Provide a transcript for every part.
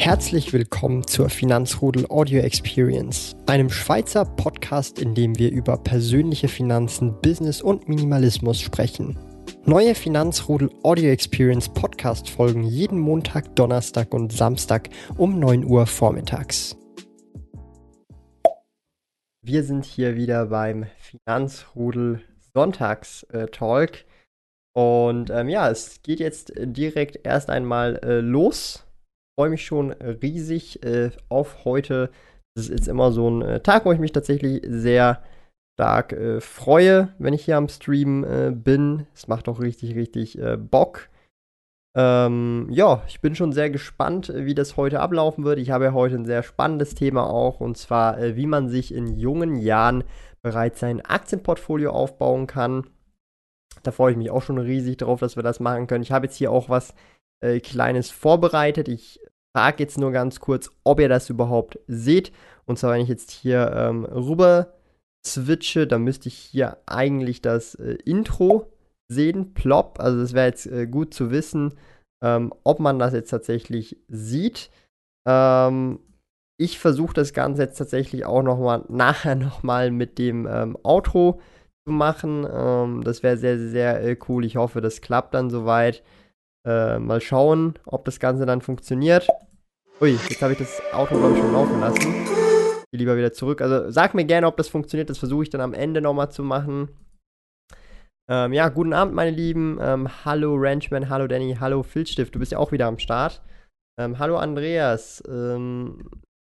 Herzlich willkommen zur Finanzrudel Audio Experience, einem Schweizer Podcast, in dem wir über persönliche Finanzen, Business und Minimalismus sprechen. Neue Finanzrudel Audio Experience Podcast folgen jeden Montag, Donnerstag und Samstag um 9 Uhr vormittags. Wir sind hier wieder beim Finanzrudel Sonntags-Talk. Und ähm, ja, es geht jetzt direkt erst einmal äh, los freue mich schon riesig äh, auf heute. Das ist immer so ein äh, Tag, wo ich mich tatsächlich sehr stark äh, freue, wenn ich hier am Stream äh, bin. Es macht auch richtig, richtig äh, Bock. Ähm, ja, ich bin schon sehr gespannt, wie das heute ablaufen wird. Ich habe ja heute ein sehr spannendes Thema auch, und zwar, äh, wie man sich in jungen Jahren bereits sein Aktienportfolio aufbauen kann. Da freue ich mich auch schon riesig drauf, dass wir das machen können. Ich habe jetzt hier auch was äh, Kleines vorbereitet. Ich frage jetzt nur ganz kurz, ob ihr das überhaupt seht. Und zwar, wenn ich jetzt hier ähm, rüber switche, dann müsste ich hier eigentlich das äh, Intro sehen, plop. Also das wäre jetzt äh, gut zu wissen, ähm, ob man das jetzt tatsächlich sieht. Ähm, ich versuche das Ganze jetzt tatsächlich auch noch mal nachher nochmal mit dem ähm, Outro zu machen. Ähm, das wäre sehr, sehr, sehr äh, cool. Ich hoffe, das klappt dann soweit. Äh, mal schauen, ob das Ganze dann funktioniert. Ui, jetzt habe ich das Auto, glaube ich, schon laufen lassen. Gehe lieber wieder zurück. Also sag mir gerne, ob das funktioniert. Das versuche ich dann am Ende nochmal zu machen. Ähm, ja, guten Abend, meine Lieben. Ähm, hallo Ranchman, hallo Danny, hallo Filzstift. Du bist ja auch wieder am Start. Ähm, hallo Andreas. Ähm,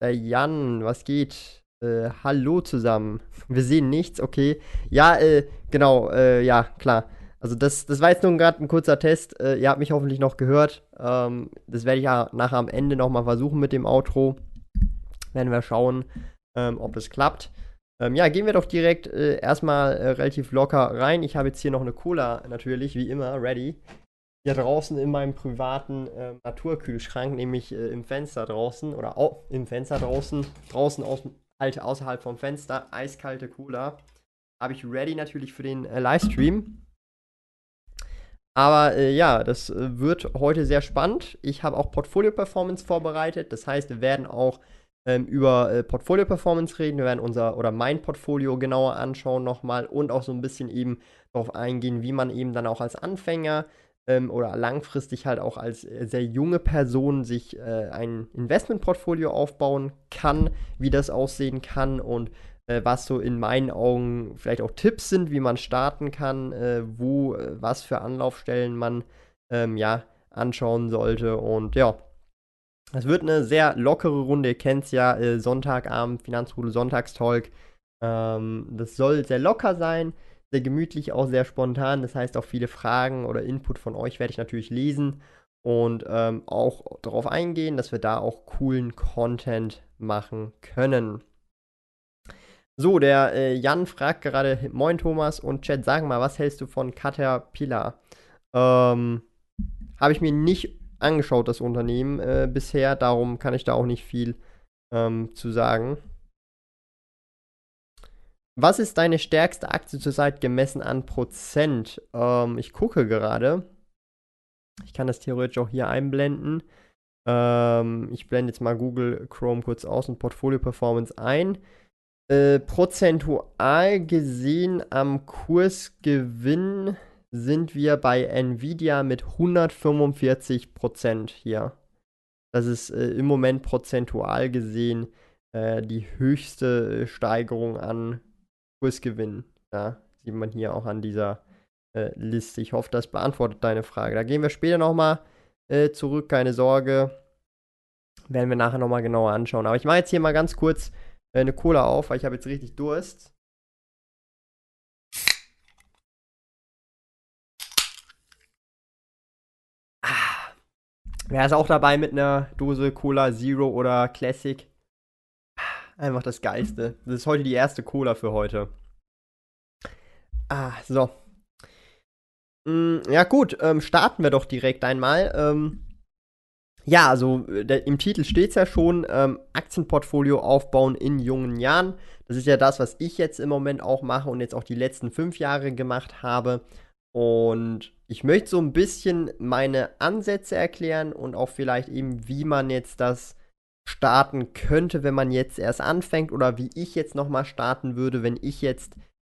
äh, Jan, was geht? Äh, hallo zusammen. Wir sehen nichts, okay. Ja, äh, genau, äh, ja, klar. Also das, das war jetzt nur gerade ein kurzer Test. Äh, ihr habt mich hoffentlich noch gehört. Ähm, das werde ich ja nachher am Ende nochmal versuchen mit dem Outro. Werden wir schauen, ähm, ob es klappt. Ähm, ja, gehen wir doch direkt äh, erstmal äh, relativ locker rein. Ich habe jetzt hier noch eine Cola natürlich, wie immer, ready. Hier draußen in meinem privaten äh, Naturkühlschrank, nämlich äh, im Fenster draußen oder oh, im Fenster draußen, draußen aus, halt außerhalb vom Fenster, eiskalte Cola. Habe ich ready natürlich für den äh, Livestream. Aber äh, ja, das äh, wird heute sehr spannend. Ich habe auch Portfolio-Performance vorbereitet. Das heißt, wir werden auch ähm, über äh, Portfolio-Performance reden. Wir werden unser oder mein Portfolio genauer anschauen nochmal und auch so ein bisschen eben darauf eingehen, wie man eben dann auch als Anfänger ähm, oder langfristig halt auch als äh, sehr junge Person sich äh, ein Investmentportfolio aufbauen kann, wie das aussehen kann und was so in meinen Augen vielleicht auch Tipps sind, wie man starten kann, äh, wo, äh, was für Anlaufstellen man ähm, ja anschauen sollte. Und ja, es wird eine sehr lockere Runde. Ihr kennt es ja, äh, Sonntagabend, Finanzrudel Sonntagstalk. Ähm, das soll sehr locker sein, sehr gemütlich, auch sehr spontan. Das heißt, auch viele Fragen oder Input von euch werde ich natürlich lesen und ähm, auch darauf eingehen, dass wir da auch coolen Content machen können. So, der äh, Jan fragt gerade, moin Thomas und Chat, sag mal, was hältst du von Caterpillar? Ähm, Habe ich mir nicht angeschaut, das Unternehmen äh, bisher, darum kann ich da auch nicht viel ähm, zu sagen. Was ist deine stärkste Aktie zurzeit gemessen an Prozent? Ähm, ich gucke gerade. Ich kann das theoretisch auch hier einblenden. Ähm, ich blende jetzt mal Google Chrome kurz aus und Portfolio Performance ein. Äh, prozentual gesehen am Kursgewinn sind wir bei Nvidia mit 145% hier. Das ist äh, im Moment prozentual gesehen äh, die höchste Steigerung an Kursgewinn. Ja, sieht man hier auch an dieser äh, Liste. Ich hoffe, das beantwortet deine Frage. Da gehen wir später nochmal äh, zurück, keine Sorge. Werden wir nachher nochmal genauer anschauen. Aber ich mache jetzt hier mal ganz kurz äh, eine Cola auf, weil ich habe jetzt richtig Durst. Ah. Wer ist auch dabei mit einer Dose Cola Zero oder Classic? Einfach das Geilste. Das ist heute die erste Cola für heute. Ah, so. Mm, ja, gut, ähm, starten wir doch direkt einmal. Ähm, ja, also äh, der, im Titel steht es ja schon, ähm, Aktienportfolio aufbauen in jungen Jahren. Das ist ja das, was ich jetzt im Moment auch mache und jetzt auch die letzten fünf Jahre gemacht habe. Und ich möchte so ein bisschen meine Ansätze erklären und auch vielleicht eben, wie man jetzt das starten könnte, wenn man jetzt erst anfängt oder wie ich jetzt nochmal starten würde, wenn ich jetzt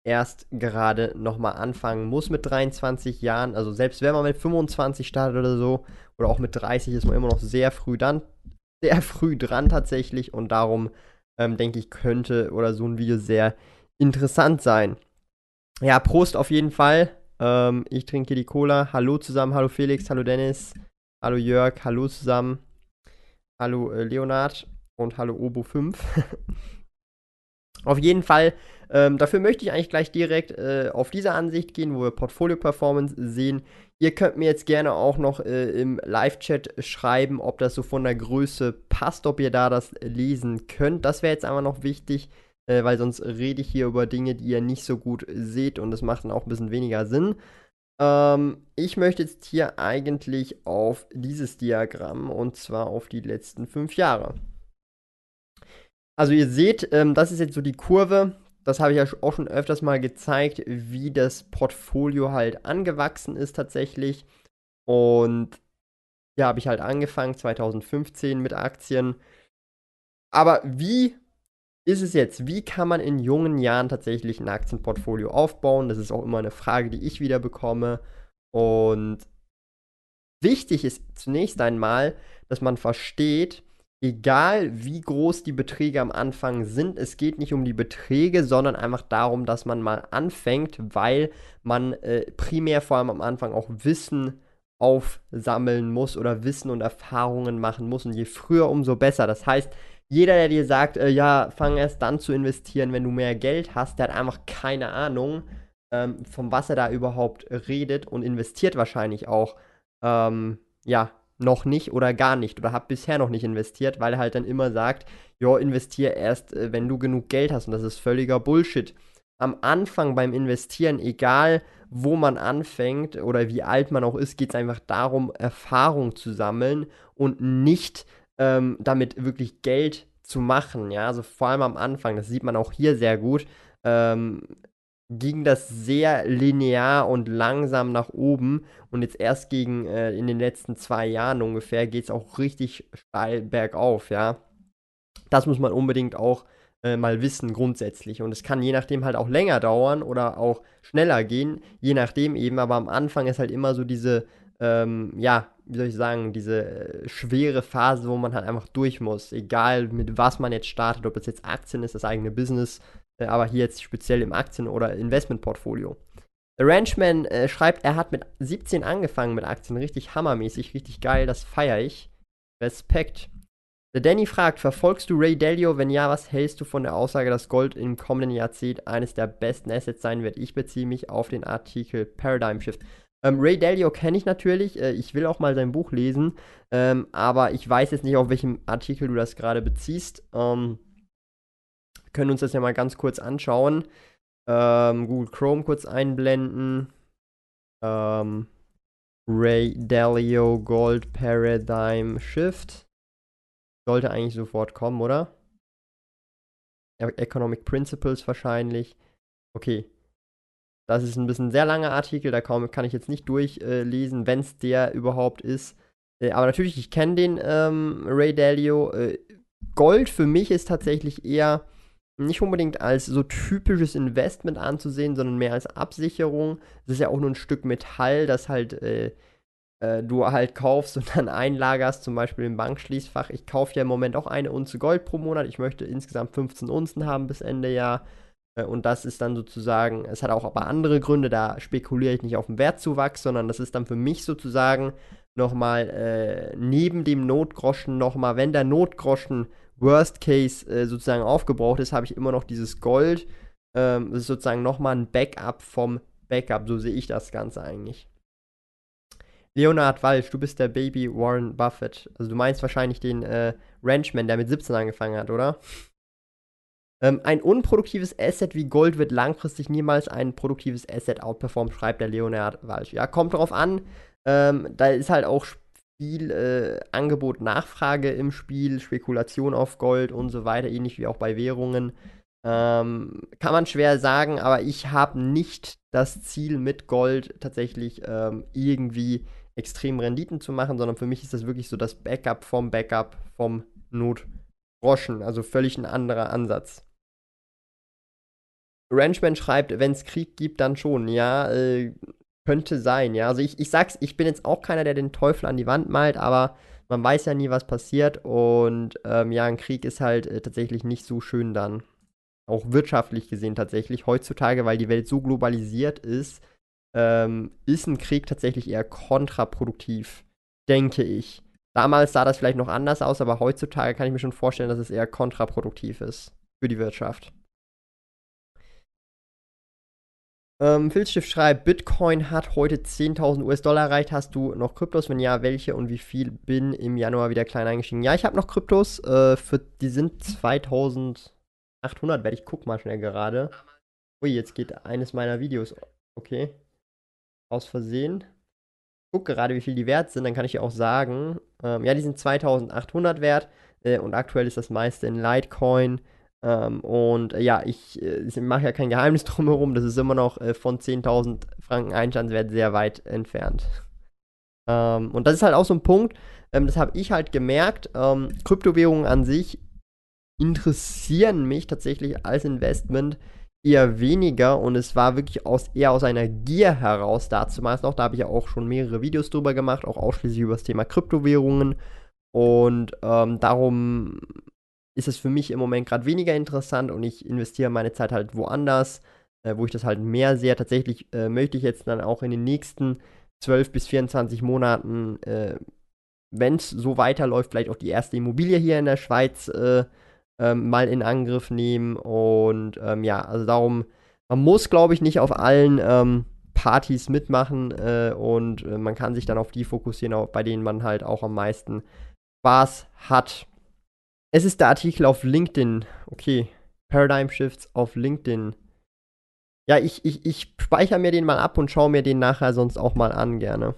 erst gerade nochmal anfangen muss mit 23 Jahren. Also selbst wenn man mit 25 startet oder so, oder auch mit 30 ist man immer noch sehr früh dann, sehr früh dran tatsächlich. Und darum ähm, denke ich, könnte oder so ein Video sehr interessant sein. Ja, Prost auf jeden Fall. Ähm, ich trinke die Cola. Hallo zusammen, hallo Felix, hallo Dennis, hallo Jörg, hallo zusammen. Hallo äh, Leonard und hallo Obo 5. auf jeden Fall ähm, dafür möchte ich eigentlich gleich direkt äh, auf diese Ansicht gehen, wo wir Portfolio Performance sehen. Ihr könnt mir jetzt gerne auch noch äh, im Live-Chat schreiben, ob das so von der Größe passt, ob ihr da das lesen könnt. Das wäre jetzt einfach noch wichtig, äh, weil sonst rede ich hier über Dinge, die ihr nicht so gut seht und das macht dann auch ein bisschen weniger Sinn. Ähm, ich möchte jetzt hier eigentlich auf dieses Diagramm und zwar auf die letzten fünf Jahre. Also ihr seht, ähm, das ist jetzt so die Kurve, das habe ich ja auch schon öfters mal gezeigt, wie das Portfolio halt angewachsen ist tatsächlich. Und ja, habe ich halt angefangen 2015 mit Aktien. Aber wie ist es jetzt? Wie kann man in jungen Jahren tatsächlich ein Aktienportfolio aufbauen? Das ist auch immer eine Frage, die ich wieder bekomme. Und wichtig ist zunächst einmal, dass man versteht, egal wie groß die Beträge am Anfang sind, es geht nicht um die Beträge, sondern einfach darum, dass man mal anfängt, weil man äh, primär vor allem am Anfang auch Wissen aufsammeln muss oder Wissen und Erfahrungen machen muss. Und je früher, umso besser. Das heißt, jeder, der dir sagt, äh, ja, fang erst dann zu investieren, wenn du mehr Geld hast, der hat einfach keine Ahnung, ähm, von was er da überhaupt redet und investiert wahrscheinlich auch, ähm, ja, noch nicht oder gar nicht oder habe bisher noch nicht investiert, weil er halt dann immer sagt, ja, investier erst, äh, wenn du genug Geld hast und das ist völliger Bullshit. Am Anfang beim Investieren, egal wo man anfängt oder wie alt man auch ist, geht es einfach darum, Erfahrung zu sammeln und nicht ähm, damit wirklich Geld zu machen. Ja, also vor allem am Anfang, das sieht man auch hier sehr gut. Ähm, ging das sehr linear und langsam nach oben. Und jetzt erst gegen äh, in den letzten zwei Jahren ungefähr geht es auch richtig steil bergauf, ja. Das muss man unbedingt auch äh, mal wissen, grundsätzlich. Und es kann je nachdem halt auch länger dauern oder auch schneller gehen, je nachdem eben. Aber am Anfang ist halt immer so diese, ähm, ja, wie soll ich sagen, diese äh, schwere Phase, wo man halt einfach durch muss. Egal mit was man jetzt startet, ob es jetzt Aktien ist, das eigene Business, aber hier jetzt speziell im Aktien- oder Investmentportfolio. The Ranchman äh, schreibt, er hat mit 17 angefangen mit Aktien, richtig hammermäßig, richtig geil, das feiere ich. Respekt. Der Danny fragt, verfolgst du Ray Dalio? Wenn ja, was hältst du von der Aussage, dass Gold im kommenden Jahrzehnt eines der besten Assets sein wird? Ich beziehe mich auf den Artikel Paradigm Shift. Ähm, Ray Dalio kenne ich natürlich, äh, ich will auch mal sein Buch lesen, ähm, aber ich weiß jetzt nicht, auf welchem Artikel du das gerade beziehst. Ähm, können uns das ja mal ganz kurz anschauen. Ähm, Google Chrome kurz einblenden. Ähm, Ray Dalio Gold Paradigm Shift. Sollte eigentlich sofort kommen, oder? Economic Principles wahrscheinlich. Okay. Das ist ein bisschen sehr langer Artikel, da kann, kann ich jetzt nicht durchlesen, äh, wenn es der überhaupt ist. Äh, aber natürlich, ich kenne den ähm, Ray Dalio. Äh, Gold für mich ist tatsächlich eher nicht unbedingt als so typisches Investment anzusehen, sondern mehr als Absicherung. Es ist ja auch nur ein Stück Metall, das halt äh, äh, du halt kaufst und dann einlagerst, zum Beispiel im Bankschließfach. Ich kaufe ja im Moment auch eine Unze Gold pro Monat. Ich möchte insgesamt 15 Unzen haben bis Ende Jahr. Äh, und das ist dann sozusagen, es hat auch aber andere Gründe, da spekuliere ich nicht auf den Wertzuwachs, sondern das ist dann für mich sozusagen nochmal äh, neben dem Notgroschen nochmal, wenn der Notgroschen Worst Case äh, sozusagen aufgebraucht ist, habe ich immer noch dieses Gold. Ähm, das ist sozusagen nochmal ein Backup vom Backup. So sehe ich das Ganze eigentlich. Leonard Walsh, du bist der Baby Warren Buffett. Also du meinst wahrscheinlich den äh, Ranchman, der mit 17 angefangen hat, oder? Ähm, ein unproduktives Asset wie Gold wird langfristig niemals ein produktives Asset outperformen, schreibt der Leonard Walsh. Ja, kommt darauf an. Ähm, da ist halt auch viel äh, Angebot, Nachfrage im Spiel, Spekulation auf Gold und so weiter, ähnlich wie auch bei Währungen. Ähm, kann man schwer sagen, aber ich habe nicht das Ziel mit Gold tatsächlich ähm, irgendwie extrem Renditen zu machen, sondern für mich ist das wirklich so das Backup vom Backup vom Notgroschen. Also völlig ein anderer Ansatz. Ranchman schreibt, wenn es Krieg gibt, dann schon. Ja, äh, könnte sein. Ja, also ich, ich sag's, ich bin jetzt auch keiner, der den Teufel an die Wand malt, aber man weiß ja nie, was passiert. Und ähm, ja, ein Krieg ist halt äh, tatsächlich nicht so schön dann. Auch wirtschaftlich gesehen tatsächlich. Heutzutage, weil die Welt so globalisiert ist, ähm, ist ein Krieg tatsächlich eher kontraproduktiv, denke ich. Damals sah das vielleicht noch anders aus, aber heutzutage kann ich mir schon vorstellen, dass es eher kontraproduktiv ist für die Wirtschaft. Ähm, Filzstift schreibt, Bitcoin hat heute 10.000 US-Dollar erreicht. Hast du noch Kryptos? Wenn ja, welche und wie viel? Bin im Januar wieder klein eingestiegen. Ja, ich habe noch Kryptos. Äh, für, die sind 2.800, werde ich guck mal schnell gerade. Ui, jetzt geht eines meiner Videos. Okay. Aus Versehen. Guck gerade, wie viel die wert sind. Dann kann ich dir auch sagen. Ähm, ja, die sind 2.800 wert. Äh, und aktuell ist das meiste in Litecoin. Ähm, und äh, ja, ich, äh, mache ja kein Geheimnis drumherum, das ist immer noch äh, von 10.000 Franken Einstandswert sehr weit entfernt. Ähm, und das ist halt auch so ein Punkt, ähm, das habe ich halt gemerkt, ähm, Kryptowährungen an sich interessieren mich tatsächlich als Investment eher weniger. Und es war wirklich aus, eher aus einer Gier heraus damals noch, da habe ich ja auch schon mehrere Videos drüber gemacht, auch ausschließlich über das Thema Kryptowährungen. Und ähm, darum ist es für mich im Moment gerade weniger interessant und ich investiere meine Zeit halt woanders, äh, wo ich das halt mehr sehe. Tatsächlich äh, möchte ich jetzt dann auch in den nächsten 12 bis 24 Monaten, äh, wenn es so weiterläuft, vielleicht auch die erste Immobilie hier in der Schweiz äh, ähm, mal in Angriff nehmen. Und ähm, ja, also darum, man muss, glaube ich, nicht auf allen ähm, Partys mitmachen äh, und äh, man kann sich dann auf die fokussieren, bei denen man halt auch am meisten Spaß hat. Es ist der Artikel auf LinkedIn. Okay. Paradigm Shifts auf LinkedIn. Ja, ich, ich, ich speichere mir den mal ab und schaue mir den nachher sonst auch mal an, gerne.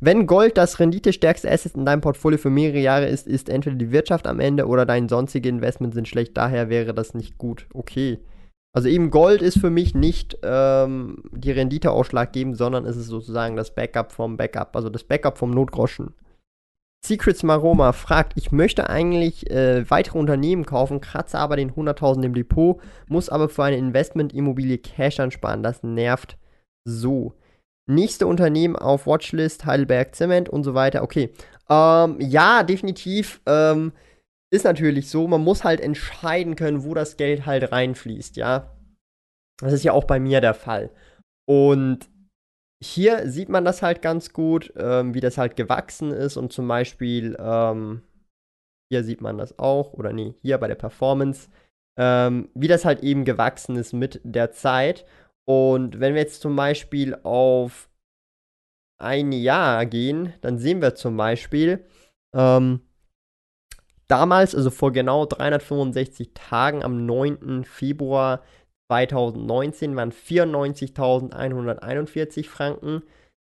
Wenn Gold das renditestärkste Asset in deinem Portfolio für mehrere Jahre ist, ist entweder die Wirtschaft am Ende oder deine sonstige Investments sind schlecht, daher wäre das nicht gut. Okay. Also eben Gold ist für mich nicht ähm, die Rendite ausschlaggebend, sondern es ist sozusagen das Backup vom Backup, also das Backup vom Notgroschen. Secrets Maroma fragt, ich möchte eigentlich äh, weitere Unternehmen kaufen, kratze aber den 100.000 im Depot, muss aber für eine Investmentimmobilie Cash ansparen. Das nervt so. Nächste Unternehmen auf Watchlist, Heidelberg Zement und so weiter. Okay. Ähm, ja, definitiv. Ähm, ist natürlich so. Man muss halt entscheiden können, wo das Geld halt reinfließt, ja. Das ist ja auch bei mir der Fall. Und hier sieht man das halt ganz gut, ähm, wie das halt gewachsen ist und zum Beispiel ähm, hier sieht man das auch, oder nee, hier bei der Performance, ähm, wie das halt eben gewachsen ist mit der Zeit. Und wenn wir jetzt zum Beispiel auf ein Jahr gehen, dann sehen wir zum Beispiel, ähm, damals, also vor genau 365 Tagen, am 9. Februar 2019 waren 94.141 Franken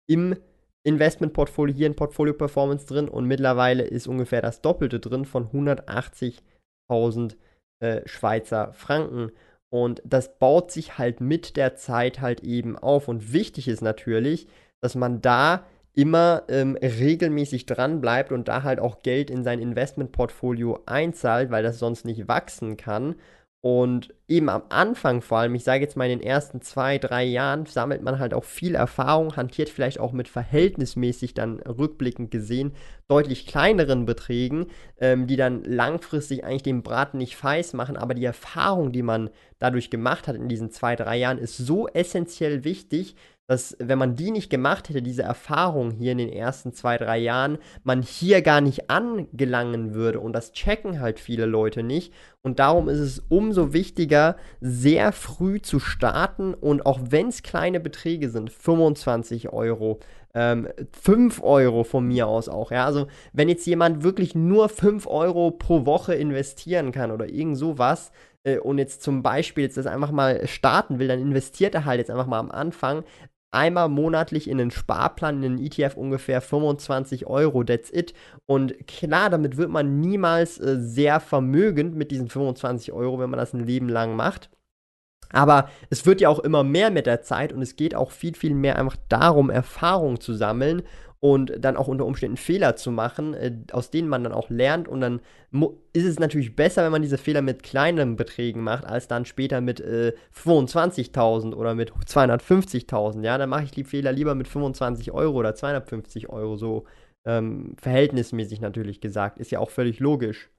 im Investmentportfolio hier in Portfolio Performance drin und mittlerweile ist ungefähr das Doppelte drin von 180.000 äh, Schweizer Franken. Und das baut sich halt mit der Zeit halt eben auf. Und wichtig ist natürlich, dass man da immer ähm, regelmäßig dran bleibt und da halt auch Geld in sein Investmentportfolio einzahlt, weil das sonst nicht wachsen kann. Und eben am Anfang vor allem, ich sage jetzt mal in den ersten zwei, drei Jahren, sammelt man halt auch viel Erfahrung, hantiert vielleicht auch mit verhältnismäßig dann rückblickend gesehen deutlich kleineren Beträgen, ähm, die dann langfristig eigentlich den Braten nicht feiß machen. Aber die Erfahrung, die man dadurch gemacht hat in diesen zwei, drei Jahren, ist so essentiell wichtig, dass wenn man die nicht gemacht hätte, diese Erfahrung hier in den ersten zwei, drei Jahren, man hier gar nicht angelangen würde. Und das checken halt viele Leute nicht. Und darum ist es umso wichtiger, sehr früh zu starten. Und auch wenn es kleine Beträge sind, 25 Euro, ähm, 5 Euro von mir aus auch. Ja, also wenn jetzt jemand wirklich nur 5 Euro pro Woche investieren kann oder irgend sowas, äh, und jetzt zum Beispiel jetzt das einfach mal starten will, dann investiert er halt jetzt einfach mal am Anfang einmal monatlich in den Sparplan, in den ETF ungefähr 25 Euro, that's it. Und klar, damit wird man niemals äh, sehr vermögend mit diesen 25 Euro, wenn man das ein Leben lang macht. Aber es wird ja auch immer mehr mit der Zeit und es geht auch viel, viel mehr einfach darum, Erfahrung zu sammeln und dann auch unter Umständen Fehler zu machen, äh, aus denen man dann auch lernt. Und dann ist es natürlich besser, wenn man diese Fehler mit kleinen Beträgen macht, als dann später mit äh, 25.000 oder mit 250.000. Ja, dann mache ich die Fehler lieber mit 25 Euro oder 250 Euro, so ähm, verhältnismäßig natürlich gesagt. Ist ja auch völlig logisch.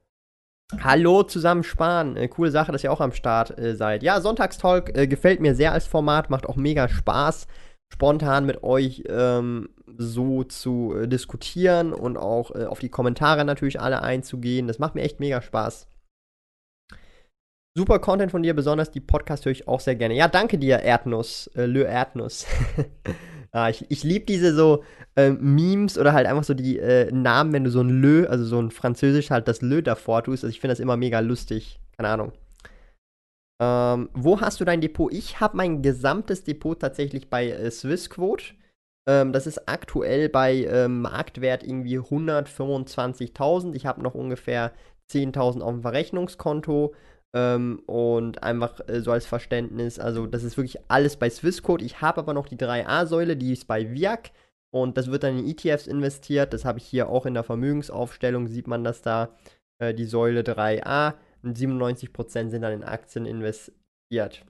Hallo zusammen sparen. Äh, coole Sache, dass ihr auch am Start äh, seid. Ja, Sonntagstalk äh, gefällt mir sehr als Format, macht auch mega Spaß spontan mit euch ähm, so zu äh, diskutieren und auch äh, auf die Kommentare natürlich alle einzugehen. Das macht mir echt mega Spaß. Super Content von dir, besonders die Podcast höre ich auch sehr gerne. Ja, danke dir, Erdnuss, äh, Le Erdnuss. ah, ich ich liebe diese so äh, Memes oder halt einfach so die äh, Namen, wenn du so ein Le, also so ein Französisch halt das Le davor tust. Also ich finde das immer mega lustig. Keine Ahnung. Ähm, wo hast du dein Depot? Ich habe mein gesamtes Depot tatsächlich bei äh, Swissquote. Ähm, das ist aktuell bei ähm, Marktwert irgendwie 125.000. Ich habe noch ungefähr 10.000 auf dem Verrechnungskonto. Ähm, und einfach äh, so als Verständnis, also das ist wirklich alles bei Swissquote. Ich habe aber noch die 3a-Säule, die ist bei VIAC. Und das wird dann in ETFs investiert. Das habe ich hier auch in der Vermögensaufstellung, sieht man das da, äh, die Säule 3a und 97% sind dann in Aktien investiert.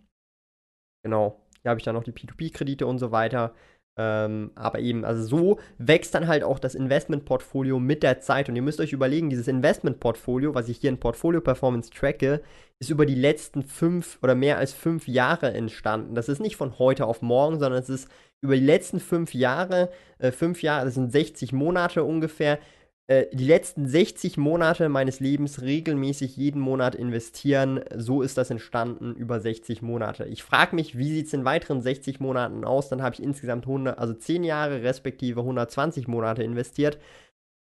Genau. Hier habe ich dann noch die P2P-Kredite und so weiter. Ähm, aber eben, also so wächst dann halt auch das Investmentportfolio mit der Zeit. Und ihr müsst euch überlegen, dieses Investmentportfolio, was ich hier in Portfolio Performance tracke, ist über die letzten fünf oder mehr als fünf Jahre entstanden. Das ist nicht von heute auf morgen, sondern es ist über die letzten fünf Jahre, äh, fünf Jahre, das sind 60 Monate ungefähr, äh, die letzten 60 Monate meines Lebens regelmäßig jeden Monat investieren. So ist das entstanden über 60 Monate. Ich frage mich, wie sieht es in weiteren 60 Monaten aus? Dann habe ich insgesamt 100, also 10 Jahre respektive 120 Monate investiert.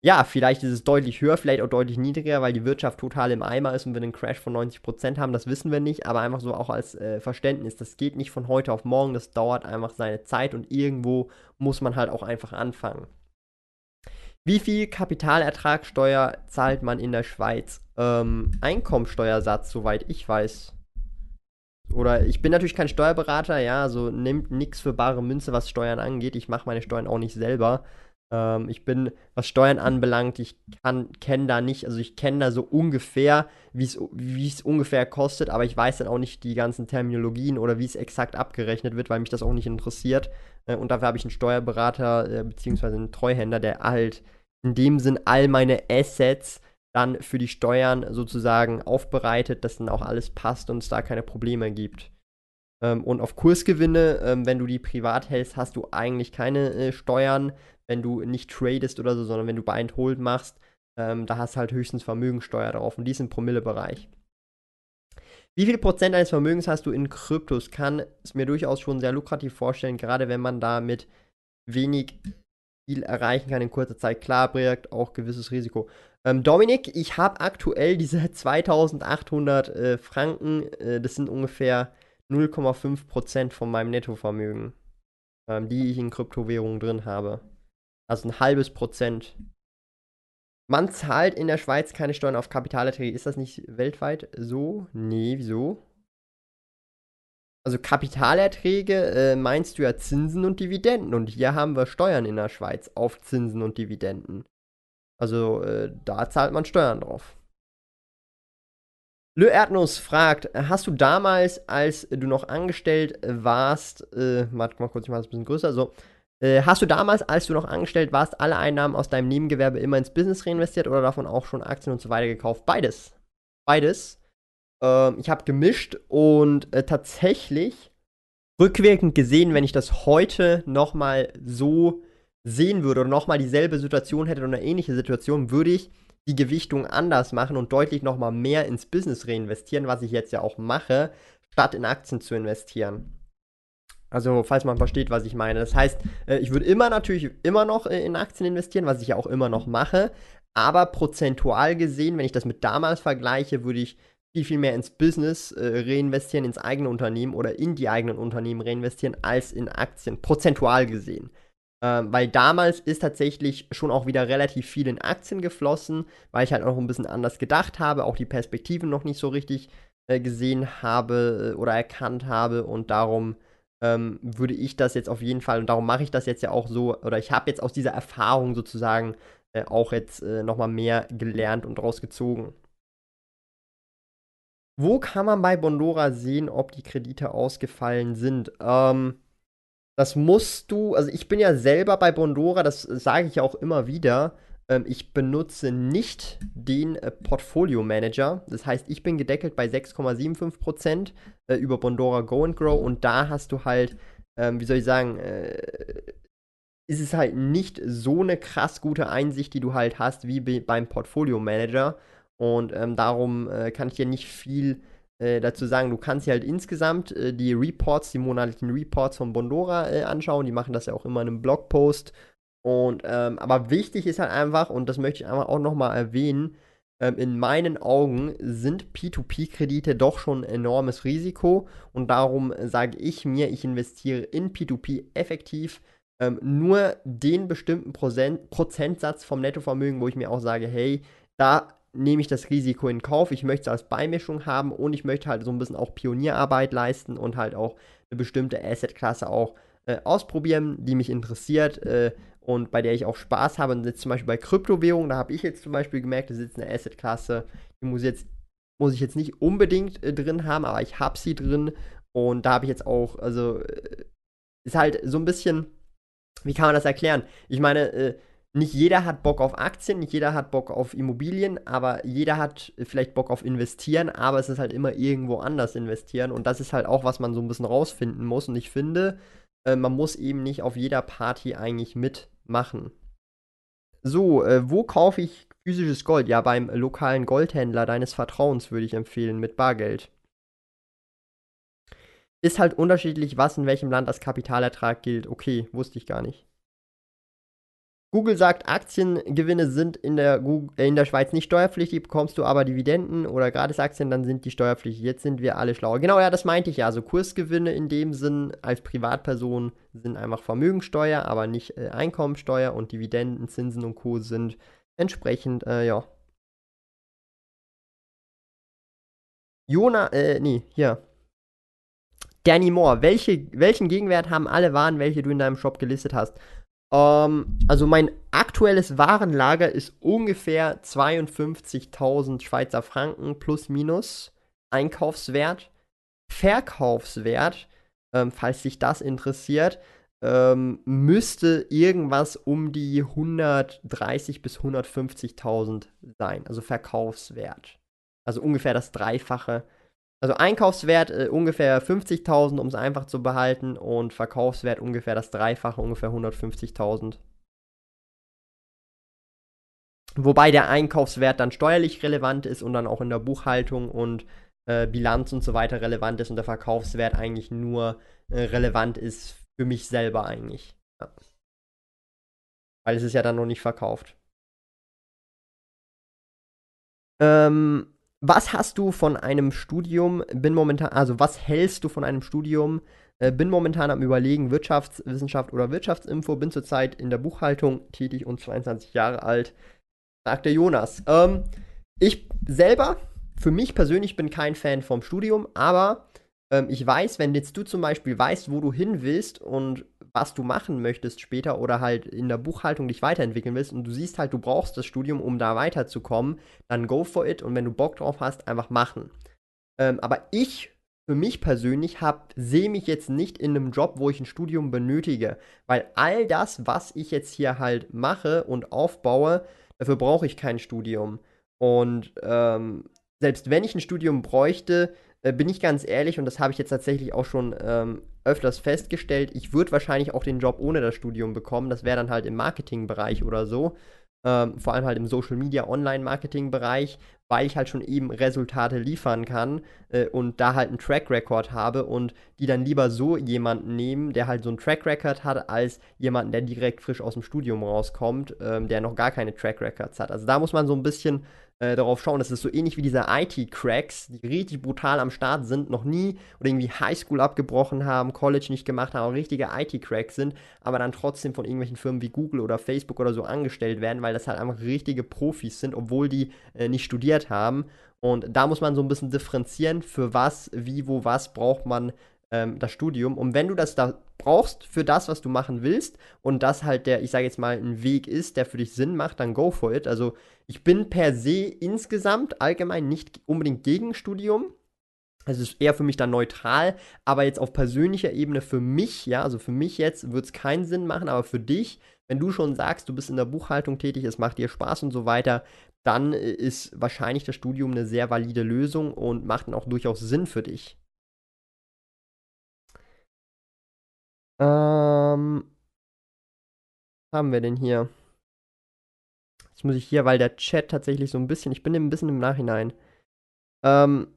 Ja, vielleicht ist es deutlich höher, vielleicht auch deutlich niedriger, weil die Wirtschaft total im Eimer ist und wir einen Crash von 90% haben, das wissen wir nicht, aber einfach so auch als äh, Verständnis, das geht nicht von heute auf morgen, das dauert einfach seine Zeit und irgendwo muss man halt auch einfach anfangen. Wie viel Kapitalertragssteuer zahlt man in der Schweiz? Ähm, Einkommensteuersatz, soweit ich weiß. Oder ich bin natürlich kein Steuerberater, ja, so also nimmt nichts für bare Münze, was Steuern angeht. Ich mache meine Steuern auch nicht selber. Ähm, ich bin, was Steuern anbelangt, ich kenne da nicht, also ich kenne da so ungefähr, wie es ungefähr kostet, aber ich weiß dann auch nicht die ganzen Terminologien oder wie es exakt abgerechnet wird, weil mich das auch nicht interessiert. Äh, und dafür habe ich einen Steuerberater, äh, beziehungsweise einen Treuhänder, der halt in dem Sinn all meine Assets dann für die Steuern sozusagen aufbereitet, dass dann auch alles passt und es da keine Probleme gibt. Ähm, und auf Kursgewinne, ähm, wenn du die privat hältst, hast du eigentlich keine äh, Steuern, wenn du nicht tradest oder so, sondern wenn du Buy and Hold machst, ähm, da hast du halt höchstens Vermögensteuer drauf und die ist im Promillebereich. Wie viel Prozent deines Vermögens hast du in Kryptos? Kann es mir durchaus schon sehr lukrativ vorstellen, gerade wenn man da mit wenig viel erreichen kann in kurzer Zeit. Klar birgt auch gewisses Risiko. Ähm, Dominik, ich habe aktuell diese 2800 äh, Franken, äh, das sind ungefähr 0,5% von meinem Nettovermögen, ähm, die ich in Kryptowährungen drin habe. Also ein halbes Prozent. Man zahlt in der Schweiz keine Steuern auf Kapitalerträge. Ist das nicht weltweit so? Nee, wieso? Also Kapitalerträge äh, meinst du ja Zinsen und Dividenden. Und hier haben wir Steuern in der Schweiz auf Zinsen und Dividenden. Also äh, da zahlt man Steuern drauf. Le Erdnuss fragt, hast du damals, als du noch angestellt warst, äh, warte mal kurz, ich mache das ein bisschen größer, so, äh, hast du damals, als du noch angestellt warst, alle Einnahmen aus deinem Nebengewerbe immer ins Business reinvestiert oder davon auch schon Aktien und so weiter gekauft? Beides. Beides. Ähm, ich habe gemischt und äh, tatsächlich rückwirkend gesehen, wenn ich das heute nochmal so sehen würde oder nochmal dieselbe Situation hätte oder eine ähnliche Situation, würde ich die Gewichtung anders machen und deutlich nochmal mehr ins Business reinvestieren, was ich jetzt ja auch mache, statt in Aktien zu investieren. Also, falls man versteht, was ich meine. Das heißt, äh, ich würde immer natürlich immer noch äh, in Aktien investieren, was ich ja auch immer noch mache. Aber prozentual gesehen, wenn ich das mit damals vergleiche, würde ich viel, viel mehr ins Business äh, reinvestieren, ins eigene Unternehmen oder in die eigenen Unternehmen reinvestieren, als in Aktien, prozentual gesehen. Ähm, weil damals ist tatsächlich schon auch wieder relativ viel in Aktien geflossen, weil ich halt auch ein bisschen anders gedacht habe, auch die Perspektiven noch nicht so richtig äh, gesehen habe äh, oder erkannt habe und darum ähm, würde ich das jetzt auf jeden Fall und darum mache ich das jetzt ja auch so oder ich habe jetzt aus dieser Erfahrung sozusagen äh, auch jetzt äh, nochmal mehr gelernt und rausgezogen. Wo kann man bei Bondora sehen, ob die Kredite ausgefallen sind? Ähm, das musst du, also ich bin ja selber bei Bondora, das sage ich auch immer wieder. Ähm, ich benutze nicht den äh, Portfolio Manager. Das heißt, ich bin gedeckelt bei 6,75% äh, über Bondora Go and Grow und da hast du halt, ähm, wie soll ich sagen, äh, ist es halt nicht so eine krass gute Einsicht, die du halt hast wie beim Portfolio Manager. Und ähm, darum äh, kann ich dir nicht viel äh, dazu sagen. Du kannst dir halt insgesamt äh, die Reports, die monatlichen Reports von Bondora äh, anschauen. Die machen das ja auch immer in einem Blogpost. Und ähm, aber wichtig ist halt einfach, und das möchte ich einfach auch nochmal erwähnen, ähm, in meinen Augen sind P2P-Kredite doch schon ein enormes Risiko. Und darum sage ich mir, ich investiere in P2P effektiv ähm, nur den bestimmten Prozent, Prozentsatz vom Nettovermögen, wo ich mir auch sage, hey, da nehme ich das Risiko in Kauf. Ich möchte es als Beimischung haben und ich möchte halt so ein bisschen auch Pionierarbeit leisten und halt auch eine bestimmte Assetklasse auch äh, ausprobieren, die mich interessiert äh, und bei der ich auch Spaß habe. Und jetzt zum Beispiel bei Kryptowährungen, da habe ich jetzt zum Beispiel gemerkt, das ist eine Assetklasse, die muss jetzt muss ich jetzt nicht unbedingt äh, drin haben, aber ich habe sie drin und da habe ich jetzt auch, also äh, ist halt so ein bisschen, wie kann man das erklären? Ich meine, äh, nicht jeder hat Bock auf Aktien, nicht jeder hat Bock auf Immobilien, aber jeder hat vielleicht Bock auf investieren, aber es ist halt immer irgendwo anders investieren und das ist halt auch, was man so ein bisschen rausfinden muss und ich finde, äh, man muss eben nicht auf jeder Party eigentlich mitmachen. So, äh, wo kaufe ich physisches Gold? Ja, beim lokalen Goldhändler deines Vertrauens würde ich empfehlen, mit Bargeld. Ist halt unterschiedlich, was in welchem Land als Kapitalertrag gilt. Okay, wusste ich gar nicht. Google sagt, Aktiengewinne sind in der, äh, in der Schweiz nicht steuerpflichtig, bekommst du aber Dividenden oder Gratisaktien, dann sind die steuerpflichtig. Jetzt sind wir alle schlauer. Genau, ja, das meinte ich ja. Also Kursgewinne in dem Sinn als Privatperson sind einfach Vermögensteuer, aber nicht äh, Einkommensteuer und Dividenden, Zinsen und Co. sind entsprechend, äh, ja. Jona, äh, nee, hier. Danny Moore, welche, welchen Gegenwert haben alle Waren, welche du in deinem Shop gelistet hast? Ähm, also mein aktuelles Warenlager ist ungefähr 52.000 Schweizer Franken plus minus Einkaufswert. Verkaufswert, ähm, falls dich das interessiert, ähm, müsste irgendwas um die 130 bis 150.000 sein. Also Verkaufswert. Also ungefähr das Dreifache also Einkaufswert äh, ungefähr 50.000, um es einfach zu behalten, und Verkaufswert ungefähr das Dreifache, ungefähr 150.000. Wobei der Einkaufswert dann steuerlich relevant ist und dann auch in der Buchhaltung und äh, Bilanz und so weiter relevant ist und der Verkaufswert eigentlich nur äh, relevant ist für mich selber eigentlich. Ja. Weil es ist ja dann noch nicht verkauft. Ähm, was hast du von einem Studium? Bin momentan, also was hältst du von einem Studium? Äh, bin momentan am Überlegen, Wirtschaftswissenschaft oder Wirtschaftsinfo. Bin zurzeit in der Buchhaltung tätig und 22 Jahre alt. Sagt der Jonas. Ähm, ich selber, für mich persönlich, bin kein Fan vom Studium, aber ähm, ich weiß, wenn jetzt du zum Beispiel weißt, wo du hin willst und was du machen möchtest später oder halt in der Buchhaltung dich weiterentwickeln willst und du siehst halt, du brauchst das Studium, um da weiterzukommen, dann go for it und wenn du Bock drauf hast, einfach machen. Ähm, aber ich für mich persönlich sehe mich jetzt nicht in einem Job, wo ich ein Studium benötige, weil all das, was ich jetzt hier halt mache und aufbaue, dafür brauche ich kein Studium. Und ähm, selbst wenn ich ein Studium bräuchte, äh, bin ich ganz ehrlich, und das habe ich jetzt tatsächlich auch schon ähm, öfters festgestellt, ich würde wahrscheinlich auch den Job ohne das Studium bekommen. Das wäre dann halt im Marketingbereich oder so. Ähm, vor allem halt im Social Media, Online-Marketing-Bereich, weil ich halt schon eben Resultate liefern kann äh, und da halt einen Track Record habe und die dann lieber so jemanden nehmen, der halt so einen Track Record hat, als jemanden, der direkt frisch aus dem Studium rauskommt, ähm, der noch gar keine Track Records hat. Also da muss man so ein bisschen äh, darauf schauen. Das ist so ähnlich wie diese IT-Cracks, die richtig brutal am Start sind, noch nie oder irgendwie Highschool abgebrochen haben, College nicht gemacht haben, richtige IT-Cracks sind, aber dann trotzdem von irgendwelchen Firmen wie Google oder Facebook oder so angestellt werden, weil das halt einfach richtige Profis sind, obwohl die äh, nicht studiert haben. Und da muss man so ein bisschen differenzieren, für was, wie, wo, was braucht man ähm, das Studium. Und wenn du das da brauchst für das, was du machen willst, und das halt der, ich sage jetzt mal, ein Weg ist, der für dich Sinn macht, dann go for it. Also ich bin per se insgesamt allgemein nicht unbedingt gegen Studium. Es ist eher für mich dann neutral, aber jetzt auf persönlicher Ebene für mich, ja, also für mich jetzt wird es keinen Sinn machen, aber für dich, wenn du schon sagst, du bist in der Buchhaltung tätig, es macht dir Spaß und so weiter, dann äh, ist wahrscheinlich das Studium eine sehr valide Lösung und macht dann auch durchaus Sinn für dich. Ähm, was haben wir denn hier? Jetzt muss ich hier, weil der Chat tatsächlich so ein bisschen, ich bin ein bisschen im Nachhinein. Ähm,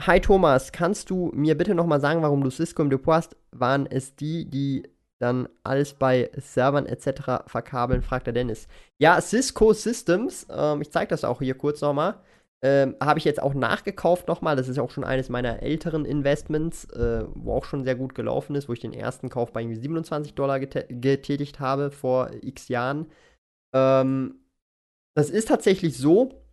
hi Thomas, kannst du mir bitte nochmal sagen, warum du Cisco im Depot hast? Waren es die, die dann alles bei Servern etc. verkabeln, fragt der Dennis. Ja, Cisco Systems, ähm, ich zeige das auch hier kurz nochmal. Ähm, Habe ich jetzt auch nachgekauft nochmal. Das ist auch schon eines meiner älteren Investments, äh, wo auch schon sehr gut gelaufen ist, wo ich den ersten Kauf bei irgendwie 27 Dollar getätigt habe vor x Jahren. Ähm, das ist tatsächlich so,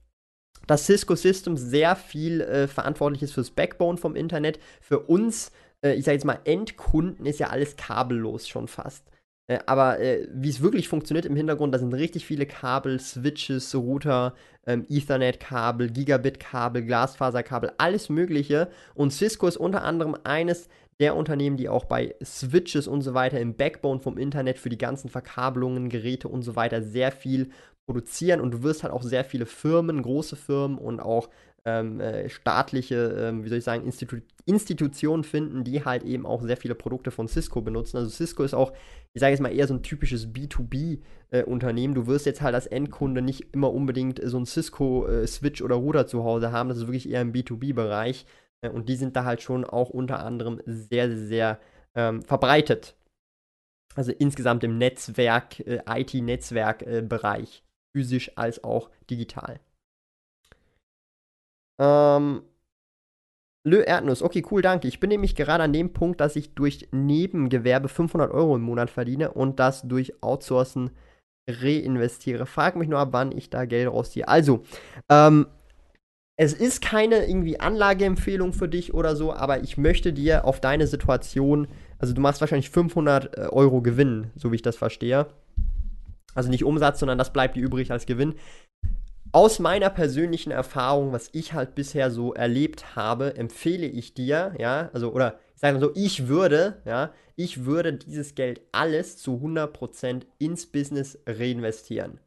dass Cisco Systems sehr viel äh, verantwortlich ist fürs Backbone vom Internet. Für uns, äh, ich sage jetzt mal, Endkunden ist ja alles kabellos schon fast. Äh, aber äh, wie es wirklich funktioniert im Hintergrund, da sind richtig viele Kabel, Switches, Router, ähm, Ethernet-Kabel, Gigabit-Kabel, Glasfaserkabel, alles Mögliche. Und Cisco ist unter anderem eines der Unternehmen, die auch bei Switches und so weiter im Backbone vom Internet für die ganzen Verkabelungen, Geräte und so weiter sehr viel produzieren. Und du wirst halt auch sehr viele Firmen, große Firmen und auch ähm, äh, staatliche, ähm, wie soll ich sagen, Institu Institutionen finden, die halt eben auch sehr viele Produkte von Cisco benutzen. Also Cisco ist auch, ich sage jetzt mal, eher so ein typisches B2B-Unternehmen. Äh, du wirst jetzt halt als Endkunde nicht immer unbedingt so ein Cisco-Switch äh, oder Router zu Hause haben. Das ist wirklich eher im B2B-Bereich. Äh, und die sind da halt schon auch unter anderem sehr, sehr, sehr ähm, verbreitet. Also insgesamt im Netzwerk, äh, IT-Netzwerk-Bereich, physisch als auch digital. Ähm, Lö Erdnuss, okay, cool, danke. Ich bin nämlich gerade an dem Punkt, dass ich durch Nebengewerbe 500 Euro im Monat verdiene und das durch Outsourcen reinvestiere. Frag mich nur, ab wann ich da Geld rausziehe. Also, ähm, es ist keine irgendwie Anlageempfehlung für dich oder so, aber ich möchte dir auf deine Situation, also du machst wahrscheinlich 500 äh, Euro Gewinn, so wie ich das verstehe. Also nicht Umsatz, sondern das bleibt dir übrig als Gewinn aus meiner persönlichen Erfahrung, was ich halt bisher so erlebt habe, empfehle ich dir, ja, also, oder ich sage mal so, ich würde, ja, ich würde dieses Geld alles zu 100% ins Business reinvestieren.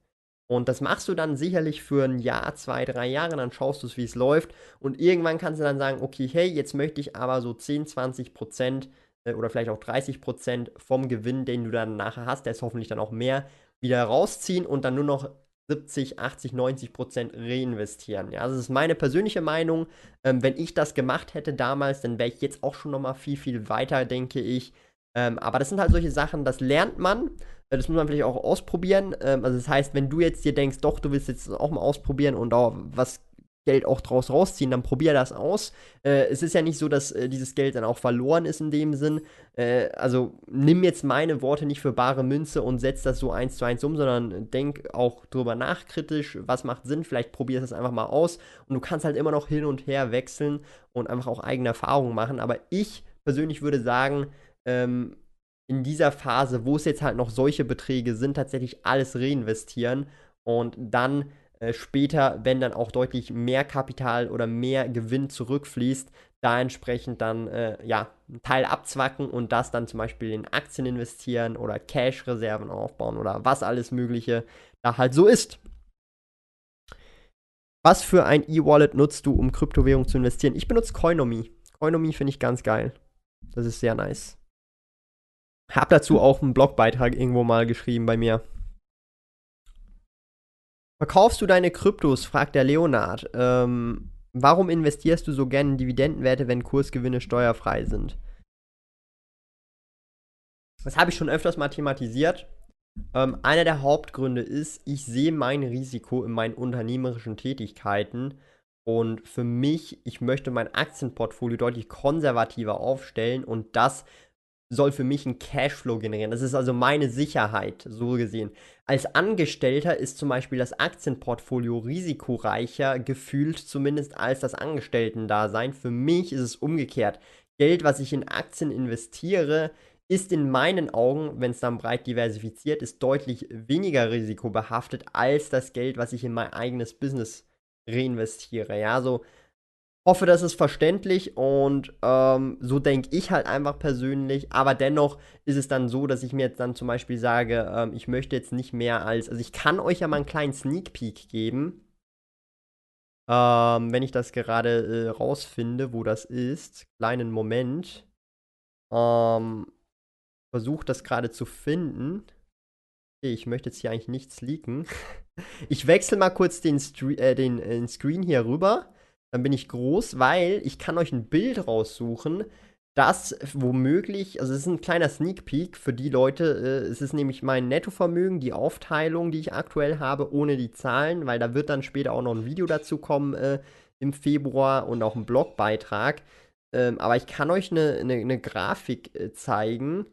Und das machst du dann sicherlich für ein Jahr, zwei, drei Jahre, dann schaust du es, wie es läuft. Und irgendwann kannst du dann sagen, okay, hey, jetzt möchte ich aber so 10, 20 Prozent äh, oder vielleicht auch 30 Prozent vom Gewinn, den du dann nachher hast, der ist hoffentlich dann auch mehr, wieder rausziehen und dann nur noch 70, 80, 90 Prozent reinvestieren. Ja, also das ist meine persönliche Meinung. Ähm, wenn ich das gemacht hätte damals, dann wäre ich jetzt auch schon nochmal viel, viel weiter, denke ich. Ähm, aber das sind halt solche Sachen, das lernt man. Äh, das muss man vielleicht auch ausprobieren. Ähm, also das heißt, wenn du jetzt dir denkst, doch, du willst jetzt auch mal ausprobieren und auch was Geld auch draus rausziehen, dann probier das aus. Äh, es ist ja nicht so, dass äh, dieses Geld dann auch verloren ist in dem Sinn. Äh, also nimm jetzt meine Worte nicht für bare Münze und setz das so eins zu eins um, sondern denk auch drüber nach kritisch, was macht Sinn. Vielleicht probier es einfach mal aus und du kannst halt immer noch hin und her wechseln und einfach auch eigene Erfahrungen machen. Aber ich persönlich würde sagen, ähm, in dieser Phase, wo es jetzt halt noch solche Beträge sind, tatsächlich alles reinvestieren und dann äh, später, wenn dann auch deutlich mehr Kapital oder mehr Gewinn zurückfließt, da entsprechend dann äh, ja einen Teil abzwacken und das dann zum Beispiel in Aktien investieren oder Cash-Reserven aufbauen oder was alles Mögliche da halt so ist. Was für ein E-Wallet nutzt du, um Kryptowährung zu investieren? Ich benutze Coinomi. Coinomi finde ich ganz geil. Das ist sehr nice. Hab dazu auch einen Blogbeitrag irgendwo mal geschrieben bei mir. Verkaufst du deine Kryptos? fragt der Leonard. Ähm, warum investierst du so gerne in Dividendenwerte, wenn Kursgewinne steuerfrei sind? Das habe ich schon öfters mal thematisiert. Ähm, einer der Hauptgründe ist, ich sehe mein Risiko in meinen unternehmerischen Tätigkeiten und für mich, ich möchte mein Aktienportfolio deutlich konservativer aufstellen und das soll für mich einen Cashflow generieren. Das ist also meine Sicherheit, so gesehen. Als Angestellter ist zum Beispiel das Aktienportfolio risikoreicher, gefühlt zumindest als das Angestellten-Dasein. Für mich ist es umgekehrt. Geld, was ich in Aktien investiere, ist in meinen Augen, wenn es dann breit diversifiziert ist, deutlich weniger risikobehaftet als das Geld, was ich in mein eigenes Business reinvestiere. Ja, so hoffe, das ist verständlich und ähm, so denke ich halt einfach persönlich. Aber dennoch ist es dann so, dass ich mir jetzt dann zum Beispiel sage, ähm, ich möchte jetzt nicht mehr als, also ich kann euch ja mal einen kleinen Sneak Peek geben. Ähm, wenn ich das gerade äh, rausfinde, wo das ist. Kleinen Moment. Ähm, versuche das gerade zu finden. Okay, ich möchte jetzt hier eigentlich nichts leaken. ich wechsle mal kurz den, Stre äh, den, äh, den Screen hier rüber. Dann bin ich groß, weil ich kann euch ein Bild raussuchen, das womöglich, also es ist ein kleiner Sneak Peek für die Leute, äh, es ist nämlich mein Nettovermögen, die Aufteilung, die ich aktuell habe, ohne die Zahlen, weil da wird dann später auch noch ein Video dazu kommen äh, im Februar und auch ein Blogbeitrag. Ähm, aber ich kann euch eine, eine, eine Grafik äh, zeigen,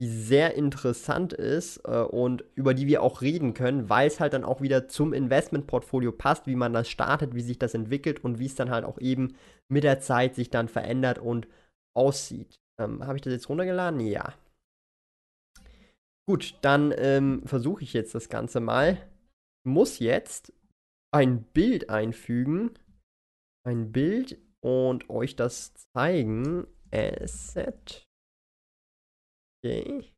die sehr interessant ist äh, und über die wir auch reden können, weil es halt dann auch wieder zum Investmentportfolio passt, wie man das startet, wie sich das entwickelt und wie es dann halt auch eben mit der Zeit sich dann verändert und aussieht. Ähm, Habe ich das jetzt runtergeladen? Ja. Gut, dann ähm, versuche ich jetzt das Ganze mal. Muss jetzt ein Bild einfügen. Ein Bild und euch das zeigen. Asset. Okay.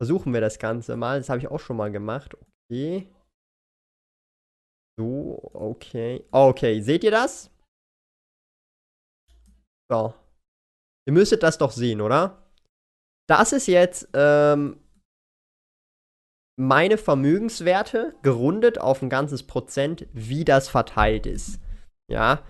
Versuchen wir das Ganze mal. Das habe ich auch schon mal gemacht. Okay. So, okay. Okay, seht ihr das? So. Ihr müsstet das doch sehen, oder? Das ist jetzt ähm, meine Vermögenswerte gerundet auf ein ganzes Prozent, wie das verteilt ist. Ja.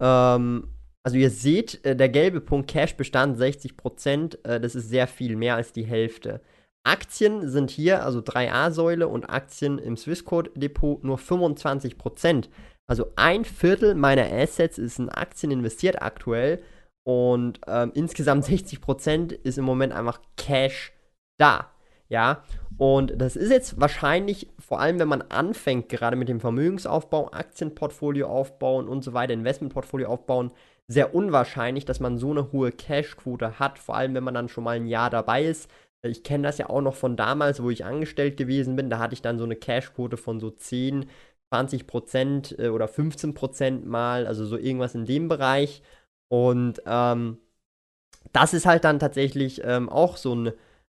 Ähm, also ihr seht, äh, der gelbe Punkt Cash-Bestand 60%, äh, das ist sehr viel, mehr als die Hälfte. Aktien sind hier, also 3A-Säule und Aktien im Swissquote-Depot nur 25%. Also ein Viertel meiner Assets ist in Aktien investiert aktuell und ähm, insgesamt 60% ist im Moment einfach Cash da. Ja, und das ist jetzt wahrscheinlich, vor allem wenn man anfängt, gerade mit dem Vermögensaufbau, Aktienportfolio aufbauen und so weiter, Investmentportfolio aufbauen, sehr unwahrscheinlich, dass man so eine hohe Cash-Quote hat, vor allem wenn man dann schon mal ein Jahr dabei ist. Ich kenne das ja auch noch von damals, wo ich angestellt gewesen bin. Da hatte ich dann so eine Cash-Quote von so 10, 20 Prozent äh, oder 15 Prozent mal, also so irgendwas in dem Bereich. Und ähm, das ist halt dann tatsächlich ähm, auch so ein,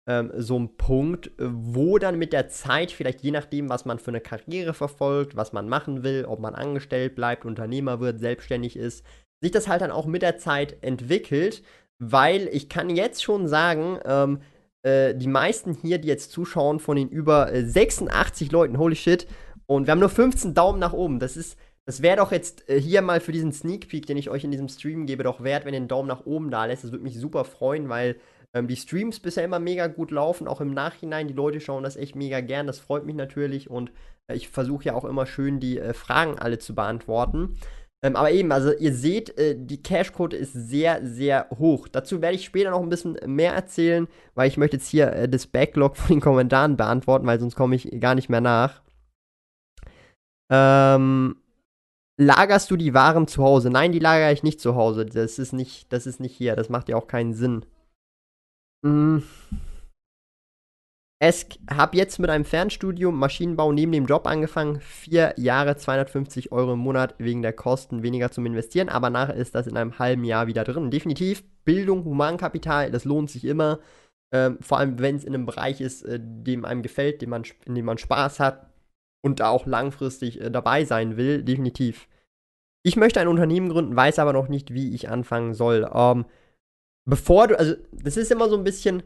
ähm, so ein Punkt, wo dann mit der Zeit, vielleicht je nachdem, was man für eine Karriere verfolgt, was man machen will, ob man angestellt bleibt, Unternehmer wird, selbstständig ist, sich das halt dann auch mit der Zeit entwickelt, weil ich kann jetzt schon sagen, ähm, äh, die meisten hier, die jetzt zuschauen, von den über äh, 86 Leuten, holy shit, und wir haben nur 15 Daumen nach oben. Das ist, das wäre doch jetzt äh, hier mal für diesen Sneak Peek, den ich euch in diesem Stream gebe, doch wert, wenn ihr einen Daumen nach oben da lässt. Das würde mich super freuen, weil ähm, die Streams bisher immer mega gut laufen, auch im Nachhinein. Die Leute schauen das echt mega gern. Das freut mich natürlich und äh, ich versuche ja auch immer schön die äh, Fragen alle zu beantworten. Ähm, aber eben, also ihr seht, äh, die Cash-Quote ist sehr, sehr hoch. Dazu werde ich später noch ein bisschen mehr erzählen, weil ich möchte jetzt hier äh, das Backlog von den Kommentaren beantworten, weil sonst komme ich gar nicht mehr nach. Ähm, lagerst du die Waren zu Hause? Nein, die lagere ich nicht zu Hause. Das ist nicht, das ist nicht hier. Das macht ja auch keinen Sinn. Mhm. Es habe jetzt mit einem Fernstudium Maschinenbau neben dem Job angefangen. Vier Jahre, 250 Euro im Monat wegen der Kosten weniger zum Investieren. Aber nachher ist das in einem halben Jahr wieder drin. Definitiv Bildung, Humankapital, das lohnt sich immer. Ähm, vor allem, wenn es in einem Bereich ist, äh, dem einem gefällt, dem man, in dem man Spaß hat und da auch langfristig äh, dabei sein will. Definitiv. Ich möchte ein Unternehmen gründen, weiß aber noch nicht, wie ich anfangen soll. Ähm, bevor du, also, das ist immer so ein bisschen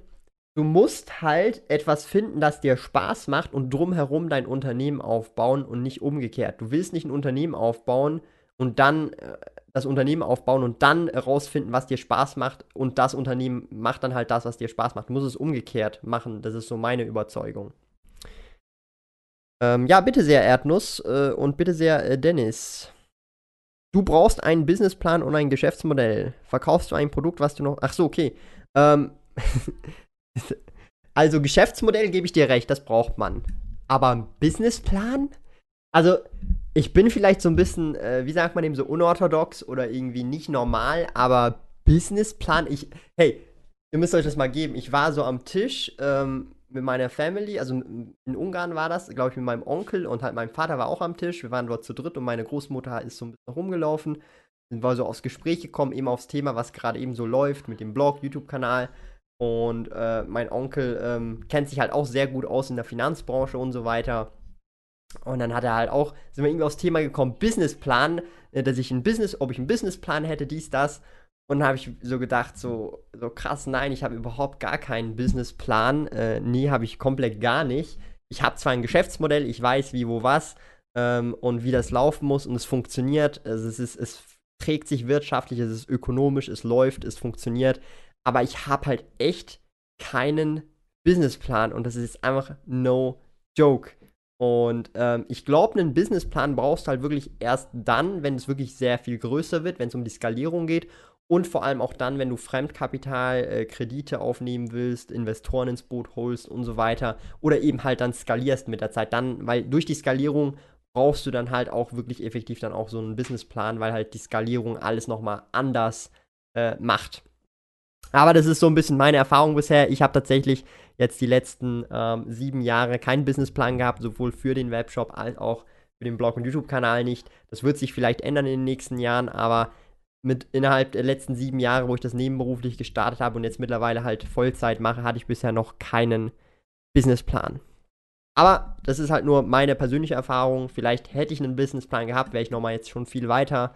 du musst halt etwas finden, das dir Spaß macht und drumherum dein Unternehmen aufbauen und nicht umgekehrt. Du willst nicht ein Unternehmen aufbauen und dann äh, das Unternehmen aufbauen und dann herausfinden, was dir Spaß macht und das Unternehmen macht dann halt das, was dir Spaß macht. Du musst es umgekehrt machen. Das ist so meine Überzeugung. Ähm, ja, bitte sehr, Erdnuss äh, und bitte sehr, äh, Dennis. Du brauchst einen Businessplan und ein Geschäftsmodell. Verkaufst du ein Produkt, was du noch. Ach so, okay. Ähm, also Geschäftsmodell gebe ich dir recht, das braucht man. Aber ein Businessplan? Also, ich bin vielleicht so ein bisschen, äh, wie sagt man dem, so unorthodox oder irgendwie nicht normal, aber Businessplan, ich, hey, ihr müsst euch das mal geben. Ich war so am Tisch ähm, mit meiner Family, also in Ungarn war das, glaube ich, mit meinem Onkel und halt mein Vater war auch am Tisch. Wir waren dort zu dritt und meine Großmutter ist so ein bisschen rumgelaufen. Sind wir so aufs Gespräch gekommen, eben aufs Thema, was gerade eben so läuft mit dem Blog, YouTube-Kanal. Und äh, mein Onkel ähm, kennt sich halt auch sehr gut aus in der Finanzbranche und so weiter. Und dann hat er halt auch, sind wir irgendwie aufs Thema gekommen, Businessplan, äh, dass ich ein Business, ob ich einen Businessplan hätte, dies, das. Und dann habe ich so gedacht, so, so krass, nein, ich habe überhaupt gar keinen Businessplan. Äh, nee, habe ich komplett gar nicht. Ich habe zwar ein Geschäftsmodell, ich weiß wie, wo, was ähm, und wie das laufen muss und es funktioniert. Also es, ist, es trägt sich wirtschaftlich, es ist ökonomisch, es läuft, es funktioniert. Aber ich habe halt echt keinen Businessplan und das ist einfach no joke. Und ähm, ich glaube, einen Businessplan brauchst du halt wirklich erst dann, wenn es wirklich sehr viel größer wird, wenn es um die Skalierung geht. Und vor allem auch dann, wenn du Fremdkapital, äh, Kredite aufnehmen willst, Investoren ins Boot holst und so weiter. Oder eben halt dann skalierst mit der Zeit. Dann, weil durch die Skalierung brauchst du dann halt auch wirklich effektiv dann auch so einen Businessplan, weil halt die Skalierung alles nochmal anders äh, macht. Aber das ist so ein bisschen meine Erfahrung bisher. Ich habe tatsächlich jetzt die letzten ähm, sieben Jahre keinen Businessplan gehabt, sowohl für den Webshop als auch für den Blog und YouTube-Kanal nicht. Das wird sich vielleicht ändern in den nächsten Jahren, aber mit innerhalb der letzten sieben Jahre, wo ich das nebenberuflich gestartet habe und jetzt mittlerweile halt Vollzeit mache, hatte ich bisher noch keinen Businessplan. Aber das ist halt nur meine persönliche Erfahrung. Vielleicht hätte ich einen Businessplan gehabt, wäre ich nochmal jetzt schon viel weiter.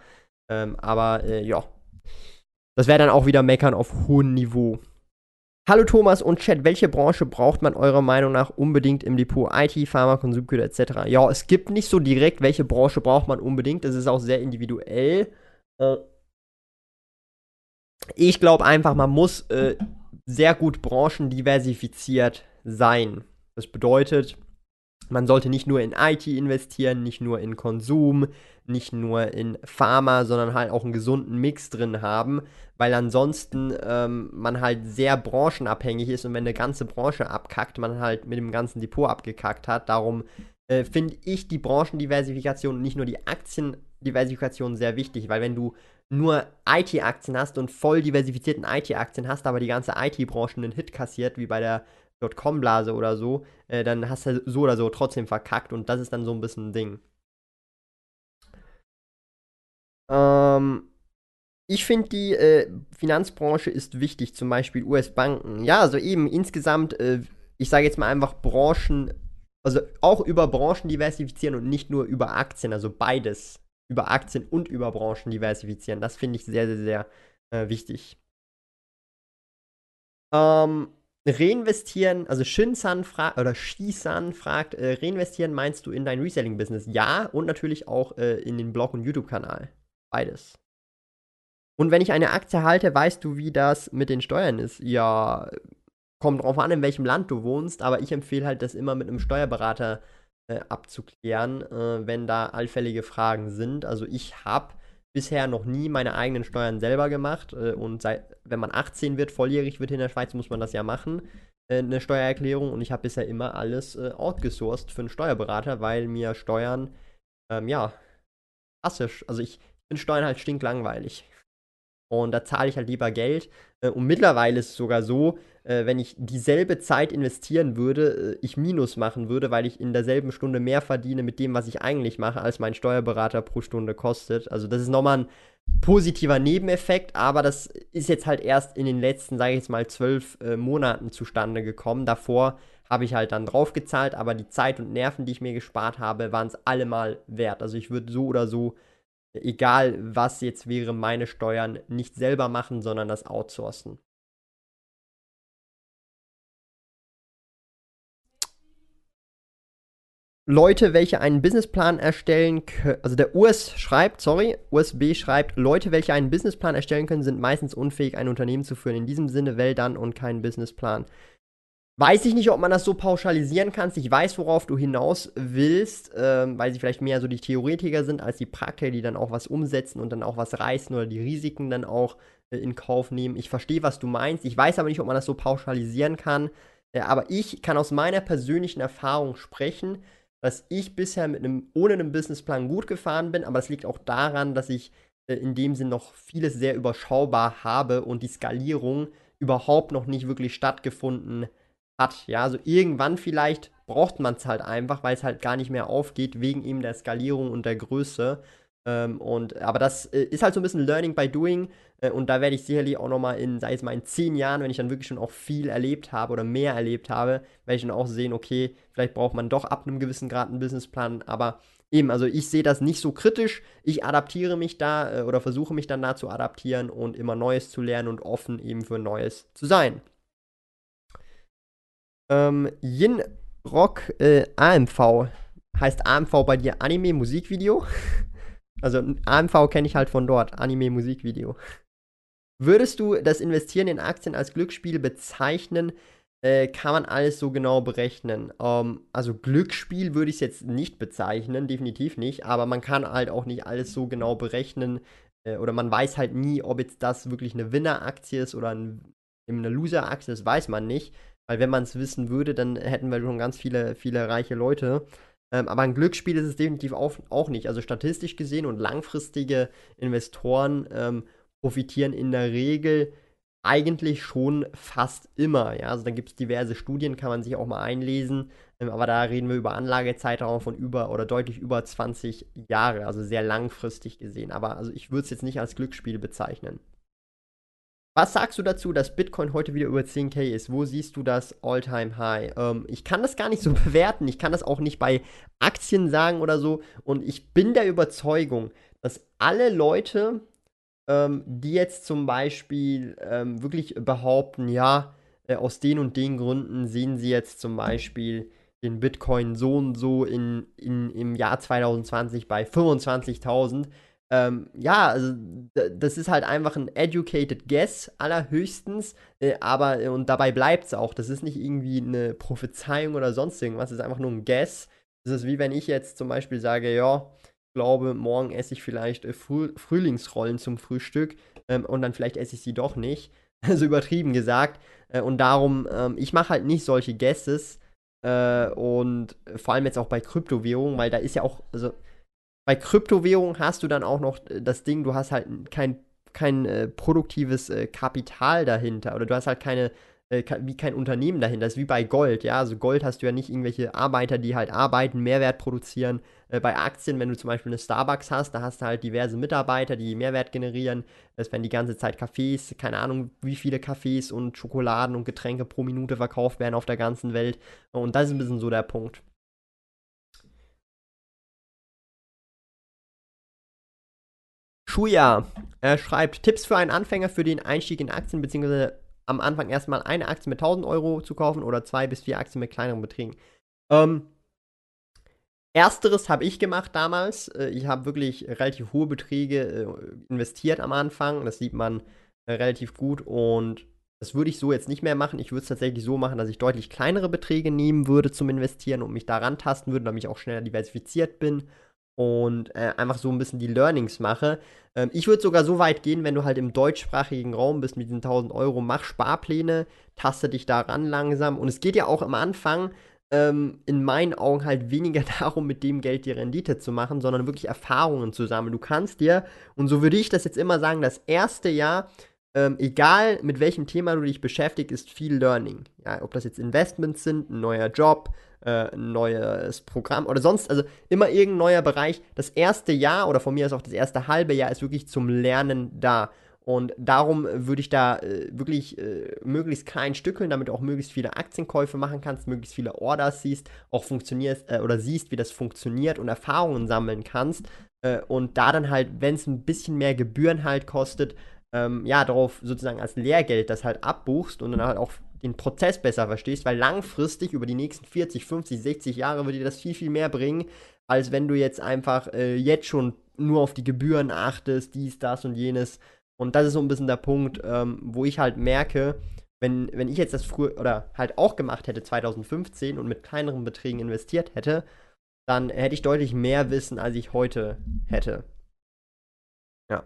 Ähm, aber äh, ja, das wäre dann auch wieder Meckern auf hohem Niveau. Hallo Thomas und Chat, welche Branche braucht man eurer Meinung nach unbedingt im Depot? IT, Pharma, Konsumgüter etc. Ja, es gibt nicht so direkt, welche Branche braucht man unbedingt. Das ist auch sehr individuell. Äh, ich glaube einfach, man muss äh, sehr gut branchendiversifiziert sein. Das bedeutet, man sollte nicht nur in IT investieren, nicht nur in Konsum, nicht nur in Pharma, sondern halt auch einen gesunden Mix drin haben, weil ansonsten ähm, man halt sehr branchenabhängig ist und wenn eine ganze Branche abkackt, man halt mit dem ganzen Depot abgekackt hat. Darum äh, finde ich die Branchendiversifikation und nicht nur die Aktiendiversifikation sehr wichtig, weil wenn du nur IT-Aktien hast und voll diversifizierten IT-Aktien hast, aber die ganze IT-Branche einen Hit kassiert, wie bei der Dotcom-Blase oder so, äh, dann hast du so oder so trotzdem verkackt und das ist dann so ein bisschen ein Ding. Ähm, ich finde, die äh, Finanzbranche ist wichtig, zum Beispiel US-Banken. Ja, also eben insgesamt, äh, ich sage jetzt mal einfach Branchen, also auch über Branchen diversifizieren und nicht nur über Aktien, also beides. Über Aktien und über Branchen diversifizieren. Das finde ich sehr, sehr, sehr äh, wichtig. Ähm, reinvestieren, also Shinsan fragt, oder Shisan fragt, äh, reinvestieren meinst du in dein Reselling-Business? Ja, und natürlich auch äh, in den Blog- und YouTube-Kanal. Beides. Und wenn ich eine Aktie halte, weißt du, wie das mit den Steuern ist? Ja, kommt drauf an, in welchem Land du wohnst, aber ich empfehle halt, das immer mit einem Steuerberater äh, abzuklären, äh, wenn da allfällige Fragen sind. Also ich habe bisher noch nie meine eigenen Steuern selber gemacht. Äh, und seit, wenn man 18 wird, volljährig wird in der Schweiz, muss man das ja machen, äh, eine Steuererklärung. Und ich habe bisher immer alles äh, outgesourced für einen Steuerberater, weil mir Steuern, ähm, ja, hasse. Also ich finde Steuern halt stinklangweilig. Und da zahle ich halt lieber Geld. Äh, und mittlerweile ist es sogar so, äh, wenn ich dieselbe Zeit investieren würde, äh, ich Minus machen würde, weil ich in derselben Stunde mehr verdiene mit dem, was ich eigentlich mache, als mein Steuerberater pro Stunde kostet. Also das ist nochmal ein positiver Nebeneffekt, aber das ist jetzt halt erst in den letzten, sage ich jetzt mal, zwölf Monaten zustande gekommen. Davor habe ich halt dann draufgezahlt, aber die Zeit und Nerven, die ich mir gespart habe, waren es allemal wert. Also ich würde so oder so egal was jetzt wäre, meine Steuern nicht selber machen, sondern das outsourcen. Leute, welche einen Businessplan erstellen können, also der US schreibt, sorry, USB schreibt, Leute, welche einen Businessplan erstellen können, sind meistens unfähig, ein Unternehmen zu führen. In diesem Sinne, well dann und keinen Businessplan. Weiß ich nicht, ob man das so pauschalisieren kann. Ich weiß, worauf du hinaus willst, ähm, weil sie vielleicht mehr so die Theoretiker sind als die Praktiker, die dann auch was umsetzen und dann auch was reißen oder die Risiken dann auch äh, in Kauf nehmen. Ich verstehe, was du meinst. Ich weiß aber nicht, ob man das so pauschalisieren kann. Äh, aber ich kann aus meiner persönlichen Erfahrung sprechen dass ich bisher mit einem, ohne einen Businessplan gut gefahren bin, aber das liegt auch daran, dass ich äh, in dem Sinn noch vieles sehr überschaubar habe und die Skalierung überhaupt noch nicht wirklich stattgefunden hat. Ja, also irgendwann vielleicht braucht man es halt einfach, weil es halt gar nicht mehr aufgeht, wegen eben der Skalierung und der Größe. Ähm, und, aber das äh, ist halt so ein bisschen Learning by Doing. Äh, und da werde ich sicherlich auch nochmal in, sei es mal in zehn Jahren, wenn ich dann wirklich schon auch viel erlebt habe oder mehr erlebt habe, werde ich dann auch sehen, okay, vielleicht braucht man doch ab einem gewissen Grad einen Businessplan. Aber eben, also ich sehe das nicht so kritisch. Ich adaptiere mich da äh, oder versuche mich dann da zu adaptieren und immer Neues zu lernen und offen eben für Neues zu sein. Ähm, Yin Rock äh, AMV. Heißt AMV bei dir Anime Musikvideo? Also AMV kenne ich halt von dort, Anime-Musikvideo. Würdest du das Investieren in Aktien als Glücksspiel bezeichnen? Äh, kann man alles so genau berechnen? Ähm, also Glücksspiel würde ich es jetzt nicht bezeichnen, definitiv nicht, aber man kann halt auch nicht alles so genau berechnen äh, oder man weiß halt nie, ob jetzt das wirklich eine Winner-Aktie ist oder ein, eine Loser-Aktie, das weiß man nicht. Weil wenn man es wissen würde, dann hätten wir schon ganz viele, viele reiche Leute. Ähm, aber ein Glücksspiel ist es definitiv auch, auch, nicht. Also statistisch gesehen und langfristige Investoren ähm, profitieren in der Regel eigentlich schon fast immer. Ja? Also da gibt es diverse Studien, kann man sich auch mal einlesen. Ähm, aber da reden wir über Anlagezeitraum von über oder deutlich über 20 Jahre, also sehr langfristig gesehen. Aber also ich würde es jetzt nicht als Glücksspiel bezeichnen. Was sagst du dazu, dass Bitcoin heute wieder über 10k ist? Wo siehst du das All-Time-High? Ähm, ich kann das gar nicht so bewerten. Ich kann das auch nicht bei Aktien sagen oder so. Und ich bin der Überzeugung, dass alle Leute, ähm, die jetzt zum Beispiel ähm, wirklich behaupten, ja, äh, aus den und den Gründen sehen sie jetzt zum Beispiel den Bitcoin so und so in, in, im Jahr 2020 bei 25.000 ähm, ja, also das ist halt einfach ein educated guess allerhöchstens, äh, aber äh, und dabei bleibt es auch. Das ist nicht irgendwie eine Prophezeiung oder sonst irgendwas, das ist einfach nur ein Guess. Das ist wie wenn ich jetzt zum Beispiel sage, ja, glaube, morgen esse ich vielleicht äh, Früh Frühlingsrollen zum Frühstück ähm, und dann vielleicht esse ich sie doch nicht. Also übertrieben gesagt. Äh, und darum, ähm, ich mache halt nicht solche Guesses. Äh, und vor allem jetzt auch bei Kryptowährungen, weil da ist ja auch, also bei Kryptowährungen hast du dann auch noch äh, das Ding, du hast halt kein, kein äh, produktives äh, Kapital dahinter oder du hast halt keine, äh, wie kein Unternehmen dahinter. Das ist wie bei Gold, ja. Also Gold hast du ja nicht irgendwelche Arbeiter, die halt arbeiten, Mehrwert produzieren. Äh, bei Aktien, wenn du zum Beispiel eine Starbucks hast, da hast du halt diverse Mitarbeiter, die Mehrwert generieren. Es werden die ganze Zeit Kaffees, keine Ahnung, wie viele Kaffees und Schokoladen und Getränke pro Minute verkauft werden auf der ganzen Welt. Und das ist ein bisschen so der Punkt. Schuya er schreibt Tipps für einen Anfänger für den Einstieg in Aktien, beziehungsweise am Anfang erstmal eine Aktie mit 1000 Euro zu kaufen oder zwei bis vier Aktien mit kleineren Beträgen. Ähm, ersteres habe ich gemacht damals. Äh, ich habe wirklich relativ hohe Beträge äh, investiert am Anfang. Das sieht man äh, relativ gut und das würde ich so jetzt nicht mehr machen. Ich würde es tatsächlich so machen, dass ich deutlich kleinere Beträge nehmen würde zum Investieren und mich daran tasten würde, damit ich auch schneller diversifiziert bin und äh, einfach so ein bisschen die Learnings mache. Ähm, ich würde sogar so weit gehen, wenn du halt im deutschsprachigen Raum bist mit diesen 1000 Euro, mach Sparpläne, taste dich daran langsam. Und es geht ja auch am Anfang ähm, in meinen Augen halt weniger darum, mit dem Geld die Rendite zu machen, sondern wirklich Erfahrungen zu sammeln. Du kannst dir, und so würde ich das jetzt immer sagen, das erste Jahr ähm, egal mit welchem Thema du dich beschäftigst, ist viel Learning. Ja, ob das jetzt Investments sind, ein neuer Job, äh, neues Programm oder sonst, also immer irgendein neuer Bereich. Das erste Jahr oder von mir aus auch das erste halbe Jahr ist wirklich zum Lernen da. Und darum würde ich da äh, wirklich äh, möglichst klein stückeln, damit du auch möglichst viele Aktienkäufe machen kannst, möglichst viele Orders siehst, auch funktionierst äh, oder siehst, wie das funktioniert und Erfahrungen sammeln kannst. Äh, und da dann halt, wenn es ein bisschen mehr Gebühren halt kostet, ähm, ja, darauf sozusagen als Lehrgeld das halt abbuchst und dann halt auch den Prozess besser verstehst, weil langfristig über die nächsten 40, 50, 60 Jahre würde dir das viel, viel mehr bringen, als wenn du jetzt einfach äh, jetzt schon nur auf die Gebühren achtest, dies, das und jenes. Und das ist so ein bisschen der Punkt, ähm, wo ich halt merke, wenn, wenn ich jetzt das früher oder halt auch gemacht hätte 2015 und mit kleineren Beträgen investiert hätte, dann hätte ich deutlich mehr Wissen, als ich heute hätte. Ja.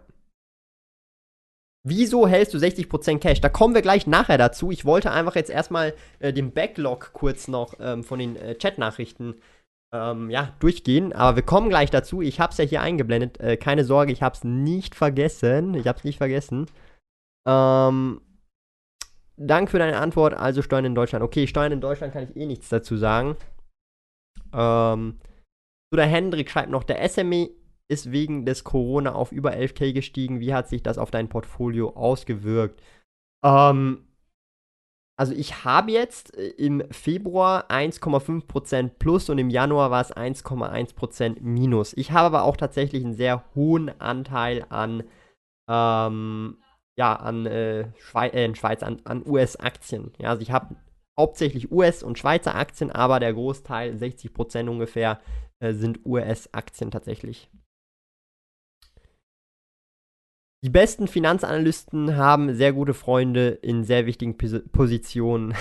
Wieso hältst du 60% Cash? Da kommen wir gleich nachher dazu. Ich wollte einfach jetzt erstmal äh, den Backlog kurz noch ähm, von den äh, Chat-Nachrichten ähm, ja, durchgehen. Aber wir kommen gleich dazu. Ich habe es ja hier eingeblendet. Äh, keine Sorge, ich habe es nicht vergessen. Ich habe es nicht vergessen. Ähm, Dank für deine Antwort. Also Steuern in Deutschland. Okay, Steuern in Deutschland kann ich eh nichts dazu sagen. Ähm, so, der Hendrik schreibt noch, der SME ist wegen des Corona auf über 11k gestiegen. Wie hat sich das auf dein Portfolio ausgewirkt? Ähm, also ich habe jetzt äh, im Februar 1,5% plus und im Januar war es 1,1% minus. Ich habe aber auch tatsächlich einen sehr hohen Anteil an, ähm, ja, an, äh, Schweiz, äh, Schweiz, an, an US-Aktien. Ja, also ich habe hauptsächlich US- und Schweizer Aktien, aber der Großteil, 60% ungefähr, äh, sind US-Aktien tatsächlich. Die besten Finanzanalysten haben sehr gute Freunde in sehr wichtigen Pos Positionen.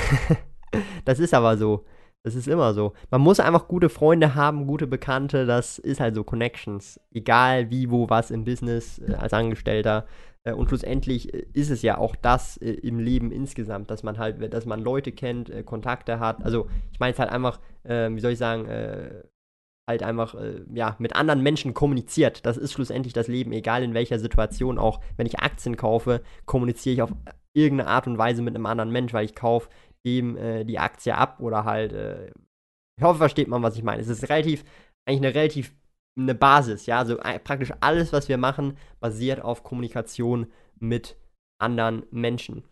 das ist aber so. Das ist immer so. Man muss einfach gute Freunde haben, gute Bekannte. Das ist halt so Connections. Egal wie, wo, was im Business äh, als Angestellter. Äh, und schlussendlich äh, ist es ja auch das äh, im Leben insgesamt, dass man halt, dass man Leute kennt, äh, Kontakte hat. Also ich meine es halt einfach, äh, wie soll ich sagen, halt einfach äh, ja, mit anderen Menschen kommuniziert. Das ist schlussendlich das Leben, egal in welcher Situation. Auch wenn ich Aktien kaufe, kommuniziere ich auf irgendeine Art und Weise mit einem anderen Mensch, weil ich kaufe dem äh, die Aktie ab oder halt. Äh, ich hoffe, versteht man, was ich meine. Es ist relativ, eigentlich eine relativ eine Basis, ja. Also äh, praktisch alles, was wir machen, basiert auf Kommunikation mit anderen Menschen.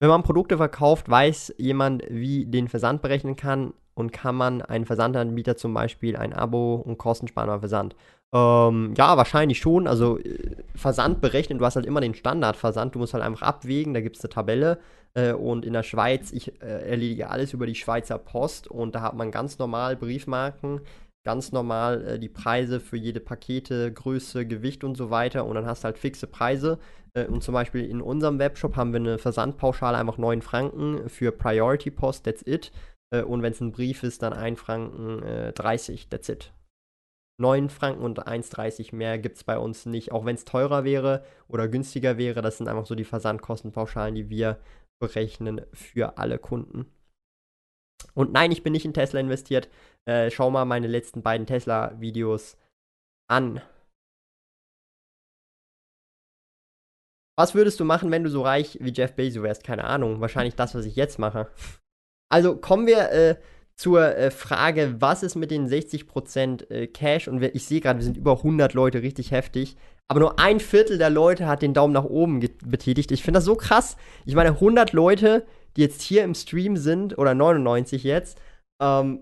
Wenn man Produkte verkauft, weiß jemand, wie den Versand berechnen kann und kann man einen Versandanbieter zum Beispiel ein Abo und kostensparender Versand? Ähm, ja, wahrscheinlich schon. Also äh, Versand berechnen, du hast halt immer den Standardversand, du musst halt einfach abwägen, da gibt es eine Tabelle. Äh, und in der Schweiz, ich äh, erledige alles über die Schweizer Post und da hat man ganz normal Briefmarken, ganz normal äh, die Preise für jede Pakete, Größe, Gewicht und so weiter. Und dann hast du halt fixe Preise. Äh, und zum Beispiel in unserem Webshop haben wir eine Versandpauschale einfach 9 Franken für Priority Post, that's it. Äh, und wenn es ein Brief ist, dann 1 Franken äh, 30, that's it. 9 Franken und 1,30 mehr gibt es bei uns nicht. Auch wenn es teurer wäre oder günstiger wäre, das sind einfach so die Versandkostenpauschalen, die wir berechnen für alle Kunden. Und nein, ich bin nicht in Tesla investiert. Äh, schau mal meine letzten beiden Tesla-Videos an. Was würdest du machen, wenn du so reich wie Jeff Bezos wärst? Keine Ahnung. Wahrscheinlich das, was ich jetzt mache. Also kommen wir äh, zur äh, Frage, was ist mit den 60% äh, Cash? Und ich sehe gerade, wir sind über 100 Leute, richtig heftig. Aber nur ein Viertel der Leute hat den Daumen nach oben betätigt. Ich finde das so krass. Ich meine, 100 Leute, die jetzt hier im Stream sind, oder 99 jetzt, ähm,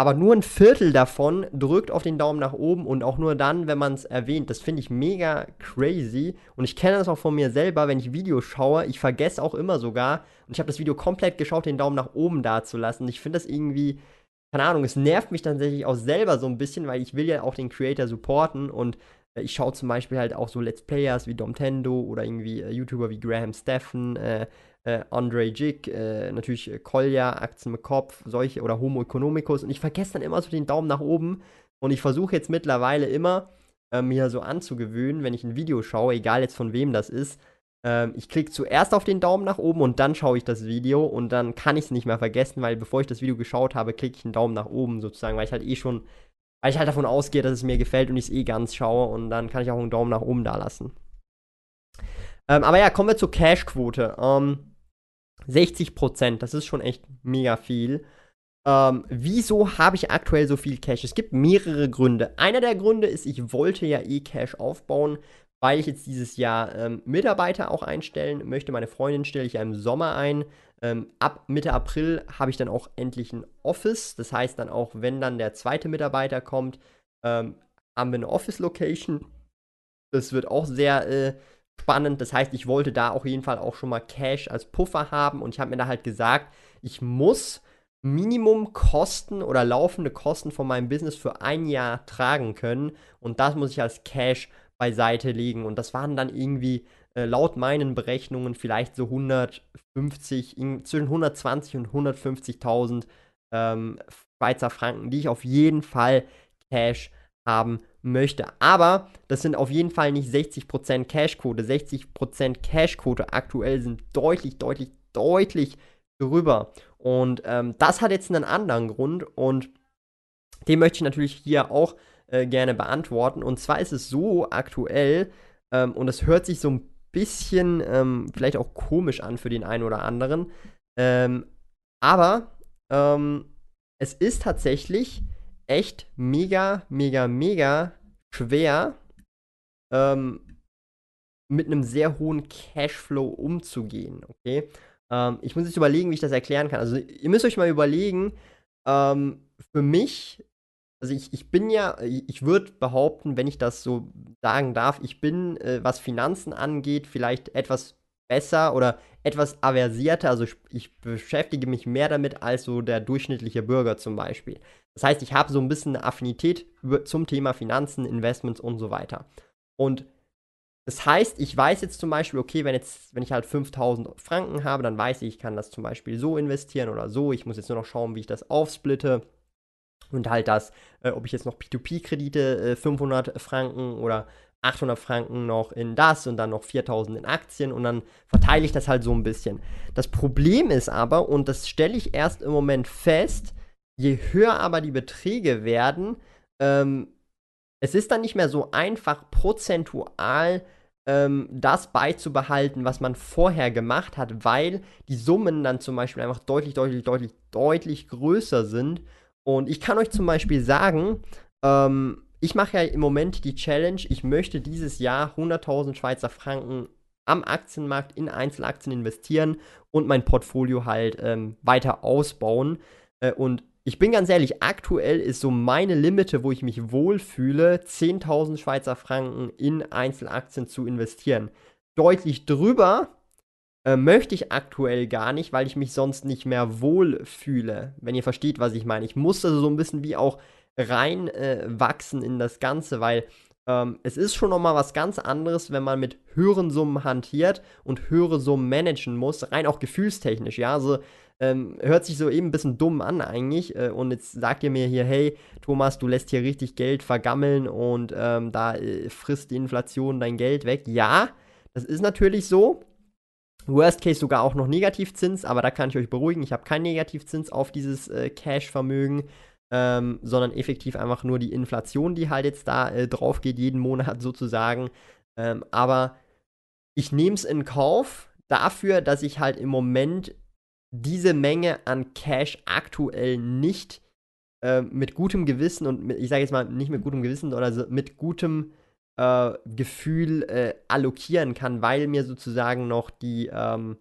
aber nur ein Viertel davon drückt auf den Daumen nach oben und auch nur dann, wenn man es erwähnt. Das finde ich mega crazy. Und ich kenne das auch von mir selber, wenn ich Videos schaue. Ich vergesse auch immer sogar, und ich habe das Video komplett geschaut, den Daumen nach oben dazulassen. Ich finde das irgendwie, keine Ahnung, es nervt mich tatsächlich auch selber so ein bisschen, weil ich will ja auch den Creator supporten und äh, ich schaue zum Beispiel halt auch so Let's Players wie Domtendo oder irgendwie äh, YouTuber wie Graham Steffen, äh, äh, Andre Jig, äh, natürlich äh, Kolja, Aktien mit Kopf, solche oder Homo economicus. Und ich vergesse dann immer so den Daumen nach oben. Und ich versuche jetzt mittlerweile immer, äh, mir so anzugewöhnen, wenn ich ein Video schaue, egal jetzt von wem das ist. Ähm, ich klicke zuerst auf den Daumen nach oben und dann schaue ich das Video und dann kann ich es nicht mehr vergessen, weil bevor ich das Video geschaut habe, klicke ich einen Daumen nach oben sozusagen, weil ich halt eh schon, weil ich halt davon ausgehe, dass es mir gefällt und ich es eh ganz schaue und dann kann ich auch einen Daumen nach oben da lassen. Ähm, aber ja, kommen wir zur Cash-Quote. Ähm, 60 Prozent, das ist schon echt mega viel. Ähm, wieso habe ich aktuell so viel Cash? Es gibt mehrere Gründe. Einer der Gründe ist, ich wollte ja eh Cash aufbauen, weil ich jetzt dieses Jahr ähm, Mitarbeiter auch einstellen möchte. Meine Freundin stelle ich ja im Sommer ein. Ähm, ab Mitte April habe ich dann auch endlich ein Office. Das heißt dann auch, wenn dann der zweite Mitarbeiter kommt, ähm, haben wir eine Office-Location. Das wird auch sehr äh, spannend. Das heißt, ich wollte da auf jeden Fall auch schon mal Cash als Puffer haben und ich habe mir da halt gesagt, ich muss Minimum Kosten oder laufende Kosten von meinem Business für ein Jahr tragen können und das muss ich als Cash beiseite legen und das waren dann irgendwie äh, laut meinen Berechnungen vielleicht so 150, in, zwischen 120 und 150.000 ähm, Schweizer Franken, die ich auf jeden Fall Cash haben möchte. Aber das sind auf jeden Fall nicht 60% Cashquote. 60% Cashquote aktuell sind deutlich, deutlich, deutlich drüber. Und ähm, das hat jetzt einen anderen Grund und den möchte ich natürlich hier auch äh, gerne beantworten. Und zwar ist es so aktuell, ähm, und es hört sich so ein bisschen ähm, vielleicht auch komisch an für den einen oder anderen, ähm, aber ähm, es ist tatsächlich echt mega, mega, mega schwer, ähm, mit einem sehr hohen Cashflow umzugehen, okay? Ähm, ich muss jetzt überlegen, wie ich das erklären kann. Also, ihr müsst euch mal überlegen, ähm, für mich, also ich, ich bin ja, ich würde behaupten, wenn ich das so sagen darf, ich bin, äh, was Finanzen angeht, vielleicht etwas besser oder etwas aversierter. Also ich, beschäftige mich mehr damit als so der durchschnittliche Bürger zum Beispiel. Das heißt, ich habe so ein bisschen eine Affinität zum Thema Finanzen, Investments und so weiter. Und das heißt, ich weiß jetzt zum Beispiel, okay, wenn, jetzt, wenn ich halt 5000 Franken habe, dann weiß ich, ich kann das zum Beispiel so investieren oder so. Ich muss jetzt nur noch schauen, wie ich das aufsplitte. Und halt das, äh, ob ich jetzt noch P2P-Kredite äh, 500 Franken oder 800 Franken noch in das und dann noch 4000 in Aktien und dann verteile ich das halt so ein bisschen. Das Problem ist aber, und das stelle ich erst im Moment fest, je höher aber die Beträge werden, ähm, es ist dann nicht mehr so einfach prozentual ähm, das beizubehalten, was man vorher gemacht hat, weil die Summen dann zum Beispiel einfach deutlich, deutlich, deutlich, deutlich größer sind. Und ich kann euch zum Beispiel sagen, ähm, ich mache ja im Moment die Challenge, ich möchte dieses Jahr 100.000 Schweizer Franken am Aktienmarkt in Einzelaktien investieren und mein Portfolio halt ähm, weiter ausbauen. Äh, und ich bin ganz ehrlich, aktuell ist so meine Limite, wo ich mich wohlfühle, 10.000 Schweizer Franken in Einzelaktien zu investieren. Deutlich drüber äh, möchte ich aktuell gar nicht, weil ich mich sonst nicht mehr wohlfühle. Wenn ihr versteht, was ich meine. Ich muss also so ein bisschen wie auch reinwachsen äh, in das Ganze, weil ähm, es ist schon nochmal was ganz anderes, wenn man mit höheren Summen hantiert und höhere Summen managen muss, rein auch gefühlstechnisch, ja, also ähm, hört sich so eben ein bisschen dumm an eigentlich äh, und jetzt sagt ihr mir hier, hey Thomas, du lässt hier richtig Geld vergammeln und ähm, da äh, frisst die Inflation dein Geld weg. Ja, das ist natürlich so, Worst Case sogar auch noch Negativzins, aber da kann ich euch beruhigen, ich habe keinen Negativzins auf dieses äh, Cash-Vermögen ähm, sondern effektiv einfach nur die Inflation, die halt jetzt da äh, drauf geht, jeden Monat sozusagen. Ähm, aber ich nehme es in Kauf dafür, dass ich halt im Moment diese Menge an Cash aktuell nicht äh, mit gutem Gewissen und mit, ich sage jetzt mal nicht mit gutem Gewissen, sondern so mit gutem äh, Gefühl äh, allokieren kann, weil mir sozusagen noch die, ähm,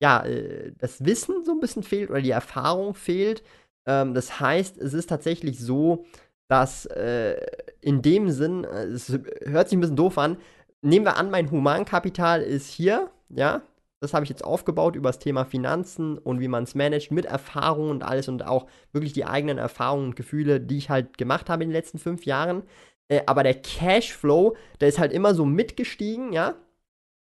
ja, äh, das Wissen so ein bisschen fehlt oder die Erfahrung fehlt ähm, das heißt, es ist tatsächlich so, dass äh, in dem Sinn, äh, es hört sich ein bisschen doof an, nehmen wir an, mein Humankapital ist hier, ja, das habe ich jetzt aufgebaut über das Thema Finanzen und wie man es managt mit Erfahrung und alles und auch wirklich die eigenen Erfahrungen und Gefühle, die ich halt gemacht habe in den letzten fünf Jahren. Äh, aber der Cashflow, der ist halt immer so mitgestiegen, ja.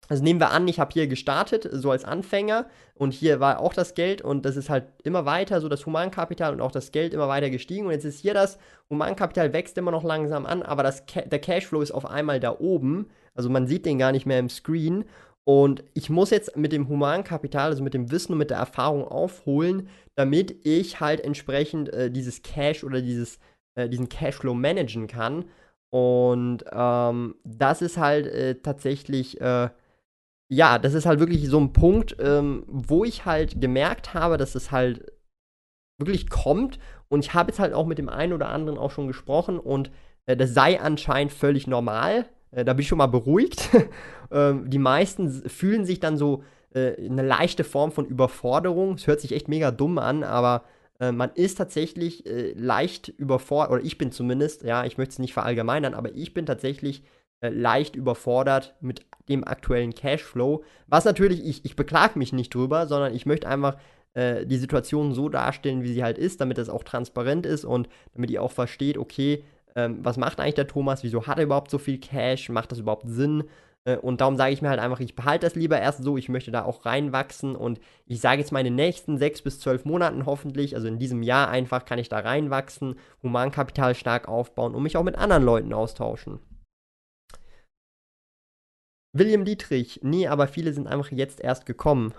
Also nehmen wir an, ich habe hier gestartet, so als Anfänger, und hier war auch das Geld, und das ist halt immer weiter, so das Humankapital und auch das Geld immer weiter gestiegen. Und jetzt ist hier das Humankapital wächst immer noch langsam an, aber das der Cashflow ist auf einmal da oben. Also man sieht den gar nicht mehr im Screen. Und ich muss jetzt mit dem Humankapital, also mit dem Wissen und mit der Erfahrung aufholen, damit ich halt entsprechend äh, dieses Cash oder dieses, äh, diesen Cashflow managen kann. Und ähm, das ist halt äh, tatsächlich äh, ja, das ist halt wirklich so ein Punkt, ähm, wo ich halt gemerkt habe, dass es halt wirklich kommt. Und ich habe jetzt halt auch mit dem einen oder anderen auch schon gesprochen und äh, das sei anscheinend völlig normal. Äh, da bin ich schon mal beruhigt. ähm, die meisten fühlen sich dann so äh, eine leichte Form von Überforderung. Es hört sich echt mega dumm an, aber äh, man ist tatsächlich äh, leicht überfordert, oder ich bin zumindest, ja, ich möchte es nicht verallgemeinern, aber ich bin tatsächlich leicht überfordert mit dem aktuellen Cashflow. Was natürlich, ich, ich beklage mich nicht drüber, sondern ich möchte einfach äh, die Situation so darstellen, wie sie halt ist, damit es auch transparent ist und damit ihr auch versteht, okay, ähm, was macht eigentlich der Thomas, wieso hat er überhaupt so viel Cash, macht das überhaupt Sinn? Äh, und darum sage ich mir halt einfach, ich behalte das lieber erst so, ich möchte da auch reinwachsen und ich sage jetzt mal in den nächsten sechs bis zwölf Monaten hoffentlich, also in diesem Jahr einfach kann ich da reinwachsen, Humankapital stark aufbauen und mich auch mit anderen Leuten austauschen. William Dietrich, nee, aber viele sind einfach jetzt erst gekommen.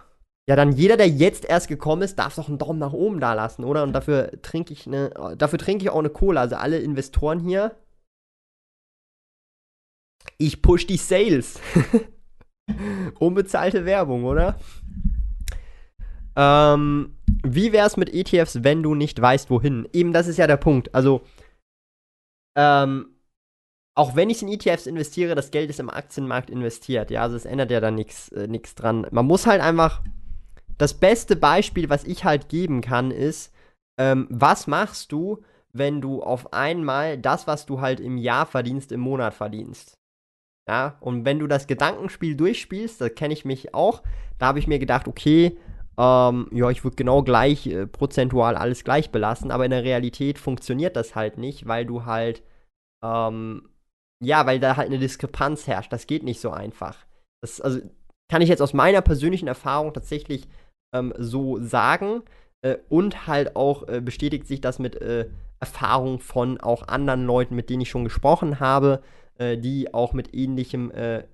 Ja, dann jeder, der jetzt erst gekommen ist, darf doch einen Daumen nach oben da lassen, oder? Und dafür trinke ich eine, dafür trinke ich auch eine Cola. Also alle Investoren hier, ich push die Sales. Unbezahlte Werbung, oder? Ähm, wie wär's mit ETFs, wenn du nicht weißt, wohin? Eben, das ist ja der Punkt. Also, ähm, auch wenn ich in ETFs investiere, das Geld ist im Aktienmarkt investiert. Ja, also es ändert ja da nichts äh, dran. Man muss halt einfach. Das beste Beispiel, was ich halt geben kann, ist, ähm, was machst du, wenn du auf einmal das, was du halt im Jahr verdienst, im Monat verdienst? Ja, und wenn du das Gedankenspiel durchspielst, da kenne ich mich auch, da habe ich mir gedacht, okay, ähm, ja, ich würde genau gleich äh, prozentual alles gleich belassen, aber in der Realität funktioniert das halt nicht, weil du halt, ähm, ja, weil da halt eine Diskrepanz herrscht. Das geht nicht so einfach. Das, also, kann ich jetzt aus meiner persönlichen Erfahrung tatsächlich ähm, so sagen. Äh, und halt auch äh, bestätigt sich das mit äh, Erfahrung von auch anderen Leuten, mit denen ich schon gesprochen habe äh, die auch mit ähnlichem äh,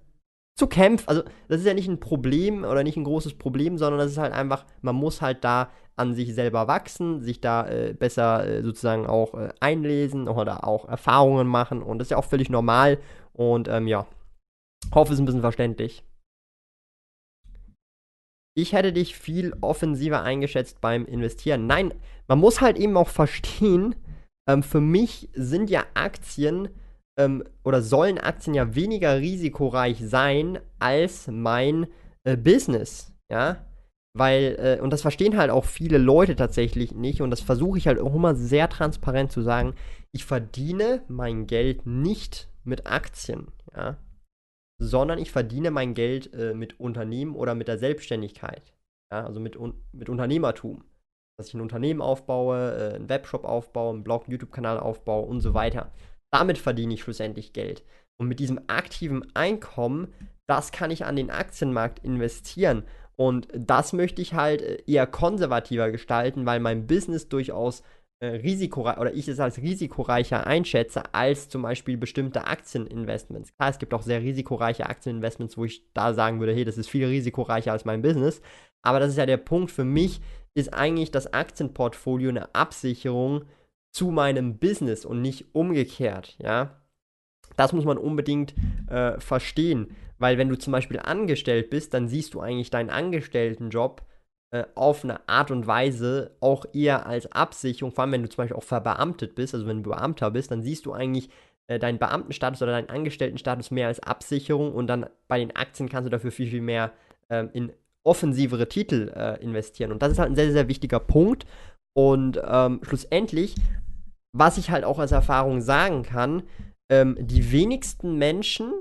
zu kämpfen. Also, das ist ja nicht ein Problem oder nicht ein großes Problem, sondern das ist halt einfach, man muss halt da an sich selber wachsen, sich da äh, besser äh, sozusagen auch äh, einlesen oder auch Erfahrungen machen und das ist ja auch völlig normal und ähm, ja, hoffe, es ist ein bisschen verständlich. Ich hätte dich viel offensiver eingeschätzt beim Investieren. Nein, man muss halt eben auch verstehen, ähm, für mich sind ja Aktien ähm, oder sollen Aktien ja weniger risikoreich sein als mein äh, Business, ja. Weil, äh, und das verstehen halt auch viele Leute tatsächlich nicht, und das versuche ich halt auch immer sehr transparent zu sagen, ich verdiene mein Geld nicht mit Aktien, ja, sondern ich verdiene mein Geld äh, mit Unternehmen oder mit der Selbstständigkeit, ja, also mit, un mit Unternehmertum. Dass ich ein Unternehmen aufbaue, äh, einen Webshop aufbaue, einen Blog, YouTube-Kanal aufbaue und so weiter. Damit verdiene ich schlussendlich Geld. Und mit diesem aktiven Einkommen, das kann ich an den Aktienmarkt investieren. Und das möchte ich halt äh, eher konservativer gestalten, weil mein Business durchaus äh, risikoreich oder ich es als risikoreicher einschätze als zum Beispiel bestimmte Aktieninvestments. Klar, es gibt auch sehr risikoreiche Aktieninvestments, wo ich da sagen würde, hey, das ist viel risikoreicher als mein Business. Aber das ist ja der Punkt für mich, ist eigentlich das Aktienportfolio eine Absicherung zu meinem Business und nicht umgekehrt, ja. Das muss man unbedingt äh, verstehen, weil wenn du zum Beispiel angestellt bist, dann siehst du eigentlich deinen Angestelltenjob äh, auf eine Art und Weise auch eher als Absicherung, vor allem wenn du zum Beispiel auch verbeamtet bist, also wenn du Beamter bist, dann siehst du eigentlich äh, deinen Beamtenstatus oder deinen Angestelltenstatus mehr als Absicherung und dann bei den Aktien kannst du dafür viel, viel mehr ähm, in offensivere Titel äh, investieren. Und das ist halt ein sehr, sehr wichtiger Punkt. Und ähm, schlussendlich was ich halt auch als Erfahrung sagen kann, ähm, die wenigsten Menschen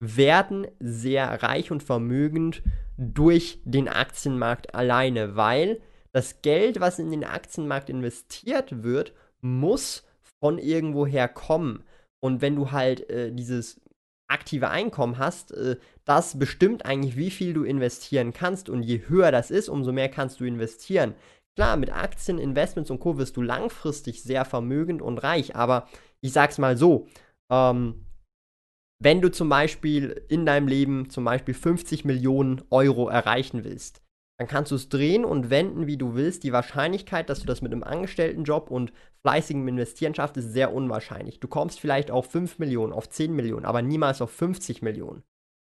werden sehr reich und vermögend durch den Aktienmarkt alleine, weil das Geld, was in den Aktienmarkt investiert wird, muss von irgendwoher kommen. Und wenn du halt äh, dieses aktive Einkommen hast, äh, das bestimmt eigentlich, wie viel du investieren kannst. Und je höher das ist, umso mehr kannst du investieren. Klar, mit Aktien, Investments und Co. wirst du langfristig sehr vermögend und reich, aber ich sag's mal so, ähm, wenn du zum Beispiel in deinem Leben zum Beispiel 50 Millionen Euro erreichen willst, dann kannst du es drehen und wenden, wie du willst. Die Wahrscheinlichkeit, dass du das mit einem Angestelltenjob und fleißigem Investieren schaffst, ist sehr unwahrscheinlich. Du kommst vielleicht auf 5 Millionen, auf 10 Millionen, aber niemals auf 50 Millionen.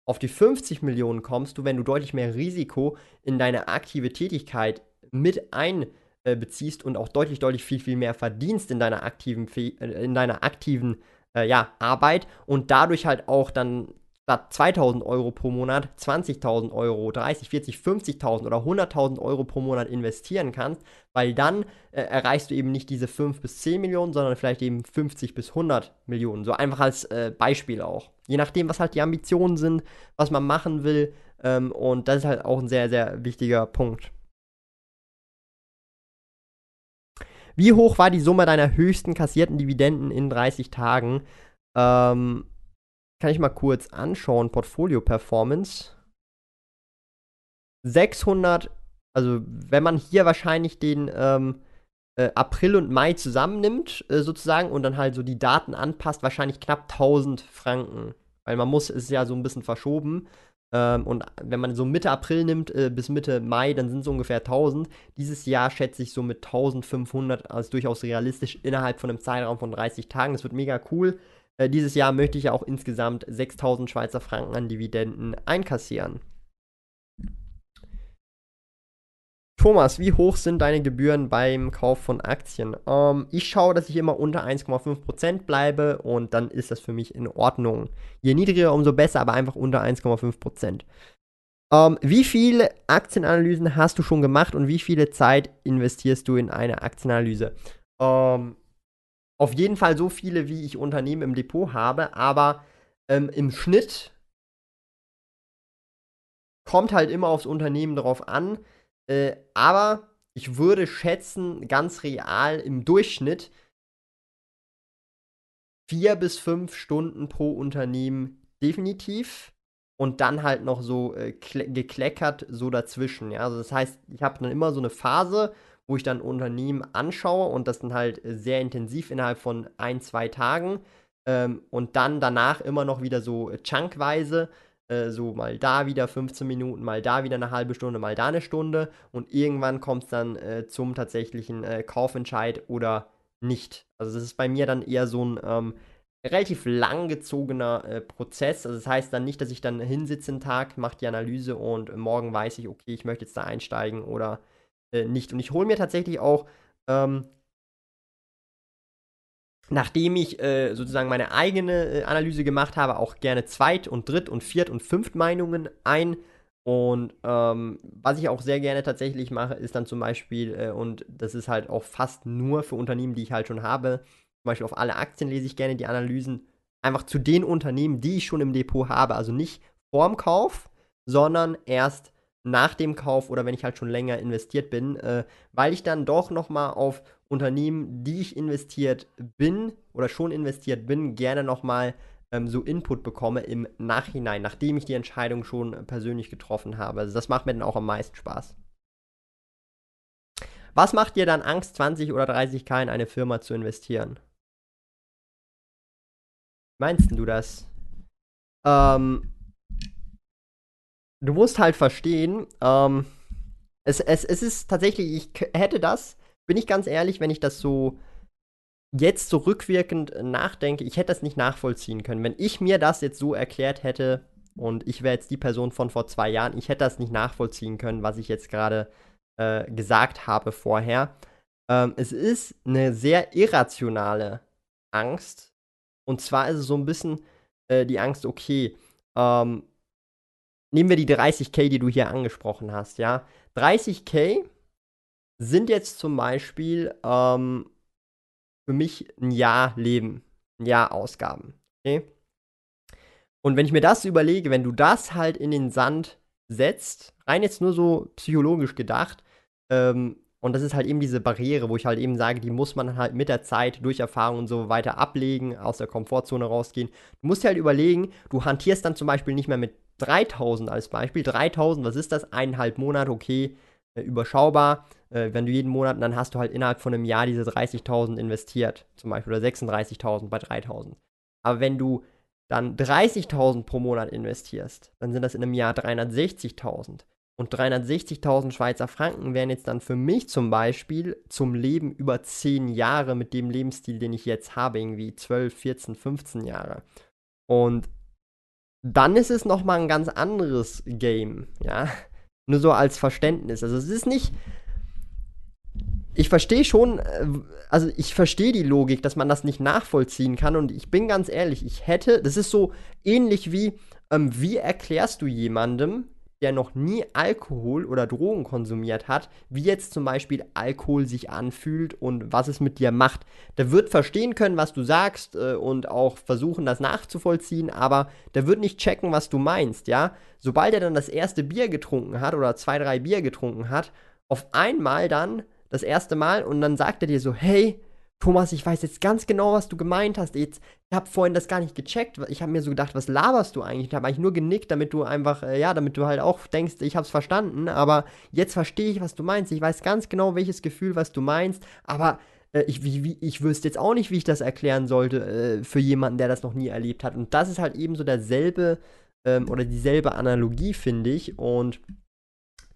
Auf die 50 Millionen kommst du, wenn du deutlich mehr Risiko in deine aktive Tätigkeit mit einbeziehst und auch deutlich, deutlich viel, viel mehr verdienst in deiner aktiven, äh, in deiner aktiven äh, ja, Arbeit und dadurch halt auch dann statt 2000 Euro pro Monat 20.000 Euro, 30, 40, 50.000 oder 100.000 Euro pro Monat investieren kannst, weil dann äh, erreichst du eben nicht diese 5 bis 10 Millionen, sondern vielleicht eben 50 bis 100 Millionen. So einfach als äh, Beispiel auch. Je nachdem, was halt die Ambitionen sind, was man machen will. Ähm, und das ist halt auch ein sehr, sehr wichtiger Punkt. Wie hoch war die Summe deiner höchsten kassierten Dividenden in 30 Tagen? Ähm, kann ich mal kurz anschauen. Portfolio Performance. 600, also wenn man hier wahrscheinlich den ähm, äh, April und Mai zusammennimmt, äh, sozusagen, und dann halt so die Daten anpasst, wahrscheinlich knapp 1000 Franken. Weil man muss, ist ja so ein bisschen verschoben. Ähm, und wenn man so Mitte April nimmt äh, bis Mitte Mai, dann sind es ungefähr 1000. Dieses Jahr schätze ich so mit 1500 als durchaus realistisch innerhalb von einem Zeitraum von 30 Tagen. Das wird mega cool. Äh, dieses Jahr möchte ich ja auch insgesamt 6000 Schweizer Franken an Dividenden einkassieren. Thomas, wie hoch sind deine Gebühren beim Kauf von Aktien? Ähm, ich schaue, dass ich immer unter 1,5% bleibe und dann ist das für mich in Ordnung. Je niedriger, umso besser, aber einfach unter 1,5%. Ähm, wie viele Aktienanalysen hast du schon gemacht und wie viele Zeit investierst du in eine Aktienanalyse? Ähm, auf jeden Fall so viele, wie ich Unternehmen im Depot habe, aber ähm, im Schnitt kommt halt immer aufs Unternehmen drauf an äh, aber ich würde schätzen, ganz real im Durchschnitt vier bis fünf Stunden pro Unternehmen definitiv. Und dann halt noch so äh, gekleckert so dazwischen. Ja? Also das heißt, ich habe dann immer so eine Phase, wo ich dann Unternehmen anschaue und das dann halt sehr intensiv innerhalb von ein, zwei Tagen. Ähm, und dann danach immer noch wieder so chunkweise äh, so mal da wieder 15 Minuten, mal da wieder eine halbe Stunde, mal da eine Stunde und irgendwann kommt es dann äh, zum tatsächlichen äh, Kaufentscheid oder nicht. Also das ist bei mir dann eher so ein ähm, relativ langgezogener äh, Prozess. Also das heißt dann nicht, dass ich dann hinsitze einen Tag, mache die Analyse und morgen weiß ich, okay, ich möchte jetzt da einsteigen oder äh, nicht. Und ich hole mir tatsächlich auch ähm, nachdem ich äh, sozusagen meine eigene äh, Analyse gemacht habe, auch gerne Zweit- und Dritt- und Viert- und Fünft-Meinungen ein. Und ähm, was ich auch sehr gerne tatsächlich mache, ist dann zum Beispiel, äh, und das ist halt auch fast nur für Unternehmen, die ich halt schon habe, zum Beispiel auf alle Aktien lese ich gerne die Analysen, einfach zu den Unternehmen, die ich schon im Depot habe. Also nicht vorm Kauf, sondern erst nach dem Kauf oder wenn ich halt schon länger investiert bin, äh, weil ich dann doch nochmal auf Unternehmen, die ich investiert bin oder schon investiert bin, gerne nochmal ähm, so Input bekomme im Nachhinein, nachdem ich die Entscheidung schon persönlich getroffen habe. Also das macht mir dann auch am meisten Spaß. Was macht dir dann Angst, 20 oder 30k in eine Firma zu investieren? Meinst du das? Ähm, du musst halt verstehen, ähm, es, es, es ist tatsächlich, ich hätte das, bin ich ganz ehrlich, wenn ich das so jetzt so rückwirkend nachdenke, ich hätte das nicht nachvollziehen können. Wenn ich mir das jetzt so erklärt hätte und ich wäre jetzt die Person von vor zwei Jahren, ich hätte das nicht nachvollziehen können, was ich jetzt gerade äh, gesagt habe vorher. Ähm, es ist eine sehr irrationale Angst. Und zwar ist es so ein bisschen äh, die Angst, okay, ähm, nehmen wir die 30k, die du hier angesprochen hast, ja. 30k sind jetzt zum Beispiel ähm, für mich ein Jahr Leben, ein Jahr Ausgaben. Okay? Und wenn ich mir das überlege, wenn du das halt in den Sand setzt, rein jetzt nur so psychologisch gedacht, ähm, und das ist halt eben diese Barriere, wo ich halt eben sage, die muss man halt mit der Zeit durch Erfahrung und so weiter ablegen, aus der Komfortzone rausgehen. Du musst dir halt überlegen, du hantierst dann zum Beispiel nicht mehr mit 3000 als Beispiel. 3000, was ist das? Eineinhalb Monate, okay, äh, überschaubar. Äh, wenn du jeden Monat, dann hast du halt innerhalb von einem Jahr diese 30.000 investiert, zum Beispiel, oder 36.000 bei 3.000. Aber wenn du dann 30.000 pro Monat investierst, dann sind das in einem Jahr 360.000. Und 360.000 Schweizer Franken wären jetzt dann für mich zum Beispiel zum Leben über 10 Jahre mit dem Lebensstil, den ich jetzt habe, irgendwie 12, 14, 15 Jahre. Und dann ist es nochmal ein ganz anderes Game, ja. Nur so als Verständnis. Also es ist nicht. Ich verstehe schon, äh, also ich verstehe die Logik, dass man das nicht nachvollziehen kann. Und ich bin ganz ehrlich, ich hätte, das ist so ähnlich wie, ähm, wie erklärst du jemandem, der noch nie Alkohol oder Drogen konsumiert hat, wie jetzt zum Beispiel Alkohol sich anfühlt und was es mit dir macht. Der wird verstehen können, was du sagst äh, und auch versuchen, das nachzuvollziehen, aber der wird nicht checken, was du meinst, ja. Sobald er dann das erste Bier getrunken hat oder zwei, drei Bier getrunken hat, auf einmal dann das erste Mal und dann sagt er dir so, hey, Thomas, ich weiß jetzt ganz genau, was du gemeint hast. Jetzt, ich habe vorhin das gar nicht gecheckt. Ich habe mir so gedacht, was laberst du eigentlich? Ich habe eigentlich nur genickt, damit du einfach, äh, ja, damit du halt auch denkst, ich habe es verstanden. Aber jetzt verstehe ich, was du meinst. Ich weiß ganz genau, welches Gefühl, was du meinst. Aber äh, ich, wie, wie, ich wüsste jetzt auch nicht, wie ich das erklären sollte äh, für jemanden, der das noch nie erlebt hat. Und das ist halt eben so derselbe ähm, oder dieselbe Analogie, finde ich. Und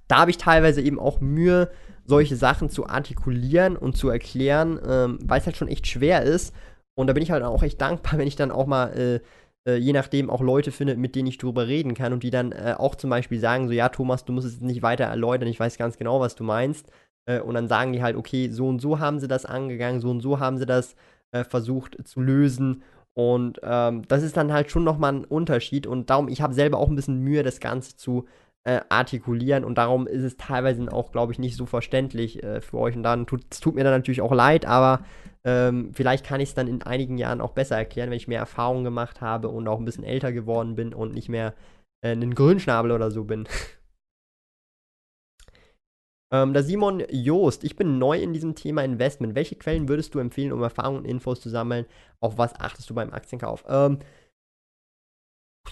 da habe ich teilweise eben auch Mühe, solche Sachen zu artikulieren und zu erklären, ähm, weil es halt schon echt schwer ist. Und da bin ich halt auch echt dankbar, wenn ich dann auch mal, äh, äh, je nachdem, auch Leute finde, mit denen ich drüber reden kann und die dann äh, auch zum Beispiel sagen, so, ja, Thomas, du musst es nicht weiter erläutern, ich weiß ganz genau, was du meinst. Äh, und dann sagen die halt, okay, so und so haben sie das angegangen, so und so haben sie das äh, versucht zu lösen. Und ähm, das ist dann halt schon nochmal ein Unterschied. Und darum, ich habe selber auch ein bisschen Mühe, das Ganze zu äh, artikulieren und darum ist es teilweise auch, glaube ich, nicht so verständlich äh, für euch und dann tut es tut mir dann natürlich auch leid, aber ähm, vielleicht kann ich es dann in einigen Jahren auch besser erklären, wenn ich mehr Erfahrung gemacht habe und auch ein bisschen älter geworden bin und nicht mehr äh, ein Grünschnabel oder so bin. ähm, der Simon Joost, ich bin neu in diesem Thema Investment. Welche Quellen würdest du empfehlen, um Erfahrungen und Infos zu sammeln? Auf was achtest du beim Aktienkauf? Ähm,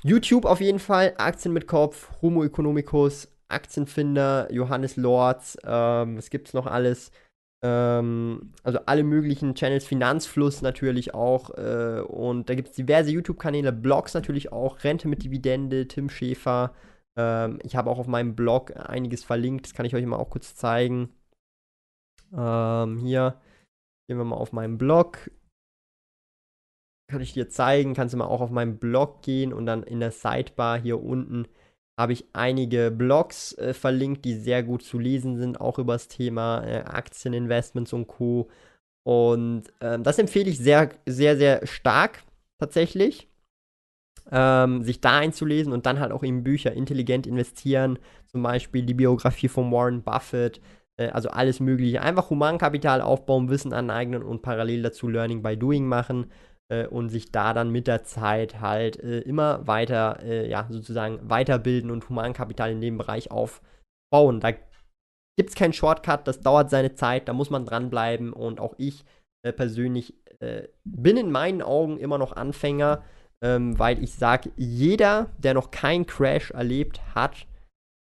YouTube auf jeden Fall, Aktien mit Kopf, Homo economicus, Aktienfinder, Johannes Lorz, ähm, was gibt's noch alles? Ähm, also alle möglichen Channels, Finanzfluss natürlich auch. Äh, und da gibt es diverse YouTube-Kanäle, Blogs natürlich auch, Rente mit Dividende, Tim Schäfer. Ähm, ich habe auch auf meinem Blog einiges verlinkt, das kann ich euch mal auch kurz zeigen. Ähm, hier gehen wir mal auf meinen Blog kann ich dir zeigen, kannst du mal auch auf meinen Blog gehen und dann in der Sidebar hier unten habe ich einige Blogs äh, verlinkt, die sehr gut zu lesen sind, auch über das Thema äh, Aktieninvestments und Co. Und äh, das empfehle ich sehr, sehr, sehr stark tatsächlich, ähm, sich da einzulesen und dann halt auch in Bücher intelligent investieren, zum Beispiel die Biografie von Warren Buffett, äh, also alles Mögliche. Einfach Humankapital aufbauen, Wissen aneignen und parallel dazu Learning by Doing machen äh, und sich da dann mit der Zeit halt äh, immer weiter, äh, ja, sozusagen weiterbilden und Humankapital in dem Bereich aufbauen. Da gibt es keinen Shortcut, das dauert seine Zeit, da muss man dranbleiben und auch ich äh, persönlich bin in meinen Augen immer noch Anfänger, ähm, weil ich sage, jeder, der noch keinen Crash erlebt hat,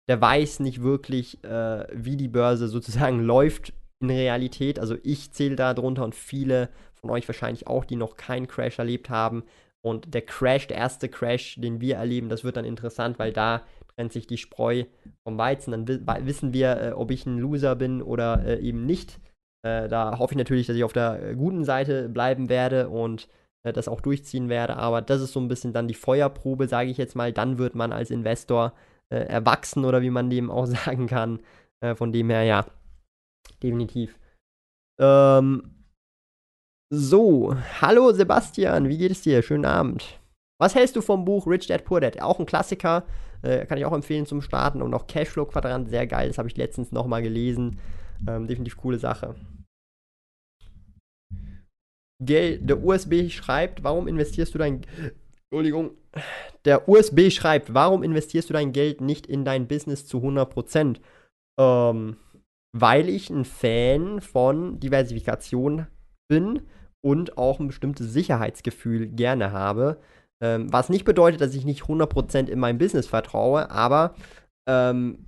der weiß nicht wirklich, äh, wie die Börse sozusagen läuft in Realität. Also ich zähle da drunter und viele von euch wahrscheinlich auch, die noch keinen Crash erlebt haben. Und der Crash, der erste Crash, den wir erleben, das wird dann interessant, weil da trennt sich die Spreu vom Weizen. Dann wissen wir, äh, ob ich ein Loser bin oder äh, eben nicht. Äh, da hoffe ich natürlich, dass ich auf der äh, guten Seite bleiben werde und äh, das auch durchziehen werde. Aber das ist so ein bisschen dann die Feuerprobe, sage ich jetzt mal. Dann wird man als Investor äh, erwachsen oder wie man dem auch sagen kann. von dem her, ja, definitiv. Ähm, so, hallo Sebastian, wie geht es dir? Schönen Abend. Was hältst du vom Buch Rich Dad Poor Dad? Auch ein Klassiker, äh, kann ich auch empfehlen zum Starten und auch Cashflow Quadrant, sehr geil, das habe ich letztens nochmal gelesen. Ähm, definitiv coole Sache. Gel der USB schreibt, warum investierst du dein Entschuldigung. Der USB schreibt, warum investierst du dein Geld nicht in dein Business zu 100%? Ähm, weil ich ein Fan von Diversifikation bin und auch ein bestimmtes Sicherheitsgefühl gerne habe. Ähm, was nicht bedeutet, dass ich nicht 100% in mein Business vertraue, aber ähm,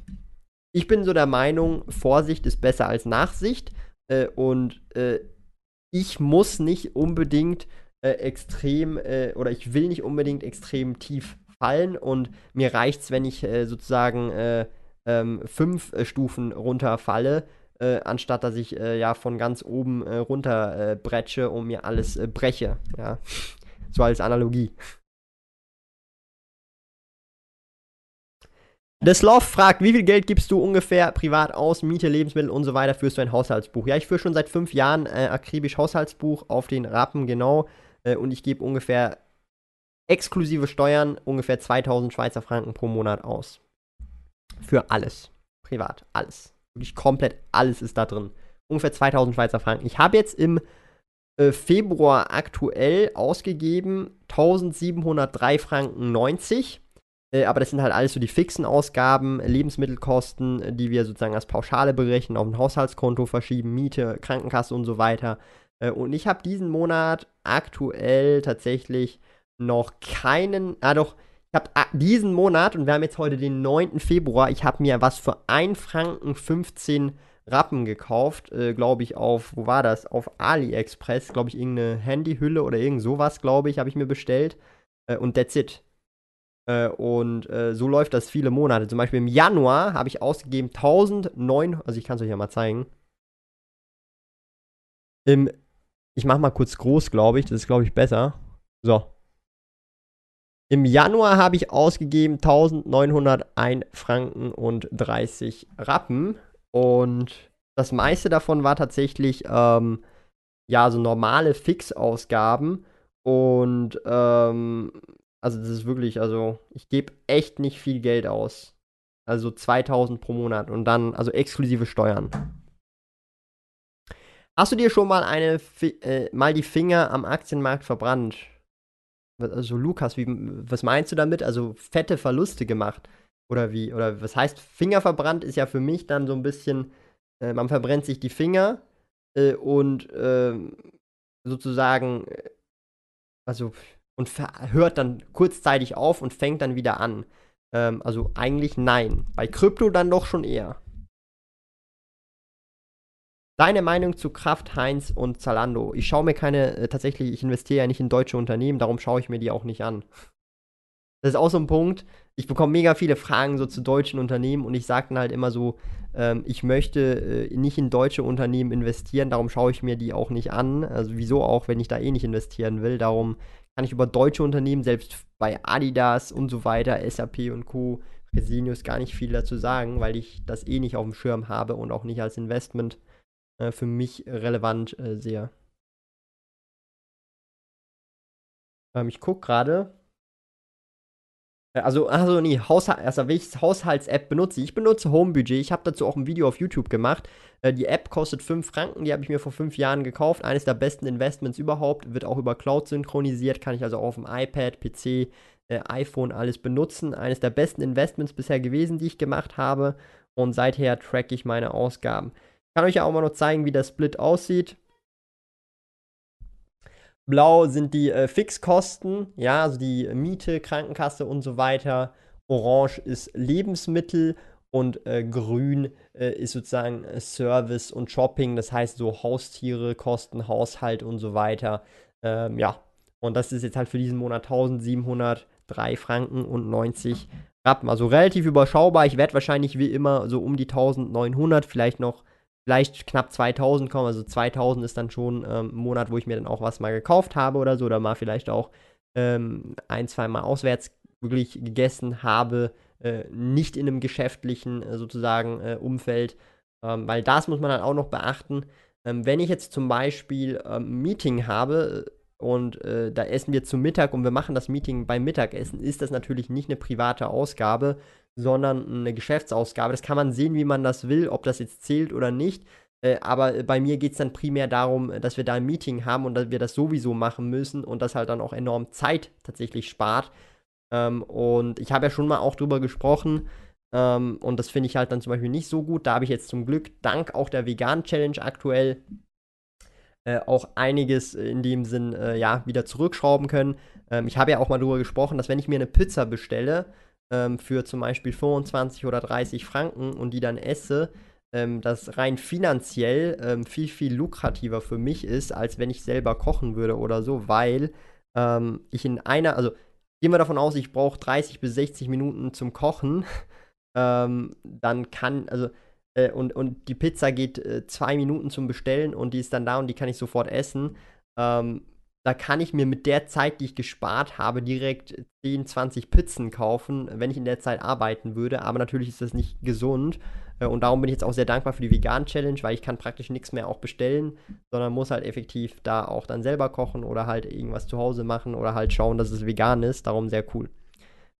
ich bin so der Meinung, Vorsicht ist besser als Nachsicht äh, und äh, ich muss nicht unbedingt äh, extrem äh, oder ich will nicht unbedingt extrem tief fallen und mir reicht es, wenn ich äh, sozusagen äh, ähm, fünf Stufen runterfalle äh, anstatt dass ich äh, ja von ganz oben äh, runter äh, bretsche und mir alles äh, breche. Ja. So als Analogie. Das Love fragt, wie viel Geld gibst du ungefähr privat aus, Miete, Lebensmittel und so weiter, führst du ein Haushaltsbuch? Ja, ich führe schon seit fünf Jahren äh, akribisch Haushaltsbuch auf den Rappen, genau. Äh, und ich gebe ungefähr exklusive Steuern ungefähr 2000 Schweizer Franken pro Monat aus. Für alles. Privat. Alles. Wirklich komplett alles ist da drin. Ungefähr 2000 Schweizer Franken. Ich habe jetzt im äh, Februar aktuell ausgegeben 1703 Franken 90 äh, aber das sind halt alles so die fixen Ausgaben, Lebensmittelkosten, äh, die wir sozusagen als Pauschale berechnen, auf ein Haushaltskonto verschieben, Miete, Krankenkasse und so weiter. Äh, und ich habe diesen Monat aktuell tatsächlich noch keinen, ah doch, habe ah, diesen Monat, und wir haben jetzt heute den 9. Februar, ich habe mir was für 1 Franken 15 Rappen gekauft, äh, glaube ich, auf, wo war das? Auf AliExpress, glaube ich, irgendeine Handyhülle oder irgend sowas, glaube ich, habe ich mir bestellt. Äh, und that's it. Äh, und äh, so läuft das viele Monate. Zum Beispiel im Januar habe ich ausgegeben 1009, also ich kann es euch ja mal zeigen. Im, ich mache mal kurz groß, glaube ich, das ist, glaube ich, besser. So. Im Januar habe ich ausgegeben 1901 Franken und 30 Rappen. Und das meiste davon war tatsächlich, ähm, ja, so normale Fixausgaben. Und ähm, also das ist wirklich, also ich gebe echt nicht viel Geld aus. Also 2000 pro Monat und dann, also exklusive Steuern. Hast du dir schon mal eine, äh, mal die Finger am Aktienmarkt verbrannt? Also Lukas, wie, was meinst du damit? Also fette Verluste gemacht? Oder wie? Oder was heißt Finger verbrannt ist ja für mich dann so ein bisschen, äh, man verbrennt sich die Finger äh, und ähm, sozusagen, äh, also und hört dann kurzzeitig auf und fängt dann wieder an. Ähm, also eigentlich nein. Bei Krypto dann doch schon eher. Deine Meinung zu Kraft, Heinz und Zalando? Ich schaue mir keine, äh, tatsächlich, ich investiere ja nicht in deutsche Unternehmen, darum schaue ich mir die auch nicht an. Das ist auch so ein Punkt. Ich bekomme mega viele Fragen so zu deutschen Unternehmen und ich sage dann halt immer so, ähm, ich möchte äh, nicht in deutsche Unternehmen investieren, darum schaue ich mir die auch nicht an. Also wieso auch, wenn ich da eh nicht investieren will. Darum kann ich über deutsche Unternehmen, selbst bei Adidas und so weiter, SAP und Co., Resinius gar nicht viel dazu sagen, weil ich das eh nicht auf dem Schirm habe und auch nicht als Investment äh, für mich relevant äh, sehe. Ähm, ich gucke gerade, äh, also, also nee, Haushalt, also welches Haushalts-App benutze ich? Ich benutze Homebudget. Ich habe dazu auch ein Video auf YouTube gemacht. Äh, die App kostet 5 Franken, die habe ich mir vor 5 Jahren gekauft. Eines der besten Investments überhaupt, wird auch über Cloud synchronisiert, kann ich also auch auf dem iPad, PC, äh, iPhone alles benutzen. Eines der besten Investments bisher gewesen, die ich gemacht habe. Und seither tracke ich meine Ausgaben. Kann euch ja auch mal noch zeigen, wie der Split aussieht. Blau sind die äh, Fixkosten, ja, also die Miete, Krankenkasse und so weiter. Orange ist Lebensmittel und äh, grün äh, ist sozusagen äh, Service und Shopping, das heißt so Haustiere, Kosten, Haushalt und so weiter. Ähm, ja, und das ist jetzt halt für diesen Monat 1703 Franken und 90 Rappen. Also relativ überschaubar. Ich werde wahrscheinlich wie immer so um die 1900, vielleicht noch vielleicht knapp 2000 kommen. Also 2000 ist dann schon ähm, ein Monat, wo ich mir dann auch was mal gekauft habe oder so. Oder mal vielleicht auch ähm, ein, zwei Mal auswärts wirklich gegessen habe. Äh, nicht in einem geschäftlichen äh, sozusagen äh, Umfeld. Ähm, weil das muss man dann auch noch beachten. Ähm, wenn ich jetzt zum Beispiel ein ähm, Meeting habe und äh, da essen wir zu Mittag und wir machen das Meeting beim Mittagessen, ist das natürlich nicht eine private Ausgabe, sondern eine Geschäftsausgabe. Das kann man sehen, wie man das will, ob das jetzt zählt oder nicht. Äh, aber bei mir geht es dann primär darum, dass wir da ein Meeting haben und dass wir das sowieso machen müssen und das halt dann auch enorm Zeit tatsächlich spart. Ähm, und ich habe ja schon mal auch drüber gesprochen. Ähm, und das finde ich halt dann zum Beispiel nicht so gut. Da habe ich jetzt zum Glück dank auch der Vegan Challenge aktuell äh, auch einiges in dem Sinn äh, ja wieder zurückschrauben können. Ähm, ich habe ja auch mal darüber gesprochen, dass wenn ich mir eine Pizza bestelle, ähm, für zum Beispiel 25 oder 30 Franken und die dann esse, ähm, das rein finanziell ähm, viel, viel lukrativer für mich ist, als wenn ich selber kochen würde oder so, weil ähm, ich in einer, also gehen wir davon aus, ich brauche 30 bis 60 Minuten zum Kochen, ähm, dann kann, also äh, und, und die Pizza geht äh, zwei Minuten zum Bestellen und die ist dann da und die kann ich sofort essen. Ähm, da kann ich mir mit der Zeit, die ich gespart habe, direkt 10, 20 Pizzen kaufen, wenn ich in der Zeit arbeiten würde. Aber natürlich ist das nicht gesund. Äh, und darum bin ich jetzt auch sehr dankbar für die Vegan-Challenge, weil ich kann praktisch nichts mehr auch bestellen, sondern muss halt effektiv da auch dann selber kochen oder halt irgendwas zu Hause machen oder halt schauen, dass es vegan ist. Darum sehr cool.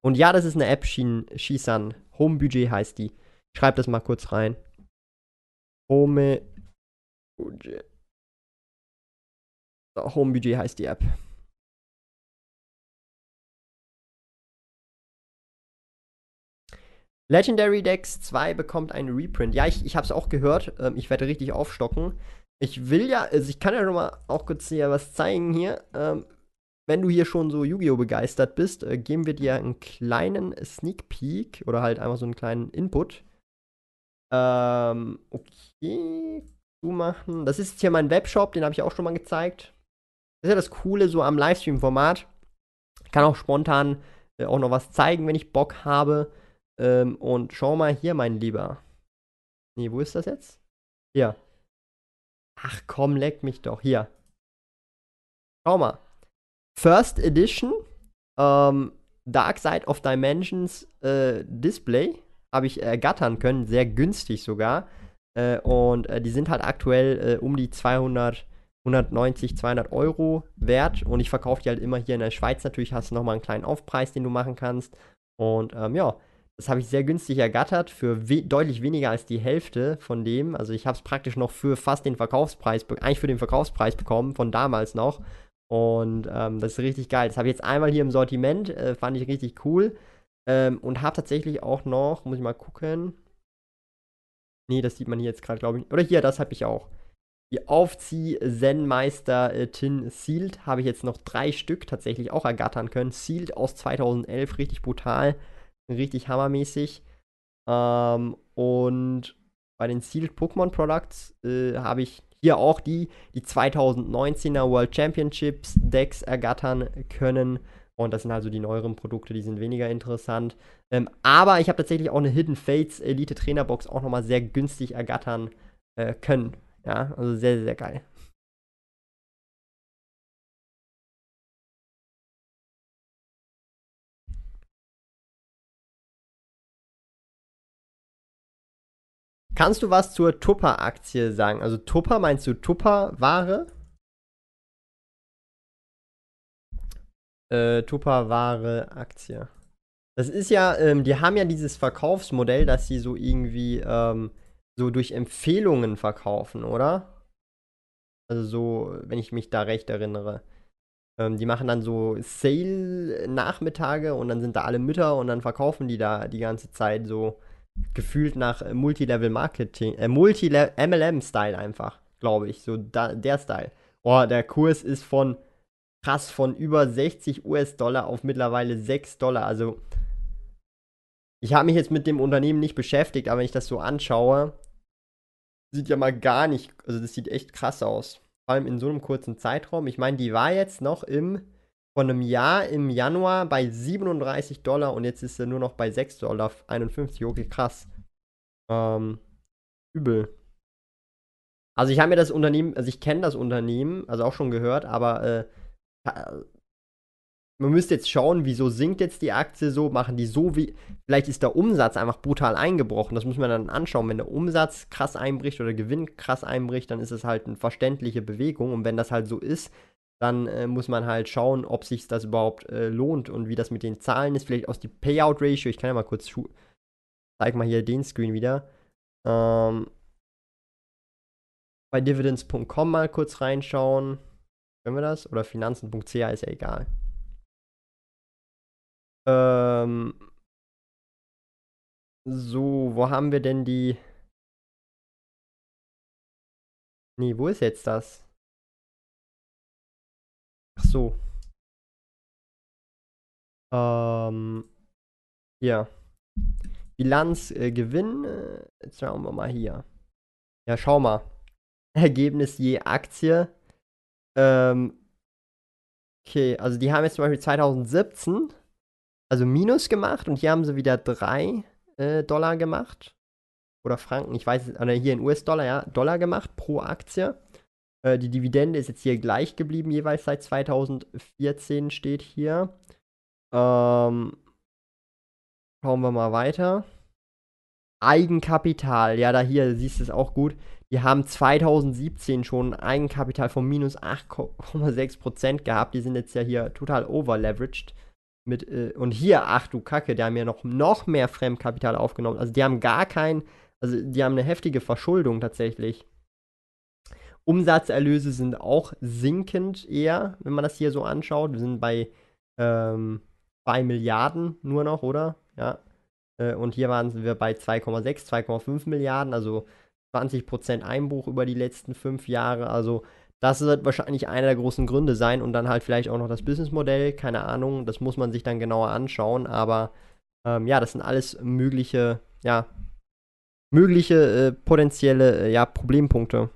Und ja, das ist eine App, Shisan. Home Budget heißt die. Ich schreibe das mal kurz rein. Home Budget. Home Budget heißt die App. Legendary Decks 2 bekommt einen Reprint. Ja, ich, ich habe es auch gehört. Ähm, ich werde richtig aufstocken. Ich will ja, also ich kann ja noch mal auch kurz hier was zeigen hier. Ähm, wenn du hier schon so Yu-Gi-Oh! begeistert bist, äh, geben wir dir einen kleinen Sneak Peek oder halt einfach so einen kleinen Input. Ähm, okay. Du machen. Das ist jetzt hier mein Webshop, den habe ich auch schon mal gezeigt. Das ist ja das Coole so am Livestream-Format. Ich kann auch spontan äh, auch noch was zeigen, wenn ich Bock habe. Ähm, und schau mal hier, mein Lieber. Nee, wo ist das jetzt? Hier. Ach komm, leck mich doch. Hier. Schau mal. First Edition. Ähm, Dark Side of Dimensions äh, Display habe ich ergattern können, sehr günstig sogar. Äh, und äh, die sind halt aktuell äh, um die 200 190, 200 Euro wert und ich verkaufe die halt immer hier in der Schweiz. Natürlich hast du nochmal einen kleinen Aufpreis, den du machen kannst. Und ähm, ja, das habe ich sehr günstig ergattert für we deutlich weniger als die Hälfte von dem. Also ich habe es praktisch noch für fast den Verkaufspreis, eigentlich für den Verkaufspreis bekommen von damals noch. Und ähm, das ist richtig geil. Das habe ich jetzt einmal hier im Sortiment, äh, fand ich richtig cool. Ähm, und habe tatsächlich auch noch, muss ich mal gucken. Nee, das sieht man hier jetzt gerade, glaube ich. Oder hier, das habe ich auch. Die Aufzieh-Zen-Meister äh, Tin Sealed habe ich jetzt noch drei Stück tatsächlich auch ergattern können. Sealed aus 2011, richtig brutal, richtig hammermäßig. Ähm, und bei den Sealed Pokémon Products äh, habe ich hier auch die, die 2019er World Championships Decks ergattern können. Und das sind also die neueren Produkte, die sind weniger interessant. Ähm, aber ich habe tatsächlich auch eine Hidden Fates Elite Trainerbox auch nochmal sehr günstig ergattern äh, können. Ja, also sehr, sehr geil. Kannst du was zur Tupper-Aktie sagen? Also Tupper, meinst du Tupper-Ware? Äh, Tupper-Ware-Aktie. Das ist ja, ähm, die haben ja dieses Verkaufsmodell, dass sie so irgendwie ähm, so durch Empfehlungen verkaufen, oder? Also so, wenn ich mich da recht erinnere. Ähm, die machen dann so Sale-Nachmittage und dann sind da alle Mütter und dann verkaufen die da die ganze Zeit so gefühlt nach Multilevel-Marketing, äh, Multi-MLM-Style einfach, glaube ich. So da, der Style. Boah, der Kurs ist von krass von über 60 US-Dollar auf mittlerweile 6 Dollar. Also ich habe mich jetzt mit dem Unternehmen nicht beschäftigt, aber wenn ich das so anschaue, sieht ja mal gar nicht, also das sieht echt krass aus. Vor allem in so einem kurzen Zeitraum. Ich meine, die war jetzt noch im, von einem Jahr im Januar bei 37 Dollar und jetzt ist sie nur noch bei 6 Dollar 51. Okay, krass. Ähm, übel. Also ich habe mir das Unternehmen, also ich kenne das Unternehmen, also auch schon gehört, aber äh, man müsste jetzt schauen, wieso sinkt jetzt die Aktie so, machen die so wie, vielleicht ist der Umsatz einfach brutal eingebrochen, das muss man dann anschauen, wenn der Umsatz krass einbricht oder Gewinn krass einbricht, dann ist es halt eine verständliche Bewegung. Und wenn das halt so ist, dann äh, muss man halt schauen, ob sich das überhaupt äh, lohnt und wie das mit den Zahlen ist, vielleicht aus die Payout Ratio, ich kann ja mal kurz, zeig mal hier den Screen wieder, ähm, bei dividends.com mal kurz reinschauen, können wir das? Oder finanzen.ca ist ja egal. Ähm, so, wo haben wir denn die. Nee, wo ist jetzt das? Ach so. Ähm, hier. Bilanz, äh. Äh, jetzt schauen wir mal hier. Ja, schau mal. Ergebnis je Aktie. Ähm, okay, also die haben jetzt zum Beispiel 2017 also Minus gemacht und hier haben sie wieder 3 äh, Dollar gemacht. Oder Franken, ich weiß es, hier in US-Dollar, ja, Dollar gemacht pro Aktie. Äh, die Dividende ist jetzt hier gleich geblieben, jeweils seit 2014 steht hier. Ähm, schauen wir mal weiter. Eigenkapital, ja, da hier siehst du es auch gut. Die haben 2017 schon Eigenkapital von minus 8,6% gehabt. Die sind jetzt ja hier total overleveraged. Mit, äh, und hier, ach du Kacke, die haben ja noch, noch mehr Fremdkapital aufgenommen. Also die haben gar kein, also die haben eine heftige Verschuldung tatsächlich. Umsatzerlöse sind auch sinkend eher, wenn man das hier so anschaut. Wir sind bei ähm, 2 Milliarden nur noch, oder? Ja. Äh, und hier waren wir bei 2,6, 2,5 Milliarden, also 20% Einbruch über die letzten fünf Jahre. Also das wird wahrscheinlich einer der großen Gründe sein und dann halt vielleicht auch noch das Businessmodell, keine Ahnung, das muss man sich dann genauer anschauen, aber ähm, ja, das sind alles mögliche, ja, mögliche äh, potenzielle, äh, ja, Problempunkte.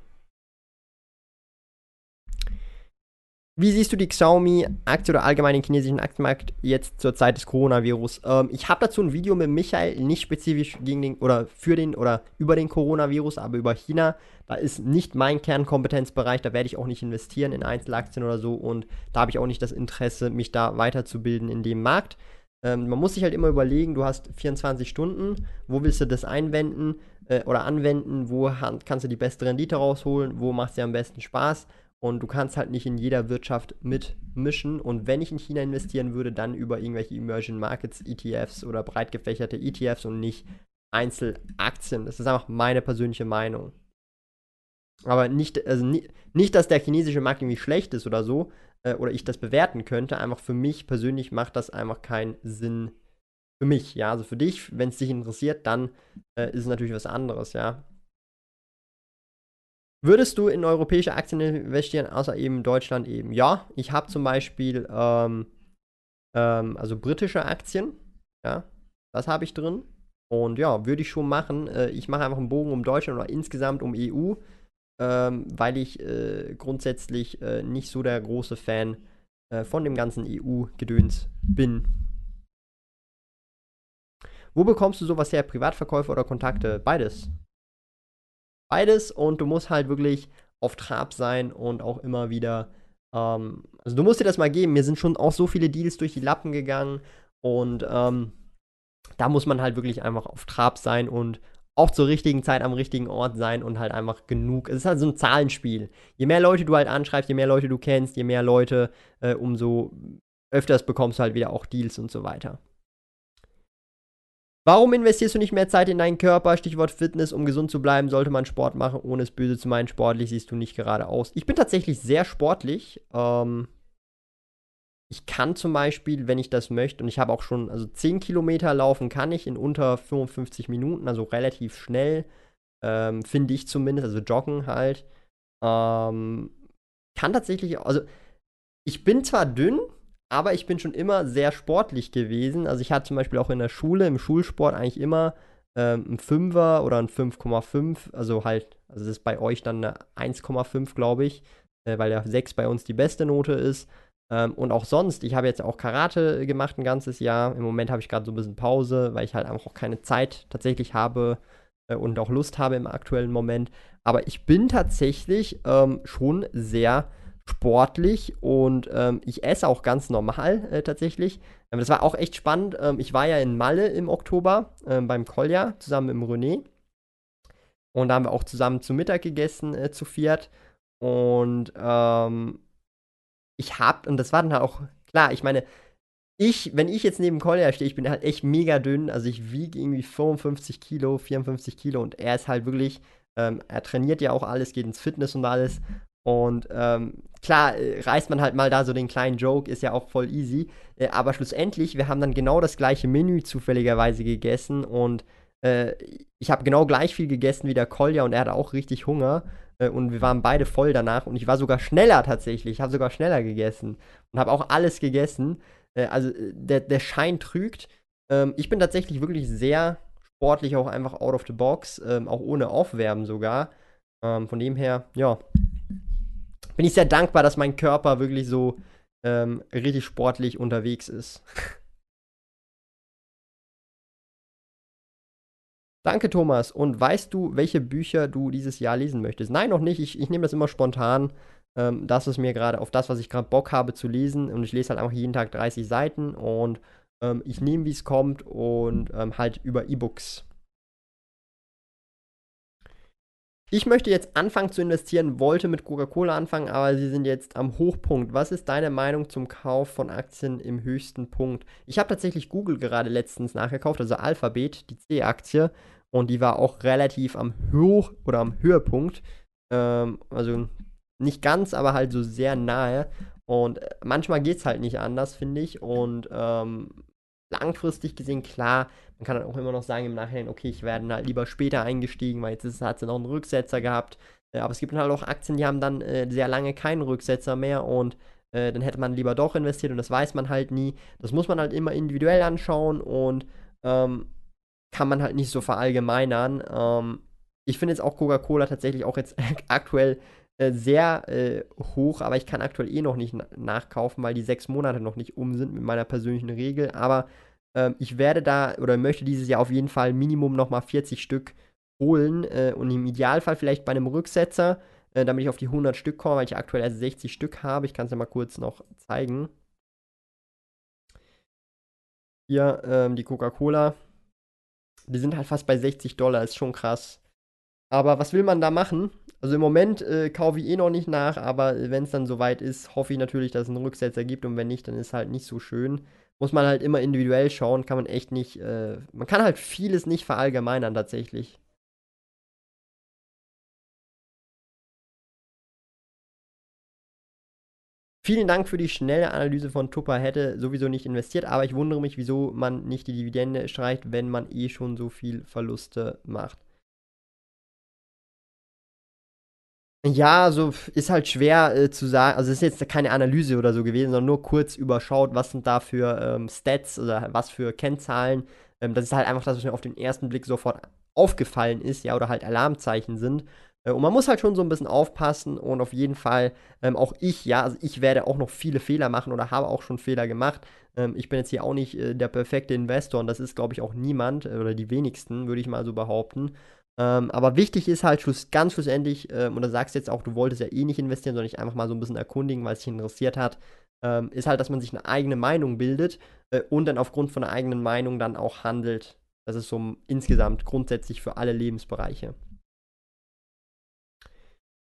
Wie siehst du die Xiaomi-Aktie oder allgemein den chinesischen Aktienmarkt jetzt zur Zeit des Coronavirus? Ähm, ich habe dazu ein Video mit Michael, nicht spezifisch gegen den oder für den oder über den Coronavirus, aber über China. Da ist nicht mein Kernkompetenzbereich, da werde ich auch nicht investieren in Einzelaktien oder so und da habe ich auch nicht das Interesse, mich da weiterzubilden in dem Markt. Ähm, man muss sich halt immer überlegen, du hast 24 Stunden, wo willst du das einwenden äh, oder anwenden, wo kannst du die beste Rendite rausholen, wo macht es dir am besten Spaß und du kannst halt nicht in jeder Wirtschaft mitmischen. Und wenn ich in China investieren würde, dann über irgendwelche Emerging Markets ETFs oder breit gefächerte ETFs und nicht Einzelaktien. Das ist einfach meine persönliche Meinung. Aber nicht, also nicht, nicht dass der chinesische Markt irgendwie schlecht ist oder so, äh, oder ich das bewerten könnte. Einfach für mich persönlich macht das einfach keinen Sinn für mich. Ja, also für dich, wenn es dich interessiert, dann äh, ist es natürlich was anderes, ja. Würdest du in europäische Aktien investieren, außer eben Deutschland eben? Ja, ich habe zum Beispiel ähm, ähm, also britische Aktien, ja, das habe ich drin. Und ja, würde ich schon machen. Äh, ich mache einfach einen Bogen um Deutschland oder insgesamt um EU, ähm, weil ich äh, grundsätzlich äh, nicht so der große Fan äh, von dem ganzen EU-Gedöns bin. Wo bekommst du sowas her? Privatverkäufe oder Kontakte? Beides beides und du musst halt wirklich auf Trab sein und auch immer wieder. Ähm, also du musst dir das mal geben. Mir sind schon auch so viele Deals durch die Lappen gegangen und ähm, da muss man halt wirklich einfach auf Trab sein und auch zur richtigen Zeit am richtigen Ort sein und halt einfach genug. Es ist halt so ein Zahlenspiel. Je mehr Leute du halt anschreibst, je mehr Leute du kennst, je mehr Leute, äh, umso öfters bekommst du halt wieder auch Deals und so weiter. Warum investierst du nicht mehr Zeit in deinen Körper? Stichwort Fitness, um gesund zu bleiben, sollte man Sport machen, ohne es böse zu meinen. Sportlich siehst du nicht gerade aus. Ich bin tatsächlich sehr sportlich. Ähm, ich kann zum Beispiel, wenn ich das möchte, und ich habe auch schon, also 10 Kilometer laufen kann ich in unter 55 Minuten, also relativ schnell, ähm, finde ich zumindest, also joggen halt. Ähm, kann tatsächlich, also ich bin zwar dünn, aber ich bin schon immer sehr sportlich gewesen. Also ich hatte zum Beispiel auch in der Schule, im Schulsport eigentlich immer ähm, ein Fünfer oder ein 5,5. Also halt, also das ist bei euch dann eine 1,5, glaube ich, äh, weil ja 6 bei uns die beste Note ist. Ähm, und auch sonst, ich habe jetzt auch Karate gemacht ein ganzes Jahr. Im Moment habe ich gerade so ein bisschen Pause, weil ich halt einfach auch keine Zeit tatsächlich habe äh, und auch Lust habe im aktuellen Moment. Aber ich bin tatsächlich ähm, schon sehr sportlich und ähm, ich esse auch ganz normal äh, tatsächlich. Ähm, das war auch echt spannend. Ähm, ich war ja in Malle im Oktober ähm, beim Kolja zusammen mit René. Und da haben wir auch zusammen zu Mittag gegessen, äh, zu viert. Und ähm, ich hab, und das war dann halt auch, klar, ich meine, ich, wenn ich jetzt neben Kolja stehe, ich bin halt echt mega dünn. Also ich wiege irgendwie 55 Kilo, 54 Kilo und er ist halt wirklich, ähm, er trainiert ja auch alles, geht ins Fitness und alles. Und ähm, klar, äh, reißt man halt mal da so den kleinen Joke, ist ja auch voll easy. Äh, aber schlussendlich, wir haben dann genau das gleiche Menü zufälligerweise gegessen und äh, ich habe genau gleich viel gegessen wie der Kolja und er hatte auch richtig Hunger. Äh, und wir waren beide voll danach und ich war sogar schneller tatsächlich. Ich habe sogar schneller gegessen und habe auch alles gegessen. Äh, also äh, der, der Schein trügt. Ähm, ich bin tatsächlich wirklich sehr sportlich, auch einfach out of the box, ähm, auch ohne Aufwärmen sogar. Ähm, von dem her, ja, bin ich sehr dankbar, dass mein Körper wirklich so ähm, richtig sportlich unterwegs ist. Danke, Thomas. Und weißt du, welche Bücher du dieses Jahr lesen möchtest? Nein, noch nicht. Ich, ich nehme das immer spontan. Ähm, das ist mir gerade auf das, was ich gerade Bock habe zu lesen. Und ich lese halt einfach jeden Tag 30 Seiten und ähm, ich nehme, wie es kommt und ähm, halt über E-Books. Ich möchte jetzt anfangen zu investieren, wollte mit Coca-Cola anfangen, aber sie sind jetzt am Hochpunkt. Was ist deine Meinung zum Kauf von Aktien im höchsten Punkt? Ich habe tatsächlich Google gerade letztens nachgekauft, also Alphabet, die C-Aktie, und die war auch relativ am Hoch oder am Höhepunkt. Ähm, also nicht ganz, aber halt so sehr nahe. Und äh, manchmal geht es halt nicht anders, finde ich. Und ähm, langfristig gesehen, klar, man kann dann auch immer noch sagen im Nachhinein, okay, ich werde halt lieber später eingestiegen, weil jetzt hat sie noch einen Rücksetzer gehabt. Äh, aber es gibt halt auch Aktien, die haben dann äh, sehr lange keinen Rücksetzer mehr und äh, dann hätte man lieber doch investiert und das weiß man halt nie. Das muss man halt immer individuell anschauen und ähm, kann man halt nicht so verallgemeinern. Ähm, ich finde jetzt auch Coca-Cola tatsächlich auch jetzt aktuell äh, sehr äh, hoch, aber ich kann aktuell eh noch nicht nachkaufen, weil die sechs Monate noch nicht um sind mit meiner persönlichen Regel. Aber ähm, ich werde da oder möchte dieses Jahr auf jeden Fall Minimum nochmal 40 Stück holen äh, und im Idealfall vielleicht bei einem Rücksetzer, äh, damit ich auf die 100 Stück komme, weil ich aktuell erst 60 Stück habe. Ich kann es ja mal kurz noch zeigen. Hier ähm, die Coca-Cola. Die sind halt fast bei 60 Dollar, ist schon krass. Aber was will man da machen? Also im Moment äh, kaufe ich eh noch nicht nach, aber wenn es dann soweit ist, hoffe ich natürlich, dass es einen Rücksetzer gibt und wenn nicht, dann ist halt nicht so schön. Muss man halt immer individuell schauen, kann man echt nicht, äh, man kann halt vieles nicht verallgemeinern tatsächlich. Vielen Dank für die schnelle Analyse von Tupper. Hätte sowieso nicht investiert, aber ich wundere mich, wieso man nicht die Dividende streicht, wenn man eh schon so viel Verluste macht. Ja, also ist halt schwer äh, zu sagen. Also es ist jetzt keine Analyse oder so gewesen, sondern nur kurz überschaut, was sind da für ähm, Stats oder was für Kennzahlen. Ähm, das ist halt einfach das, was mir auf den ersten Blick sofort aufgefallen ist, ja, oder halt Alarmzeichen sind. Äh, und man muss halt schon so ein bisschen aufpassen und auf jeden Fall ähm, auch ich, ja, also ich werde auch noch viele Fehler machen oder habe auch schon Fehler gemacht. Ähm, ich bin jetzt hier auch nicht äh, der perfekte Investor und das ist, glaube ich, auch niemand äh, oder die wenigsten, würde ich mal so behaupten. Ähm, aber wichtig ist halt schluss, ganz schlussendlich, ähm, und da sagst du jetzt auch, du wolltest ja eh nicht investieren, sondern dich einfach mal so ein bisschen erkundigen, weil es dich interessiert hat, ähm, ist halt, dass man sich eine eigene Meinung bildet äh, und dann aufgrund von einer eigenen Meinung dann auch handelt. Das ist so insgesamt grundsätzlich für alle Lebensbereiche.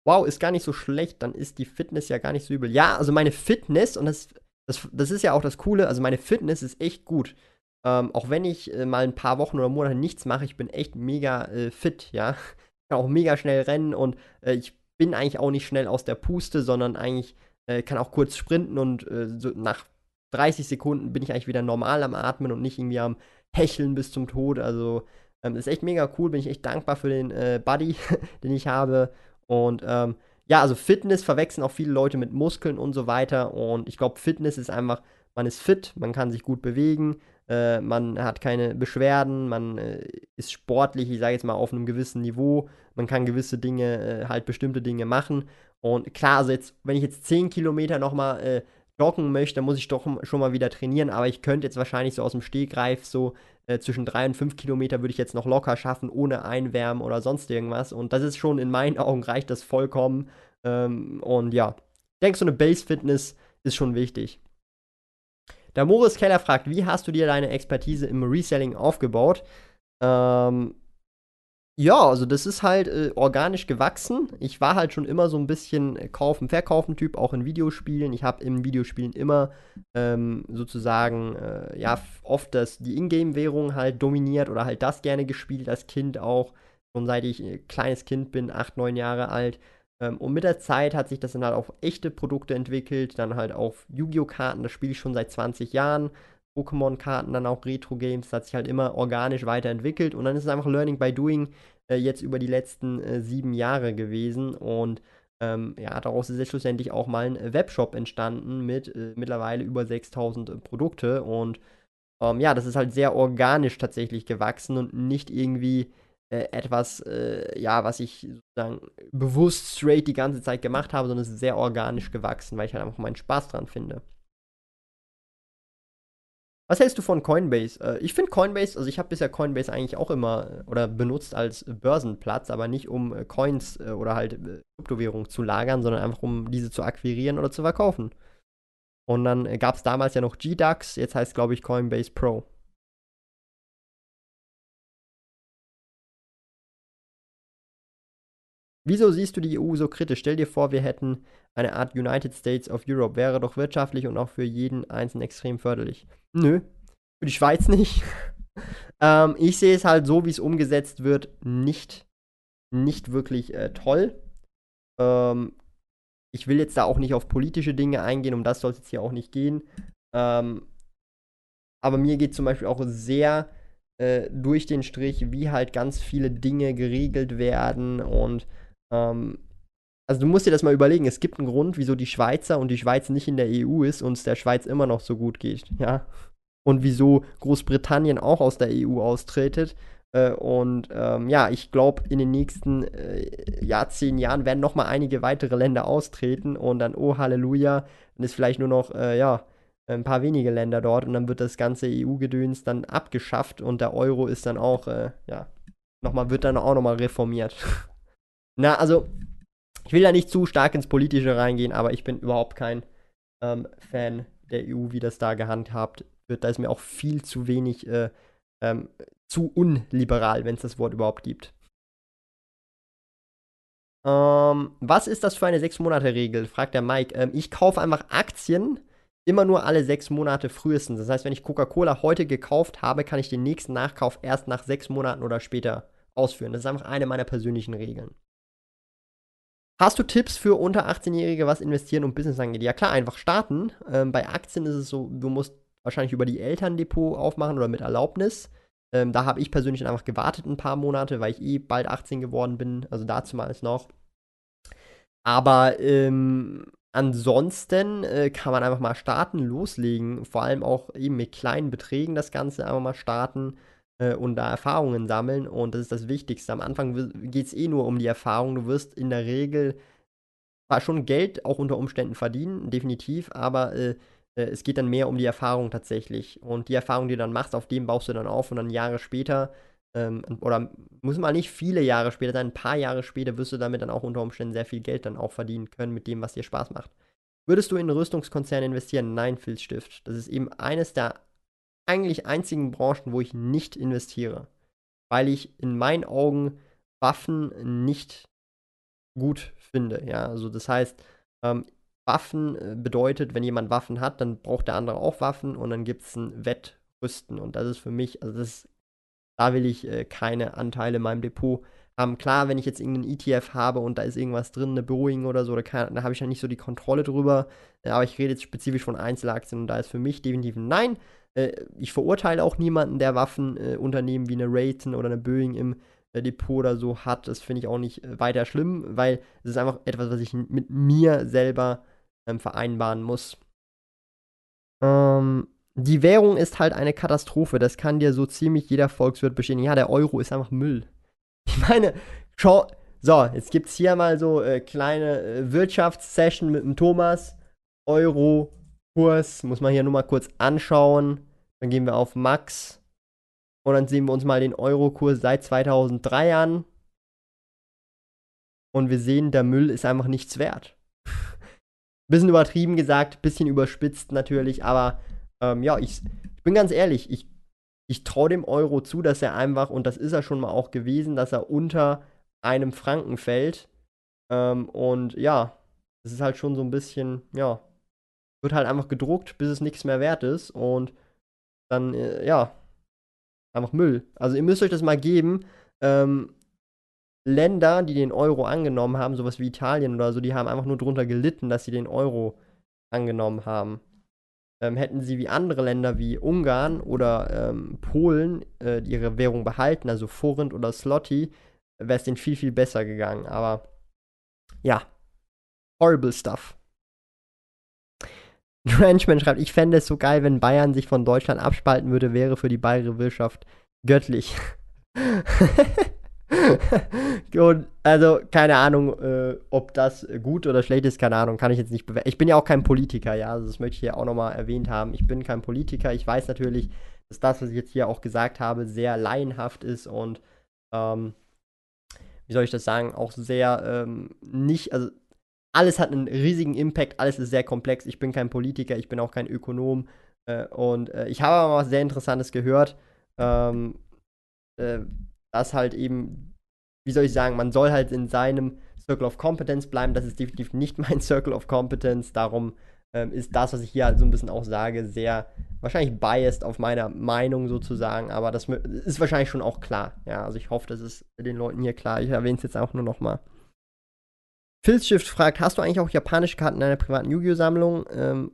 Wow, ist gar nicht so schlecht, dann ist die Fitness ja gar nicht so übel. Ja, also meine Fitness, und das, das, das ist ja auch das Coole, also meine Fitness ist echt gut. Ähm, auch wenn ich äh, mal ein paar Wochen oder Monate nichts mache, ich bin echt mega äh, fit, ja. Ich kann auch mega schnell rennen und äh, ich bin eigentlich auch nicht schnell aus der Puste, sondern eigentlich äh, kann auch kurz sprinten und äh, so nach 30 Sekunden bin ich eigentlich wieder normal am Atmen und nicht irgendwie am Hecheln bis zum Tod. Also ähm, ist echt mega cool, bin ich echt dankbar für den äh, Buddy, den ich habe. Und ähm, ja, also Fitness verwechseln auch viele Leute mit Muskeln und so weiter. Und ich glaube, Fitness ist einfach, man ist fit, man kann sich gut bewegen, äh, man hat keine Beschwerden, man äh, ist sportlich, ich sage jetzt mal auf einem gewissen Niveau, man kann gewisse Dinge, äh, halt bestimmte Dinge machen. Und klar, also jetzt, wenn ich jetzt 10 Kilometer nochmal äh, joggen möchte, muss ich doch schon mal wieder trainieren, aber ich könnte jetzt wahrscheinlich so aus dem Stegreif so äh, zwischen 3 und 5 Kilometer würde ich jetzt noch locker schaffen, ohne Einwärmen oder sonst irgendwas. Und das ist schon in meinen Augen reicht das vollkommen. Ähm, und ja, ich denke, so eine Base-Fitness ist schon wichtig. Der Moritz Keller fragt, wie hast du dir deine Expertise im Reselling aufgebaut? Ähm, ja, also das ist halt äh, organisch gewachsen. Ich war halt schon immer so ein bisschen Kaufen, Verkaufen-Typ, auch in Videospielen. Ich habe in Videospielen immer ähm, sozusagen, äh, ja, oft das, die Ingame-Währung halt dominiert oder halt das gerne gespielt als Kind auch. Schon seit ich äh, kleines Kind bin, acht, neun Jahre alt. Ähm, und mit der Zeit hat sich das dann halt auf echte Produkte entwickelt, dann halt auf Yu-Gi-Oh! Karten, das spiele ich schon seit 20 Jahren. Pokémon-Karten, dann auch Retro-Games, das hat sich halt immer organisch weiterentwickelt und dann ist es einfach Learning by Doing äh, jetzt über die letzten äh, sieben Jahre gewesen und ähm, ja, daraus ist jetzt schlussendlich auch mal ein Webshop entstanden mit äh, mittlerweile über 6000 äh, Produkte und ähm, ja, das ist halt sehr organisch tatsächlich gewachsen und nicht irgendwie äh, etwas, äh, ja, was ich sozusagen bewusst straight die ganze Zeit gemacht habe, sondern es ist sehr organisch gewachsen, weil ich halt einfach meinen Spaß dran finde. Was hältst du von Coinbase? Äh, ich finde Coinbase, also ich habe bisher Coinbase eigentlich auch immer äh, oder benutzt als Börsenplatz, aber nicht um äh, Coins äh, oder halt äh, Kryptowährungen zu lagern, sondern einfach um diese zu akquirieren oder zu verkaufen. Und dann gab es damals ja noch GDAX, jetzt heißt glaube ich Coinbase Pro. Wieso siehst du die EU so kritisch? Stell dir vor, wir hätten eine Art United States of Europe. Wäre doch wirtschaftlich und auch für jeden Einzelnen extrem förderlich. Nö, für die Schweiz nicht. ähm, ich sehe es halt so, wie es umgesetzt wird, nicht, nicht wirklich äh, toll. Ähm, ich will jetzt da auch nicht auf politische Dinge eingehen, um das soll es jetzt hier auch nicht gehen. Ähm, aber mir geht zum Beispiel auch sehr äh, durch den Strich, wie halt ganz viele Dinge geregelt werden und ähm, also du musst dir das mal überlegen, es gibt einen Grund, wieso die Schweizer und die Schweiz nicht in der EU ist und es der Schweiz immer noch so gut geht, ja. Und wieso Großbritannien auch aus der EU austretet. Äh, und ähm, ja, ich glaube, in den nächsten äh, Jahr, zehn Jahren werden noch mal einige weitere Länder austreten und dann, oh Halleluja, dann ist vielleicht nur noch, äh, ja, ein paar wenige Länder dort und dann wird das ganze EU-Gedöns dann abgeschafft und der Euro ist dann auch, äh, ja, nochmal, wird dann auch nochmal reformiert. Na, also, ich will da nicht zu stark ins Politische reingehen, aber ich bin überhaupt kein ähm, Fan der EU, wie das da gehandhabt wird. Da ist mir auch viel zu wenig, äh, ähm, zu unliberal, wenn es das Wort überhaupt gibt. Ähm, was ist das für eine 6-Monate-Regel? fragt der Mike. Ähm, ich kaufe einfach Aktien immer nur alle sechs Monate frühestens. Das heißt, wenn ich Coca-Cola heute gekauft habe, kann ich den nächsten Nachkauf erst nach sechs Monaten oder später ausführen. Das ist einfach eine meiner persönlichen Regeln. Hast du Tipps für unter 18-Jährige, was investieren und Business angeht? Ja klar, einfach starten. Ähm, bei Aktien ist es so, du musst wahrscheinlich über die Eltern Depot aufmachen oder mit Erlaubnis. Ähm, da habe ich persönlich einfach gewartet ein paar Monate, weil ich eh bald 18 geworden bin, also dazu mal ist noch. Aber ähm, ansonsten äh, kann man einfach mal starten, loslegen, vor allem auch eben mit kleinen Beträgen das Ganze einfach mal starten äh, und da Erfahrungen sammeln. Und das ist das Wichtigste. Am Anfang geht es eh nur um die Erfahrung. Du wirst in der Regel zwar schon Geld auch unter Umständen verdienen, definitiv, aber äh, äh, es geht dann mehr um die Erfahrung tatsächlich. Und die Erfahrung, die du dann machst, auf dem baust du dann auf und dann Jahre später, ähm, oder muss mal nicht viele Jahre später sein, ein paar Jahre später wirst du damit dann auch unter Umständen sehr viel Geld dann auch verdienen können mit dem, was dir Spaß macht. Würdest du in einen Rüstungskonzern investieren? Nein, Filzstift. Das ist eben eines der eigentlich einzigen Branchen, wo ich nicht investiere. Weil ich in meinen Augen Waffen nicht gut finde. Ja, also das heißt, ähm, Waffen äh, bedeutet, wenn jemand Waffen hat, dann braucht der andere auch Waffen und dann gibt es ein Wettrüsten. Und das ist für mich, also das, da will ich äh, keine Anteile in meinem Depot haben. Klar, wenn ich jetzt irgendeinen ETF habe und da ist irgendwas drin, eine Boeing oder so, da, da habe ich ja nicht so die Kontrolle drüber. Aber ich rede jetzt spezifisch von Einzelaktien und da ist für mich definitiv ein Nein. Äh, ich verurteile auch niemanden, der Waffenunternehmen äh, wie eine Raytheon oder eine Boeing im äh, Depot oder so hat. Das finde ich auch nicht weiter schlimm, weil es ist einfach etwas, was ich mit mir selber ähm, vereinbaren muss. Ähm, die Währung ist halt eine Katastrophe. Das kann dir so ziemlich jeder Volkswirt bestätigen. Ja, der Euro ist einfach Müll. Ich meine, schau. So, jetzt gibt es hier mal so äh, kleine äh, Wirtschaftssession mit dem Thomas. Euro, Kurs, muss man hier nur mal kurz anschauen. Dann gehen wir auf Max. Und dann sehen wir uns mal den Euro-Kurs seit 2003 an. Und wir sehen, der Müll ist einfach nichts wert. bisschen übertrieben gesagt, bisschen überspitzt natürlich, aber ähm, ja, ich, ich, bin ganz ehrlich, ich, ich traue dem Euro zu, dass er einfach, und das ist er schon mal auch gewesen, dass er unter einem Franken fällt. Ähm, und ja, das ist halt schon so ein bisschen, ja, wird halt einfach gedruckt, bis es nichts mehr wert ist und dann, äh, ja, einfach Müll. Also ihr müsst euch das mal geben. Ähm, Länder, die den Euro angenommen haben, sowas wie Italien oder so, die haben einfach nur darunter gelitten, dass sie den Euro angenommen haben. Ähm, hätten sie wie andere Länder wie Ungarn oder ähm, Polen äh, ihre Währung behalten, also Forint oder Slotty, wäre es denen viel, viel besser gegangen. Aber ja, horrible stuff. Ranchman schreibt, ich fände es so geil, wenn Bayern sich von Deutschland abspalten würde, wäre für die bayerische Wirtschaft göttlich. Gut, also keine Ahnung, äh, ob das gut oder schlecht ist, keine Ahnung, kann ich jetzt nicht bewerten. Ich bin ja auch kein Politiker, ja, also das möchte ich hier auch nochmal erwähnt haben. Ich bin kein Politiker. Ich weiß natürlich, dass das, was ich jetzt hier auch gesagt habe, sehr laienhaft ist und, ähm, wie soll ich das sagen, auch sehr ähm, nicht, also alles hat einen riesigen Impact, alles ist sehr komplex. Ich bin kein Politiker, ich bin auch kein Ökonom äh, und äh, ich habe aber was sehr Interessantes gehört, ähm, äh, dass halt eben, wie soll ich sagen, man soll halt in seinem Circle of Competence bleiben. Das ist definitiv nicht mein Circle of Competence. Darum ähm, ist das, was ich hier halt so ein bisschen auch sage, sehr wahrscheinlich biased auf meiner Meinung sozusagen, aber das ist wahrscheinlich schon auch klar. Ja, also ich hoffe, das ist den Leuten hier klar. Ich erwähne es jetzt auch nur nochmal. Filzshift fragt, hast du eigentlich auch japanische Karten in deiner privaten Yu-Gi-Oh!-Sammlung? Ähm,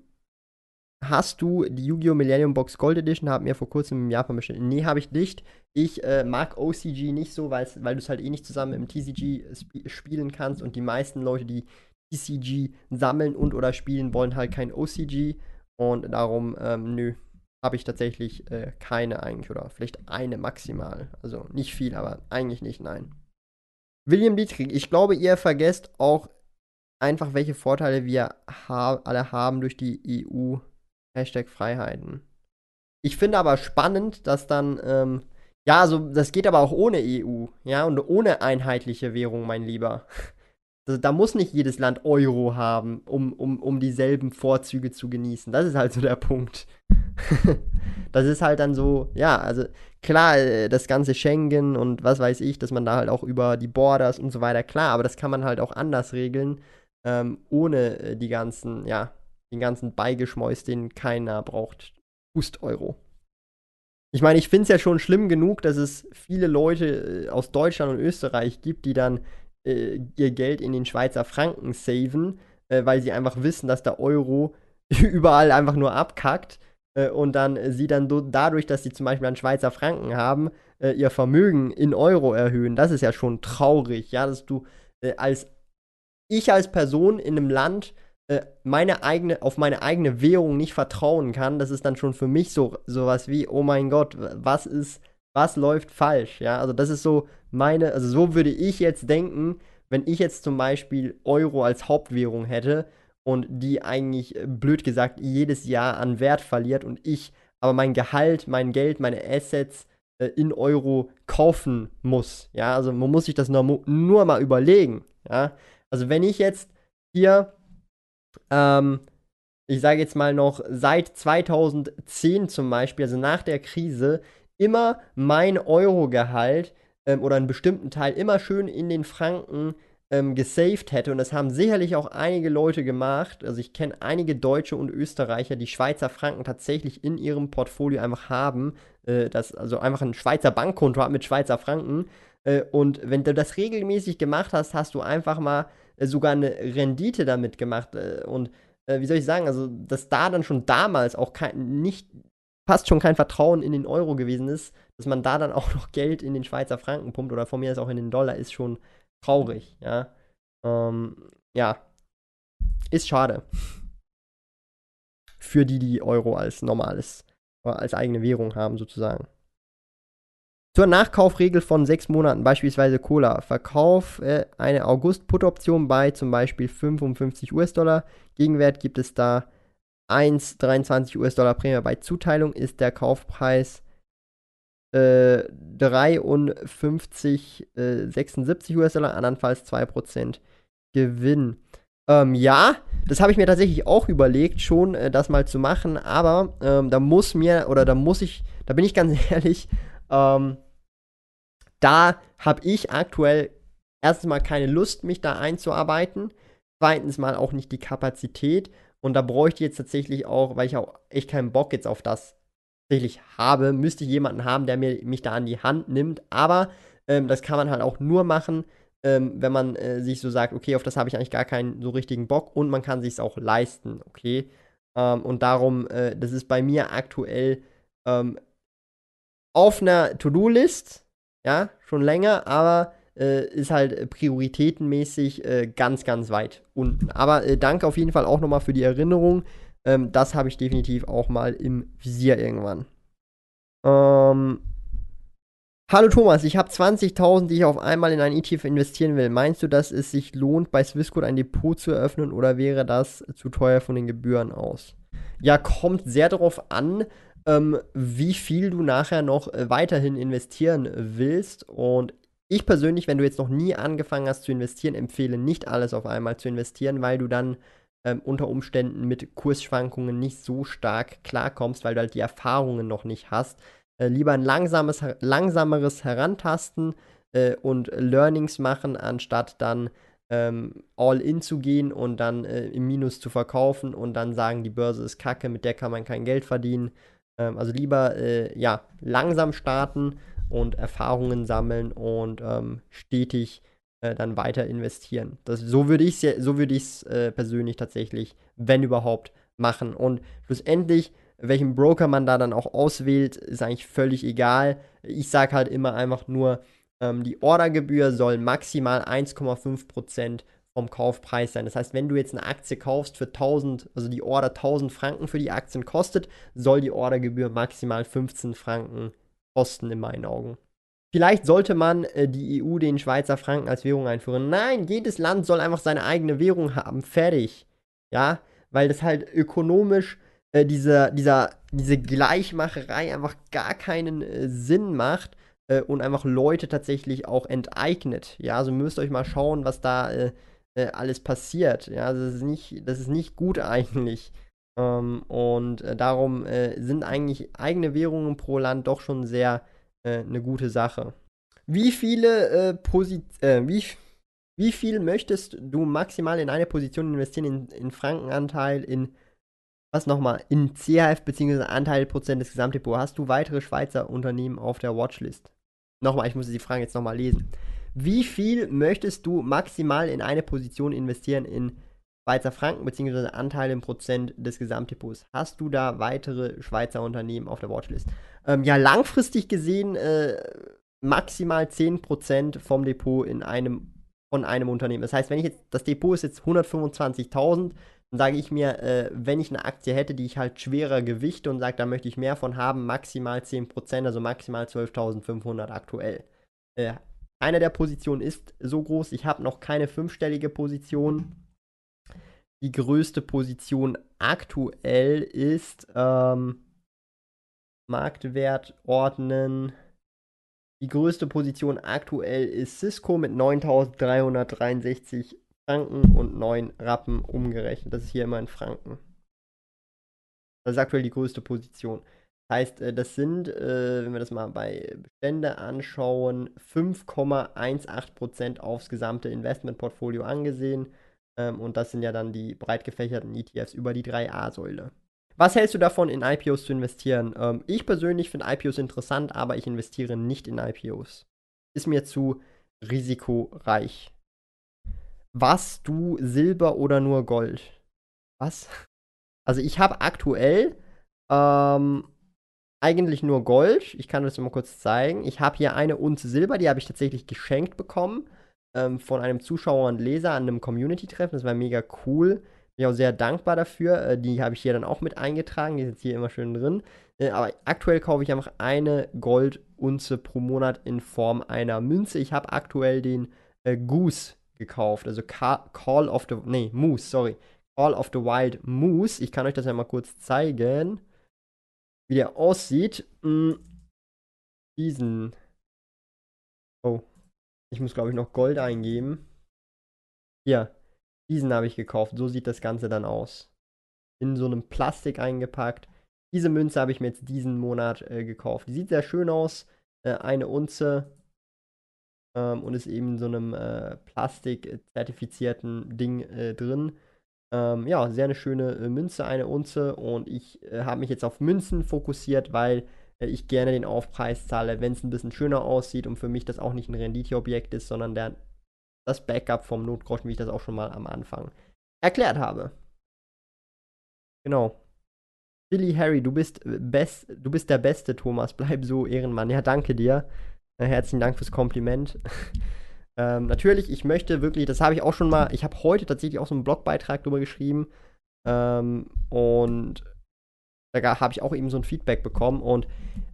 hast du die Yu-Gi-Oh! Millennium Box Gold Edition? Haben wir vor kurzem im Japan bestellt. Nee, habe ich nicht. Ich äh, mag OCG nicht so, weil du es halt eh nicht zusammen im TCG sp spielen kannst und die meisten Leute, die TCG sammeln und oder spielen, wollen halt kein OCG und darum, ähm, nö, habe ich tatsächlich äh, keine eigentlich oder vielleicht eine maximal. Also nicht viel, aber eigentlich nicht, nein. William Dietrich, ich glaube, ihr vergesst auch einfach, welche Vorteile wir ha alle haben durch die EU. Hashtag Freiheiten. Ich finde aber spannend, dass dann, ähm, ja, also das geht aber auch ohne EU, ja, und ohne einheitliche Währung, mein Lieber. Also, da muss nicht jedes Land Euro haben, um, um, um dieselben Vorzüge zu genießen. Das ist halt so der Punkt. das ist halt dann so, ja, also klar, äh, das ganze Schengen und was weiß ich, dass man da halt auch über die Borders und so weiter, klar, aber das kann man halt auch anders regeln, ähm, ohne äh, die ganzen, ja, den ganzen Beigeschmäus, den keiner braucht. Hust-Euro. Ich meine, ich finde es ja schon schlimm genug, dass es viele Leute äh, aus Deutschland und Österreich gibt, die dann äh, ihr Geld in den Schweizer Franken saven, äh, weil sie einfach wissen, dass der Euro überall einfach nur abkackt und dann äh, sie dann dadurch, dass sie zum Beispiel einen Schweizer Franken haben, äh, ihr Vermögen in Euro erhöhen. Das ist ja schon traurig, ja, dass du äh, als ich als Person in einem Land meine eigene, auf meine eigene Währung nicht vertrauen kann, das ist dann schon für mich so sowas wie, oh mein Gott, was ist, was läuft falsch, ja, also das ist so meine, also so würde ich jetzt denken, wenn ich jetzt zum Beispiel Euro als Hauptwährung hätte und die eigentlich, äh, blöd gesagt, jedes Jahr an Wert verliert und ich aber mein Gehalt, mein Geld, meine Assets äh, in Euro kaufen muss. Ja, also man muss sich das nur, nur mal überlegen. Ja, also wenn ich jetzt hier, ähm, ich sage jetzt mal noch seit 2010 zum Beispiel, also nach der Krise, immer mein Euro-Gehalt ähm, oder einen bestimmten Teil immer schön in den Franken ähm, gesaved hätte. Und das haben sicherlich auch einige Leute gemacht. Also ich kenne einige Deutsche und Österreicher, die Schweizer Franken tatsächlich in ihrem Portfolio einfach haben. Äh, das also einfach ein Schweizer Bankkonto hat mit Schweizer Franken. Äh, und wenn du das regelmäßig gemacht hast, hast du einfach mal äh, sogar eine Rendite damit gemacht. Äh, und äh, wie soll ich sagen, also dass da dann schon damals auch kein, nicht fast schon kein Vertrauen in den Euro gewesen ist, dass man da dann auch noch Geld in den Schweizer Franken pumpt oder von mir ist auch in den Dollar, ist schon traurig, ja. Ähm, ja. Ist schade. Für die, die Euro als normales, als eigene Währung haben, sozusagen. Zur Nachkaufregel von sechs Monaten, beispielsweise Cola. Verkauf äh, eine August-Put-Option bei zum Beispiel 55 US-Dollar. Gegenwert gibt es da 1,23 US-Dollar Prämie. Bei Zuteilung ist der Kaufpreis äh, 53, äh, 76 US-Dollar, andernfalls 2% Gewinn. Ähm, ja, das habe ich mir tatsächlich auch überlegt, schon äh, das mal zu machen, aber ähm, da muss mir, oder da muss ich, da bin ich ganz ehrlich, ähm, da habe ich aktuell erstens mal keine Lust, mich da einzuarbeiten, zweitens mal auch nicht die Kapazität und da bräuchte ich jetzt tatsächlich auch, weil ich auch echt keinen Bock jetzt auf das tatsächlich habe, müsste ich jemanden haben, der mir, mich da an die Hand nimmt. Aber ähm, das kann man halt auch nur machen, ähm, wenn man äh, sich so sagt, okay, auf das habe ich eigentlich gar keinen so richtigen Bock und man kann sich es auch leisten, okay. Ähm, und darum, äh, das ist bei mir aktuell ähm, auf einer To-Do-List, ja, schon länger, aber äh, ist halt prioritätenmäßig äh, ganz, ganz weit unten. Aber äh, danke auf jeden Fall auch nochmal für die Erinnerung. Ähm, das habe ich definitiv auch mal im Visier irgendwann. Ähm, Hallo Thomas, ich habe 20.000, die ich auf einmal in einen ETF investieren will. Meinst du, dass es sich lohnt, bei Swissquote ein Depot zu eröffnen oder wäre das zu teuer von den Gebühren aus? Ja, kommt sehr darauf an, ähm, wie viel du nachher noch äh, weiterhin investieren willst. Und ich persönlich, wenn du jetzt noch nie angefangen hast zu investieren, empfehle nicht alles auf einmal zu investieren, weil du dann ähm, unter Umständen mit Kursschwankungen nicht so stark klarkommst, weil du halt die Erfahrungen noch nicht hast. Äh, lieber ein langsames, langsameres Herantasten äh, und Learnings machen, anstatt dann ähm, all in zu gehen und dann äh, im Minus zu verkaufen und dann sagen, die Börse ist kacke, mit der kann man kein Geld verdienen. Ähm, also lieber äh, ja, langsam starten und Erfahrungen sammeln und ähm, stetig äh, dann weiter investieren. Das, so würde ich es so würd äh, persönlich tatsächlich, wenn überhaupt, machen. Und schlussendlich, welchen Broker man da dann auch auswählt, ist eigentlich völlig egal. Ich sage halt immer einfach nur, ähm, die Ordergebühr soll maximal 1,5% vom Kaufpreis sein. Das heißt, wenn du jetzt eine Aktie kaufst für 1000, also die Order 1000 Franken für die Aktien kostet, soll die Ordergebühr maximal 15 Franken kosten in meinen Augen. Vielleicht sollte man äh, die EU den Schweizer Franken als Währung einführen. Nein, jedes Land soll einfach seine eigene Währung haben. Fertig. Ja, weil das halt ökonomisch äh, diese, dieser, diese Gleichmacherei einfach gar keinen äh, Sinn macht äh, und einfach Leute tatsächlich auch enteignet. Ja, also müsst ihr euch mal schauen, was da äh, äh, alles passiert. Ja, das ist nicht, das ist nicht gut eigentlich. Ähm, und darum sind eigentlich eigene Währungen pro Land doch schon sehr äh, eine gute Sache. Wie viele äh, Posi äh, wie, wie viel möchtest du maximal in eine Position investieren, in, in Frankenanteil, in was nochmal, in CHF bzw. Anteil Prozent des Gesamtdepots? Hast du weitere Schweizer Unternehmen auf der Watchlist? Nochmal, ich muss die Frage jetzt nochmal lesen. Wie viel möchtest du maximal in eine Position investieren in Schweizer Franken bzw. Anteile im Prozent des Gesamtdepots. Hast du da weitere Schweizer Unternehmen auf der Watchlist? Ähm, ja, langfristig gesehen äh, maximal 10% vom Depot in einem, von einem Unternehmen. Das heißt, wenn ich jetzt, das Depot ist jetzt 125.000, dann sage ich mir, äh, wenn ich eine Aktie hätte, die ich halt schwerer gewichte und sage, da möchte ich mehr von haben, maximal 10%, also maximal 12.500 aktuell. Äh, eine der Positionen ist so groß, ich habe noch keine fünfstellige Position die größte Position aktuell ist. Ähm, Marktwert ordnen. Die größte Position aktuell ist Cisco mit 9363 Franken und 9 Rappen umgerechnet. Das ist hier immer in Franken. Das ist aktuell die größte Position. Das heißt, äh, das sind, äh, wenn wir das mal bei Bestände anschauen, 5,18% aufs gesamte Investmentportfolio angesehen. Ähm, und das sind ja dann die breit gefächerten ETFs über die 3A-Säule. Was hältst du davon, in IPOs zu investieren? Ähm, ich persönlich finde IPOs interessant, aber ich investiere nicht in IPOs. Ist mir zu risikoreich. Was du Silber oder nur Gold? Was? Also ich habe aktuell ähm, eigentlich nur Gold. Ich kann das mal kurz zeigen. Ich habe hier eine Unze Silber, die habe ich tatsächlich geschenkt bekommen ähm, von einem Zuschauer und Leser an einem Community-Treffen. Das war mega cool. Bin auch sehr dankbar dafür. Äh, die habe ich hier dann auch mit eingetragen. Die ist jetzt hier immer schön drin. Äh, aber aktuell kaufe ich einfach eine Goldunze pro Monat in Form einer Münze. Ich habe aktuell den äh, Goose gekauft. Also Ca Call of the. Nee, Moose, sorry. Call of the Wild Moose. Ich kann euch das ja mal kurz zeigen, wie der aussieht. Hm. Diesen. Oh, ich muss, glaube ich, noch Gold eingeben. Hier, diesen habe ich gekauft. So sieht das Ganze dann aus. In so einem Plastik eingepackt. Diese Münze habe ich mir jetzt diesen Monat äh, gekauft. Die sieht sehr schön aus. Äh, eine Unze. Ähm, und ist eben in so einem äh, Plastik-zertifizierten Ding äh, drin. Ähm, ja, sehr eine schöne äh, Münze, eine Unze. Und ich äh, habe mich jetzt auf Münzen fokussiert, weil äh, ich gerne den Aufpreis zahle, wenn es ein bisschen schöner aussieht und für mich das auch nicht ein Renditeobjekt ist, sondern der, das Backup vom Notgroschen, wie ich das auch schon mal am Anfang erklärt habe. Genau. Billy Harry, du bist, äh, best, du bist der Beste, Thomas. Bleib so, Ehrenmann. Ja, danke dir. Äh, herzlichen Dank fürs Kompliment. ähm, natürlich, ich möchte wirklich, das habe ich auch schon mal, ich habe heute tatsächlich auch so einen Blogbeitrag drüber geschrieben. Ähm, und Da habe ich auch eben so ein Feedback bekommen und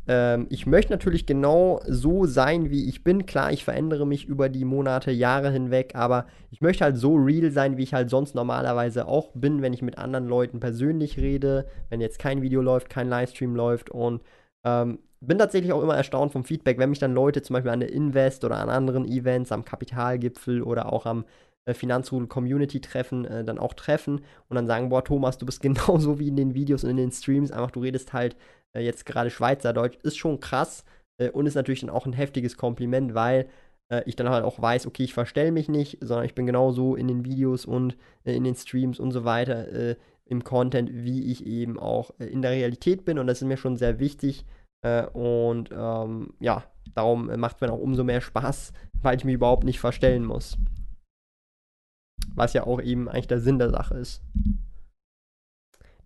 ähm, ich möchte natürlich genau so sein, wie ich bin. Klar, ich verändere mich über die Monate, Jahre hinweg, aber ich möchte halt so real sein, wie ich halt sonst normalerweise auch bin, wenn ich mit anderen Leuten persönlich rede, wenn jetzt kein Video läuft, kein Livestream läuft und ähm, bin tatsächlich auch immer erstaunt vom Feedback, wenn mich dann Leute zum Beispiel an der Invest oder an anderen Events, am Kapitalgipfel oder auch am äh, Finanzrudel Community Treffen äh, dann auch treffen und dann sagen, boah, Thomas, du bist genauso wie in den Videos und in den Streams, einfach du redest halt äh, jetzt gerade Schweizerdeutsch, ist schon krass äh, und ist natürlich dann auch ein heftiges Kompliment, weil äh, ich dann halt auch weiß, okay, ich verstelle mich nicht, sondern ich bin genauso in den Videos und äh, in den Streams und so weiter im Content, wie ich eben auch in der Realität bin. Und das ist mir schon sehr wichtig und ähm, ja, darum macht es mir auch umso mehr Spaß, weil ich mich überhaupt nicht verstellen muss. Was ja auch eben eigentlich der Sinn der Sache ist.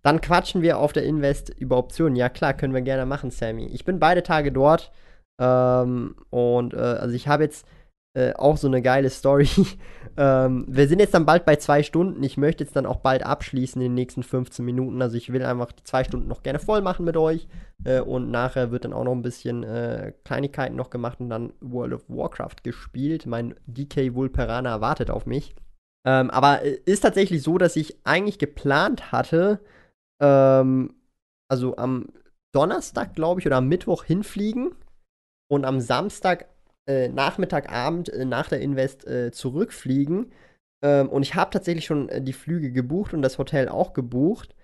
Dann quatschen wir auf der Invest über Optionen. Ja, klar, können wir gerne machen, Sammy. Ich bin beide Tage dort. Ähm, und äh, also ich habe jetzt äh, auch so eine geile Story. ähm, wir sind jetzt dann bald bei zwei Stunden. Ich möchte jetzt dann auch bald abschließen in den nächsten 15 Minuten. Also ich will einfach die zwei Stunden noch gerne voll machen mit euch. Äh, und nachher wird dann auch noch ein bisschen äh, Kleinigkeiten noch gemacht und dann World of Warcraft gespielt. Mein DK Vulperaner wartet auf mich. Ähm, aber äh, ist tatsächlich so, dass ich eigentlich geplant hatte, ähm, also am Donnerstag, glaube ich, oder am Mittwoch hinfliegen und am Samstag, äh, Nachmittagabend äh, nach der Invest äh, zurückfliegen. Ähm, und ich habe tatsächlich schon äh, die Flüge gebucht und das Hotel auch gebucht.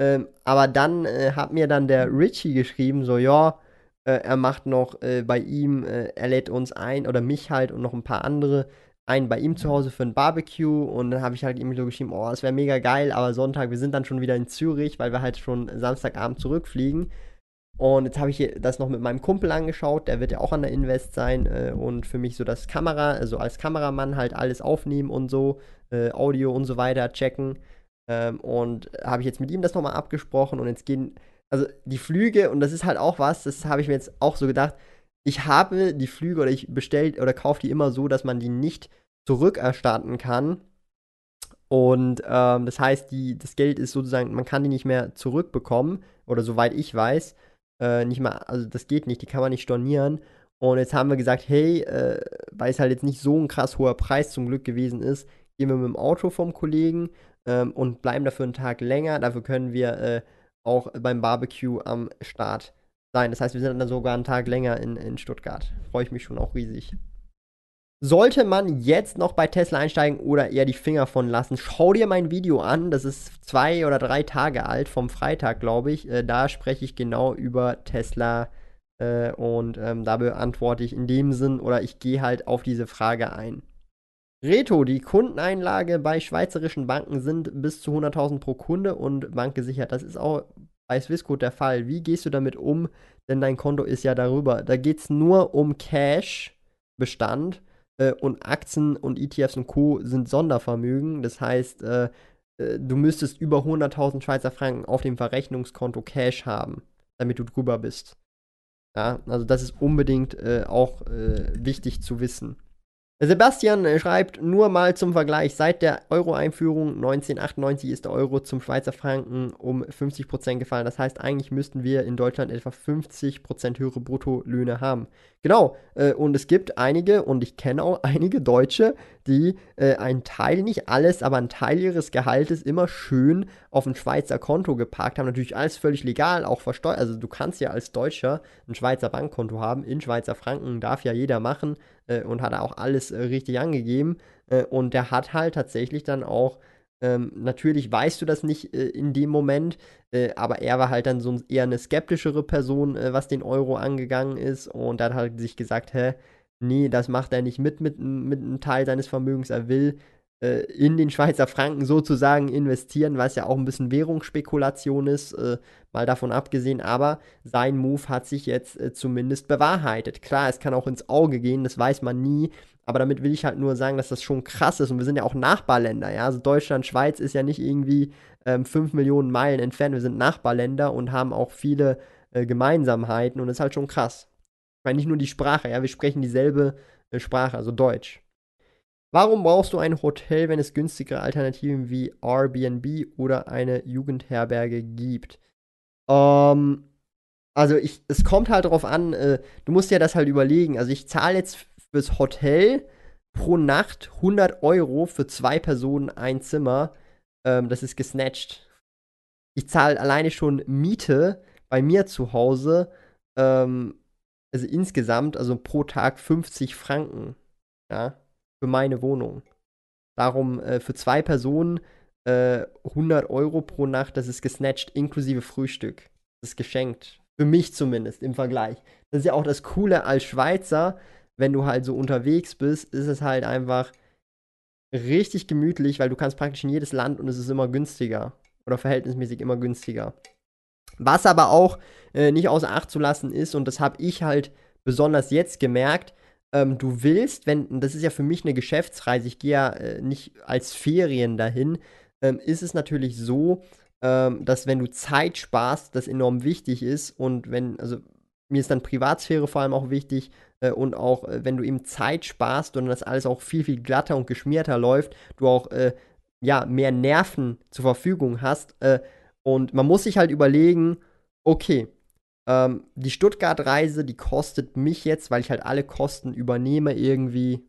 Ähm, aber dann äh, hat mir dann der Richie geschrieben, so, ja, er macht noch bei ihm, er lädt uns ein, oder mich halt und noch ein paar andere einen bei ihm zu Hause für ein Barbecue und dann habe ich halt ihm so geschrieben, oh, das wäre mega geil, aber Sonntag, wir sind dann schon wieder in Zürich, weil wir halt schon Samstagabend zurückfliegen. Und jetzt habe ich das noch mit meinem Kumpel angeschaut, der wird ja auch an der Invest sein äh, und für mich so das Kamera, also als Kameramann halt alles aufnehmen und so, äh, Audio und so weiter checken. Ähm, und habe ich jetzt mit ihm das nochmal abgesprochen und jetzt gehen, also die Flüge, und das ist halt auch was, das habe ich mir jetzt auch so gedacht, ich habe die Flüge oder ich bestellt oder kaufe die immer so, dass man die nicht zurückerstatten kann. Und ähm, das heißt, die, das Geld ist sozusagen, man kann die nicht mehr zurückbekommen. Oder soweit ich weiß, äh, nicht mal, also das geht nicht, die kann man nicht stornieren. Und jetzt haben wir gesagt, hey, äh, weil es halt jetzt nicht so ein krass hoher Preis zum Glück gewesen ist, gehen wir mit dem Auto vom Kollegen ähm, und bleiben dafür einen Tag länger. Dafür können wir äh, auch beim Barbecue am Start sein. Das heißt, wir sind dann sogar einen Tag länger in, in Stuttgart. Freue ich mich schon auch riesig. Sollte man jetzt noch bei Tesla einsteigen oder eher die Finger von lassen, schau dir mein Video an. Das ist zwei oder drei Tage alt, vom Freitag, glaube ich. Äh, da spreche ich genau über Tesla äh, und ähm, da beantworte ich in dem Sinn oder ich gehe halt auf diese Frage ein. Reto, die Kundeneinlage bei schweizerischen Banken sind bis zu 100.000 pro Kunde und bankgesichert. Das ist auch bei Swissquote der Fall. Wie gehst du damit um? Denn dein Konto ist ja darüber. Da geht es nur um Cash-Bestand äh, und Aktien und ETFs und Co. sind Sondervermögen. Das heißt, äh, äh du müsstest über 100.000 Schweizer Franken auf dem Verrechnungskonto Cash haben, damit du drüber bist. Ja, also das ist unbedingt äh, auch äh, wichtig zu wissen. Sebastian äh, schreibt nur mal zum Vergleich, seit der Euro-Einführung 1998 ist der Euro zum Schweizer Franken um 50% gefallen. Das heißt, eigentlich müssten wir in Deutschland etwa 50% höhere Bruttolöhne haben. Genau, äh, und es gibt einige, und ich kenne auch einige Deutsche, die äh, einen Teil, nicht alles, aber einen Teil ihres Gehaltes immer schön auf ein Schweizer Konto geparkt haben. Natürlich alles völlig legal, auch versteuert. Also du kannst ja als Deutscher ein Schweizer Bankkonto haben, in Schweizer Franken, darf ja jeder machen äh, und hat auch alles äh, richtig angegeben. Äh, und der hat halt tatsächlich dann auch ähm, natürlich weißt du das nicht äh, in dem Moment, äh, aber er war halt dann so eher eine skeptischere Person, äh, was den Euro angegangen ist. Und er hat halt sich gesagt, hä, nee, das macht er nicht mit, mit, mit einem Teil seines Vermögens. Er will äh, in den Schweizer Franken sozusagen investieren, was ja auch ein bisschen Währungsspekulation ist, äh, mal davon abgesehen. Aber sein Move hat sich jetzt äh, zumindest bewahrheitet. Klar, es kann auch ins Auge gehen, das weiß man nie. Aber damit will ich halt nur sagen, dass das schon krass ist. Und wir sind ja auch Nachbarländer, ja. Also Deutschland, Schweiz ist ja nicht irgendwie ähm, 5 Millionen Meilen entfernt. Wir sind Nachbarländer und haben auch viele äh, Gemeinsamkeiten und das ist halt schon krass. Ich meine, nicht nur die Sprache, ja, wir sprechen dieselbe äh, Sprache, also Deutsch. Warum brauchst du ein Hotel, wenn es günstigere Alternativen wie Airbnb oder eine Jugendherberge gibt? Ähm, also ich, es kommt halt darauf an, äh, du musst ja das halt überlegen. Also ich zahle jetzt fürs Hotel pro Nacht 100 Euro für zwei Personen ein Zimmer. Ähm, das ist gesnatcht. Ich zahle alleine schon Miete bei mir zu Hause. Ähm, also insgesamt, also pro Tag 50 Franken. Ja, für meine Wohnung. Darum äh, für zwei Personen äh, 100 Euro pro Nacht, das ist gesnatcht, inklusive Frühstück. Das ist geschenkt. Für mich zumindest im Vergleich. Das ist ja auch das Coole als Schweizer, wenn du halt so unterwegs bist, ist es halt einfach richtig gemütlich, weil du kannst praktisch in jedes Land und es ist immer günstiger. Oder verhältnismäßig immer günstiger. Was aber auch äh, nicht außer Acht zu lassen ist, und das habe ich halt besonders jetzt gemerkt, ähm, du willst, wenn, das ist ja für mich eine Geschäftsreise, ich gehe ja äh, nicht als Ferien dahin, ähm, ist es natürlich so, ähm, dass wenn du Zeit sparst, das enorm wichtig ist und wenn, also mir ist dann Privatsphäre vor allem auch wichtig äh, und auch äh, wenn du eben Zeit sparst und das alles auch viel, viel glatter und geschmierter läuft, du auch äh, ja, mehr Nerven zur Verfügung hast äh, und man muss sich halt überlegen, okay, ähm, die Stuttgart-Reise, die kostet mich jetzt, weil ich halt alle Kosten übernehme, irgendwie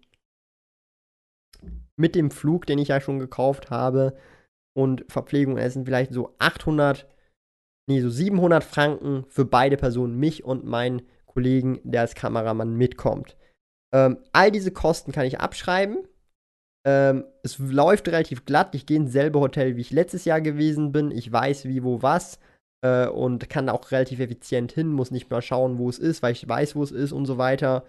mit dem Flug, den ich ja schon gekauft habe und Verpflegung essen, vielleicht so 800, nee, so 700 Franken für beide Personen, mich und meinen Kollegen, der als Kameramann mitkommt. Ähm, all diese Kosten kann ich abschreiben. Ähm, es läuft relativ glatt. Ich gehe ins selbe Hotel, wie ich letztes Jahr gewesen bin. Ich weiß, wie, wo, was äh, und kann auch relativ effizient hin, muss nicht mal schauen, wo es ist, weil ich weiß, wo es ist und so weiter.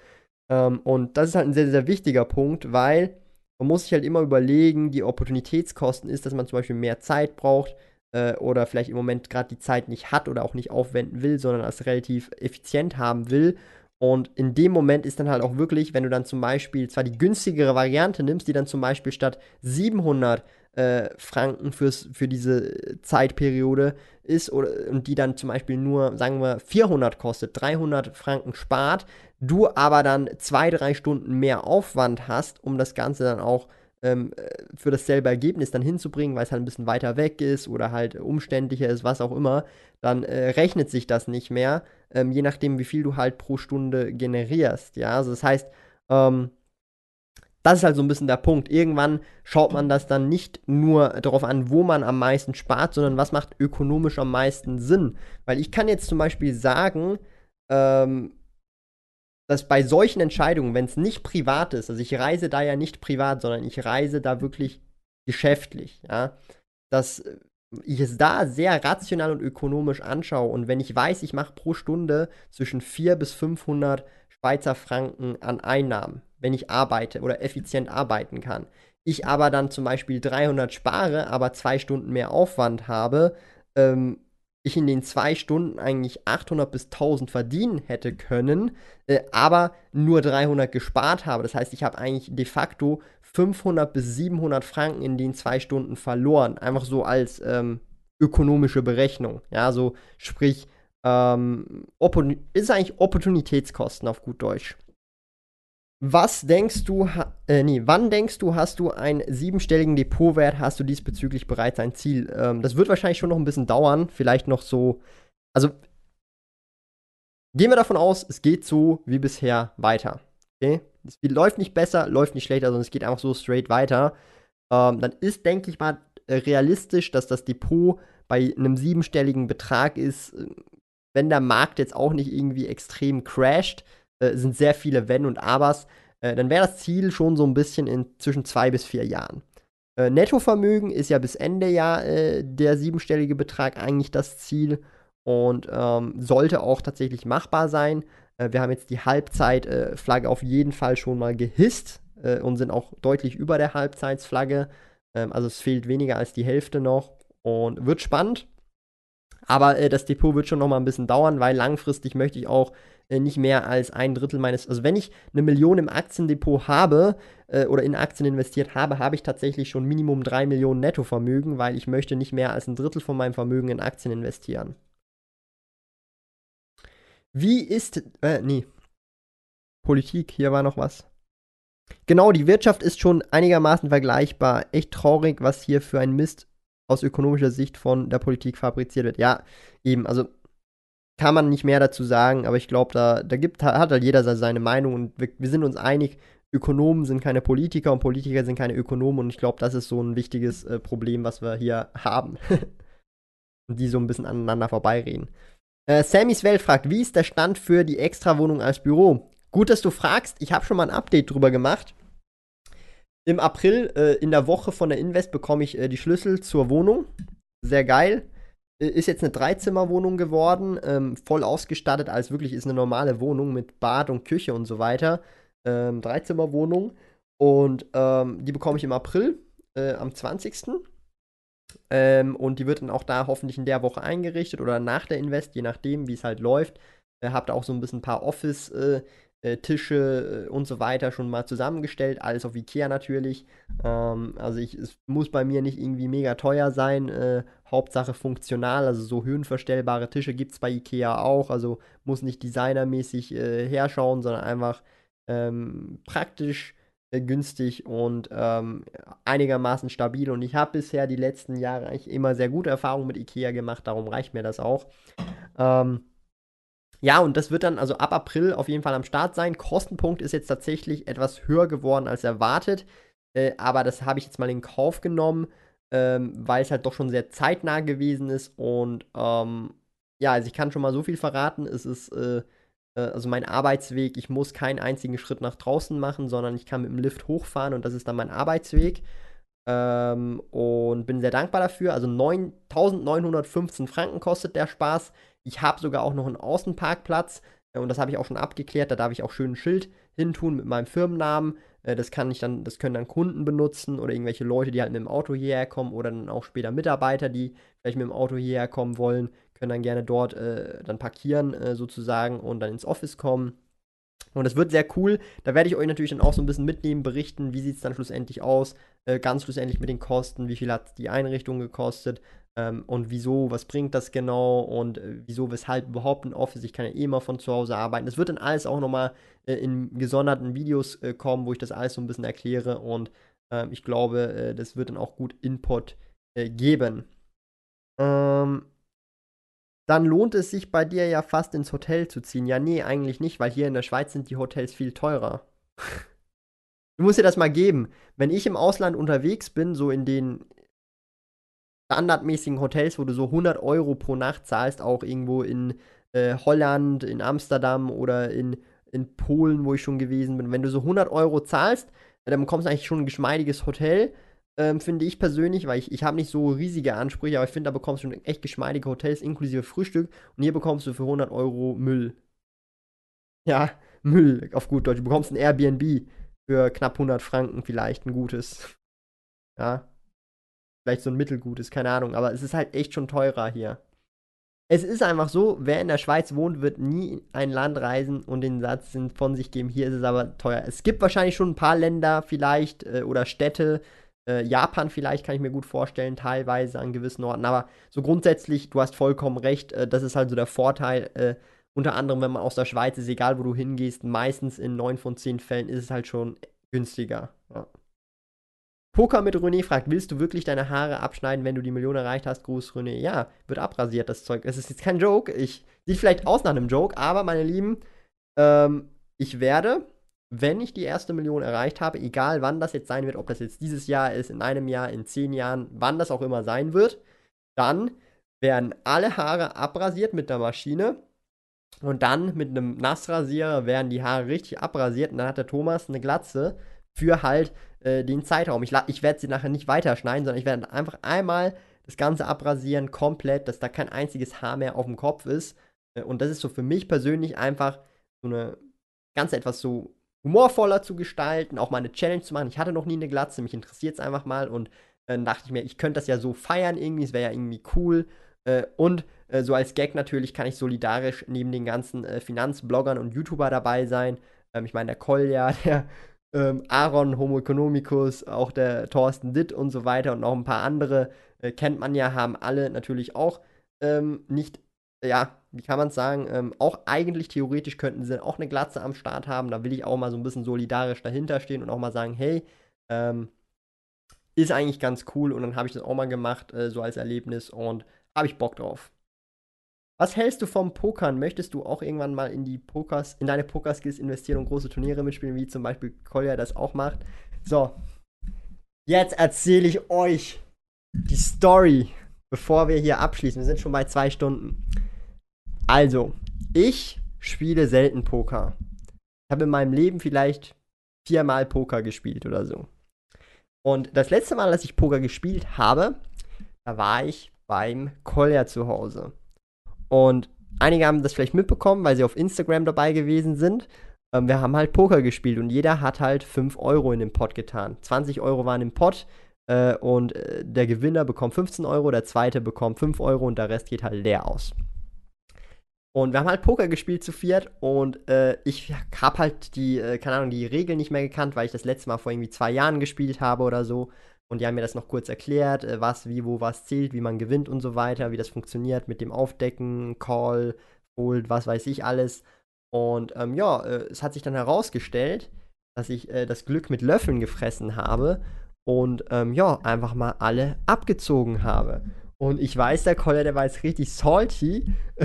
Ähm, und das ist halt ein sehr, sehr wichtiger Punkt, weil man muss sich halt immer überlegen, die Opportunitätskosten ist, dass man zum Beispiel mehr Zeit braucht äh, oder vielleicht im Moment gerade die Zeit nicht hat oder auch nicht aufwenden will, sondern es relativ effizient haben will. Und in dem Moment ist dann halt auch wirklich, wenn du dann zum Beispiel zwar die günstigere Variante nimmst, die dann zum Beispiel statt 700 äh, Franken fürs, für diese Zeitperiode ist oder, und die dann zum Beispiel nur, sagen wir, 400 kostet, 300 Franken spart, du aber dann zwei, drei Stunden mehr Aufwand hast, um das Ganze dann auch ähm, äh, für dasselbe Ergebnis dann hinzubringen, weil es halt ein bisschen weiter weg ist oder halt umständlicher ist, was auch immer, dann äh, rechnet sich das nicht mehr, ähm, je nachdem, wie viel du halt pro Stunde generierst. Ja, also das heißt, ähm, das ist halt so ein bisschen der Punkt. Irgendwann schaut man das dann nicht nur darauf an, wo man am meisten spart, sondern was macht ökonomisch am meisten Sinn. Weil ich kann jetzt zum Beispiel sagen, ähm, dass bei solchen Entscheidungen, wenn es nicht privat ist, also ich reise da ja nicht privat, sondern ich reise da wirklich geschäftlich, ja, dass ich es da sehr rational und ökonomisch anschaue und wenn ich weiß, ich mache pro Stunde zwischen 400 bis 500 Schweizer Franken an Einnahmen, wenn ich arbeite oder effizient arbeiten kann. Ich aber dann zum Beispiel 300 spare, aber zwei Stunden mehr Aufwand habe, ähm, ich in den zwei Stunden eigentlich 800 bis 1000 verdienen hätte können, äh, aber nur 300 gespart habe. Das heißt, ich habe eigentlich de facto 500 bis 700 Franken in den zwei Stunden verloren. Einfach so als ähm, ökonomische Berechnung. Ja, so sprich, ähm, ist eigentlich Opportunitätskosten auf gut Deutsch. Was denkst du, äh, nee, wann denkst du, hast du einen siebenstelligen Depotwert, hast du diesbezüglich bereits ein Ziel? Ähm, das wird wahrscheinlich schon noch ein bisschen dauern, vielleicht noch so, also gehen wir davon aus, es geht so wie bisher weiter. Okay? Es läuft nicht besser, läuft nicht schlechter, sondern es geht einfach so straight weiter. Ähm, dann ist, denke ich mal, realistisch, dass das Depot bei einem siebenstelligen Betrag ist, äh, wenn der Markt jetzt auch nicht irgendwie extrem crasht, äh, sind sehr viele Wenn und Abers, äh, dann wäre das Ziel schon so ein bisschen in zwischen zwei bis vier Jahren. Äh, Nettovermögen ist ja bis Ende Jahr äh, der siebenstellige Betrag eigentlich das Ziel und ähm, sollte auch tatsächlich machbar sein. Äh, wir haben jetzt die Halbzeitflagge auf jeden Fall schon mal gehisst und sind auch deutlich über der Halbzeitsflagge. Ähm, also es fehlt weniger als die Hälfte noch und wird spannend. Aber äh, das Depot wird schon noch mal ein bisschen dauern, weil langfristig möchte ich auch äh, nicht mehr als ein Drittel meines. Also wenn ich eine Million im Aktiendepot habe äh, oder in Aktien investiert habe, habe ich tatsächlich schon Minimum drei Millionen Nettovermögen, weil ich möchte nicht mehr als ein Drittel von meinem Vermögen in Aktien investieren. Wie ist. Äh, nee. Politik, hier war noch was. Genau, die Wirtschaft ist schon einigermaßen vergleichbar. Echt traurig, was hier für ein Mist aus ökonomischer Sicht von der Politik fabriziert wird. Ja, eben, also kann man nicht mehr dazu sagen, aber ich glaube, da, da gibt, hat halt jeder seine Meinung und wir, wir, sind uns einig, Ökonomen sind keine Politiker und Politiker sind keine Ökonomen und ich glaube, das ist so ein wichtiges äh, Problem, was wir hier haben. und die so ein bisschen aneinander vorbeireden. Äh, Sammys Welt fragt, wie ist der Stand für die Extrawohnung als Büro? Gut, dass du fragst. Ich habe schon mal ein Update drüber gemacht. Im April, äh, in der Woche von der Invest, bekomme ich äh, die Schlüssel zur Wohnung. Sehr geil. Äh, ist jetzt eine Dreizimmerwohnung geworden, ähm, voll ausgestattet, als wirklich ist eine normale Wohnung mit Bad und Küche und so weiter. Ähm, Dreizimmerwohnung. Und ähm, die bekomme ich im April, äh, am 20. Ähm, und die wird dann auch da hoffentlich in der Woche eingerichtet oder nach der Invest, je nachdem, wie es halt läuft. Äh, habt auch so ein bisschen ein paar Office- äh, äh, Tische äh, und so weiter schon mal zusammengestellt. Alles auf Ikea natürlich. Ähm, also ich, es muss bei mir nicht irgendwie mega teuer sein. Äh, Hauptsache funktional. Also so höhenverstellbare Tische gibt es bei Ikea auch. Also muss nicht designermäßig äh, herschauen, sondern einfach ähm, praktisch äh, günstig und ähm, einigermaßen stabil. Und ich habe bisher die letzten Jahre eigentlich immer sehr gute Erfahrungen mit Ikea gemacht. Darum reicht mir das auch. Ähm, ja, und das wird dann also ab April auf jeden Fall am Start sein. Kostenpunkt ist jetzt tatsächlich etwas höher geworden als erwartet. Äh, aber das habe ich jetzt mal in Kauf genommen, ähm, weil es halt doch schon sehr zeitnah gewesen ist. Und ähm, ja, also ich kann schon mal so viel verraten. Es ist äh, äh, also mein Arbeitsweg. Ich muss keinen einzigen Schritt nach draußen machen, sondern ich kann mit dem Lift hochfahren und das ist dann mein Arbeitsweg. Ähm, und bin sehr dankbar dafür. Also 9.915 Franken kostet der Spaß. Ich habe sogar auch noch einen Außenparkplatz äh, und das habe ich auch schon abgeklärt. Da darf ich auch schön ein Schild hintun mit meinem Firmennamen. Äh, das kann ich dann, das können dann Kunden benutzen oder irgendwelche Leute, die halt mit dem Auto hierher kommen oder dann auch später Mitarbeiter, die vielleicht mit dem Auto hierher kommen wollen, können dann gerne dort äh, dann parkieren äh, sozusagen und dann ins Office kommen. Und das wird sehr cool. Da werde ich euch natürlich dann auch so ein bisschen mitnehmen, berichten, wie sieht es dann schlussendlich aus, äh, ganz schlussendlich mit den Kosten, wie viel hat die Einrichtung gekostet, ähm, und wieso, was bringt das genau und äh, wieso, weshalb überhaupt ein Office. Ich kann ja eh mal von zu Hause arbeiten. Das wird dann alles auch nochmal äh, in gesonderten Videos äh, kommen, wo ich das alles so ein bisschen erkläre und ähm, ich glaube, äh, das wird dann auch gut Input äh, geben. Ähm, dann lohnt es sich bei dir ja fast ins Hotel zu ziehen. Ja, nee, eigentlich nicht, weil hier in der Schweiz sind die Hotels viel teurer. du musst dir das mal geben. Wenn ich im Ausland unterwegs bin, so in den standardmäßigen Hotels, wo du so 100 Euro pro Nacht zahlst, auch irgendwo in äh, Holland, in Amsterdam oder in, in Polen, wo ich schon gewesen bin. Wenn du so 100 Euro zahlst, dann bekommst du eigentlich schon ein geschmeidiges Hotel, ähm, finde ich persönlich, weil ich, ich habe nicht so riesige Ansprüche, aber ich finde, da bekommst du schon echt geschmeidige Hotels inklusive Frühstück und hier bekommst du für 100 Euro Müll. Ja, Müll, auf gut Deutsch. Du bekommst ein Airbnb für knapp 100 Franken vielleicht, ein gutes. Ja, vielleicht so ein mittelgutes, keine Ahnung, aber es ist halt echt schon teurer hier. Es ist einfach so, wer in der Schweiz wohnt, wird nie ein Land reisen und den Satz von sich geben, hier ist es aber teuer. Es gibt wahrscheinlich schon ein paar Länder vielleicht äh, oder Städte, äh, Japan vielleicht kann ich mir gut vorstellen, teilweise an gewissen Orten, aber so grundsätzlich, du hast vollkommen recht, äh, das ist halt so der Vorteil, unter anderem, wenn man aus der Schweiz ist, egal wo du hingehst, meistens in neun von zehn Fällen ist es halt schon günstiger. Ja. Poker mit René fragt, willst du wirklich deine Haare abschneiden, wenn du die Million erreicht hast? Gruß René. Ja, wird abrasiert, das Zeug. Es ist jetzt kein Joke. Ich, sieht vielleicht aus nach einem Joke, aber meine Lieben, ähm, ich werde, wenn ich die erste Million erreicht habe, egal wann das jetzt sein wird, ob das jetzt dieses Jahr ist, in einem Jahr, in zehn Jahren, wann das auch immer sein wird, dann werden alle Haare abrasiert mit der Maschine und dann mit einem Nassrasierer werden die Haare richtig abrasiert und dann hat der Thomas eine Glatze für halt äh, den Zeitraum. Ich, ich werde sie nachher nicht weiterschneiden, sondern ich werde einfach einmal das Ganze abrasieren, komplett, dass da kein einziges Haar mehr auf dem Kopf ist. Äh, und das ist so für mich persönlich einfach so eine ganz etwas so humorvoller zu gestalten, auch mal eine Challenge zu machen. Ich hatte noch nie eine Glatze, mich interessiert es einfach mal und äh, dann dachte ich mir, ich könnte das ja so feiern irgendwie, es wäre ja irgendwie cool. Äh, und äh, so als Gag natürlich kann ich solidarisch neben den ganzen äh, Finanzbloggern und YouTuber dabei sein. Ähm, ich meine, der Kolja, der ähm, Aaron Homo economicus, auch der Thorsten Ditt und so weiter und noch ein paar andere äh, kennt man ja, haben alle natürlich auch ähm, nicht, ja, wie kann man es sagen, ähm, auch eigentlich theoretisch könnten sie auch eine Glatze am Start haben. Da will ich auch mal so ein bisschen solidarisch dahinter stehen und auch mal sagen, hey, ähm, ist eigentlich ganz cool und dann habe ich das auch mal gemacht, äh, so als Erlebnis und habe ich Bock drauf. Was hältst du vom Pokern? Möchtest du auch irgendwann mal in die Pokers, in deine Pokerskills investieren und große Turniere mitspielen, wie zum Beispiel Kolja das auch macht? So, jetzt erzähle ich euch die Story, bevor wir hier abschließen. Wir sind schon bei zwei Stunden. Also, ich spiele selten Poker. Ich habe in meinem Leben vielleicht viermal Poker gespielt oder so. Und das letzte Mal, dass ich Poker gespielt habe, da war ich beim Kolja zu Hause. Und einige haben das vielleicht mitbekommen, weil sie auf Instagram dabei gewesen sind. Ähm, wir haben halt Poker gespielt und jeder hat halt 5 Euro in den Pot getan. 20 Euro waren im Pot äh, und äh, der Gewinner bekommt 15 Euro, der zweite bekommt 5 Euro und der Rest geht halt leer aus. Und wir haben halt Poker gespielt zu viert und äh, ich habe halt die, äh, keine Ahnung, die Regeln nicht mehr gekannt, weil ich das letzte Mal vor irgendwie zwei Jahren gespielt habe oder so. Und die haben mir das noch kurz erklärt, äh, was, wie, wo, was zählt, wie man gewinnt und so weiter, wie das funktioniert mit dem Aufdecken, Call, Hold, was weiß ich alles. Und ähm, ja, äh, es hat sich dann herausgestellt, dass ich äh, das Glück mit Löffeln gefressen habe und ähm, ja, einfach mal alle abgezogen habe. Und ich weiß, der Koller, der war jetzt richtig salty.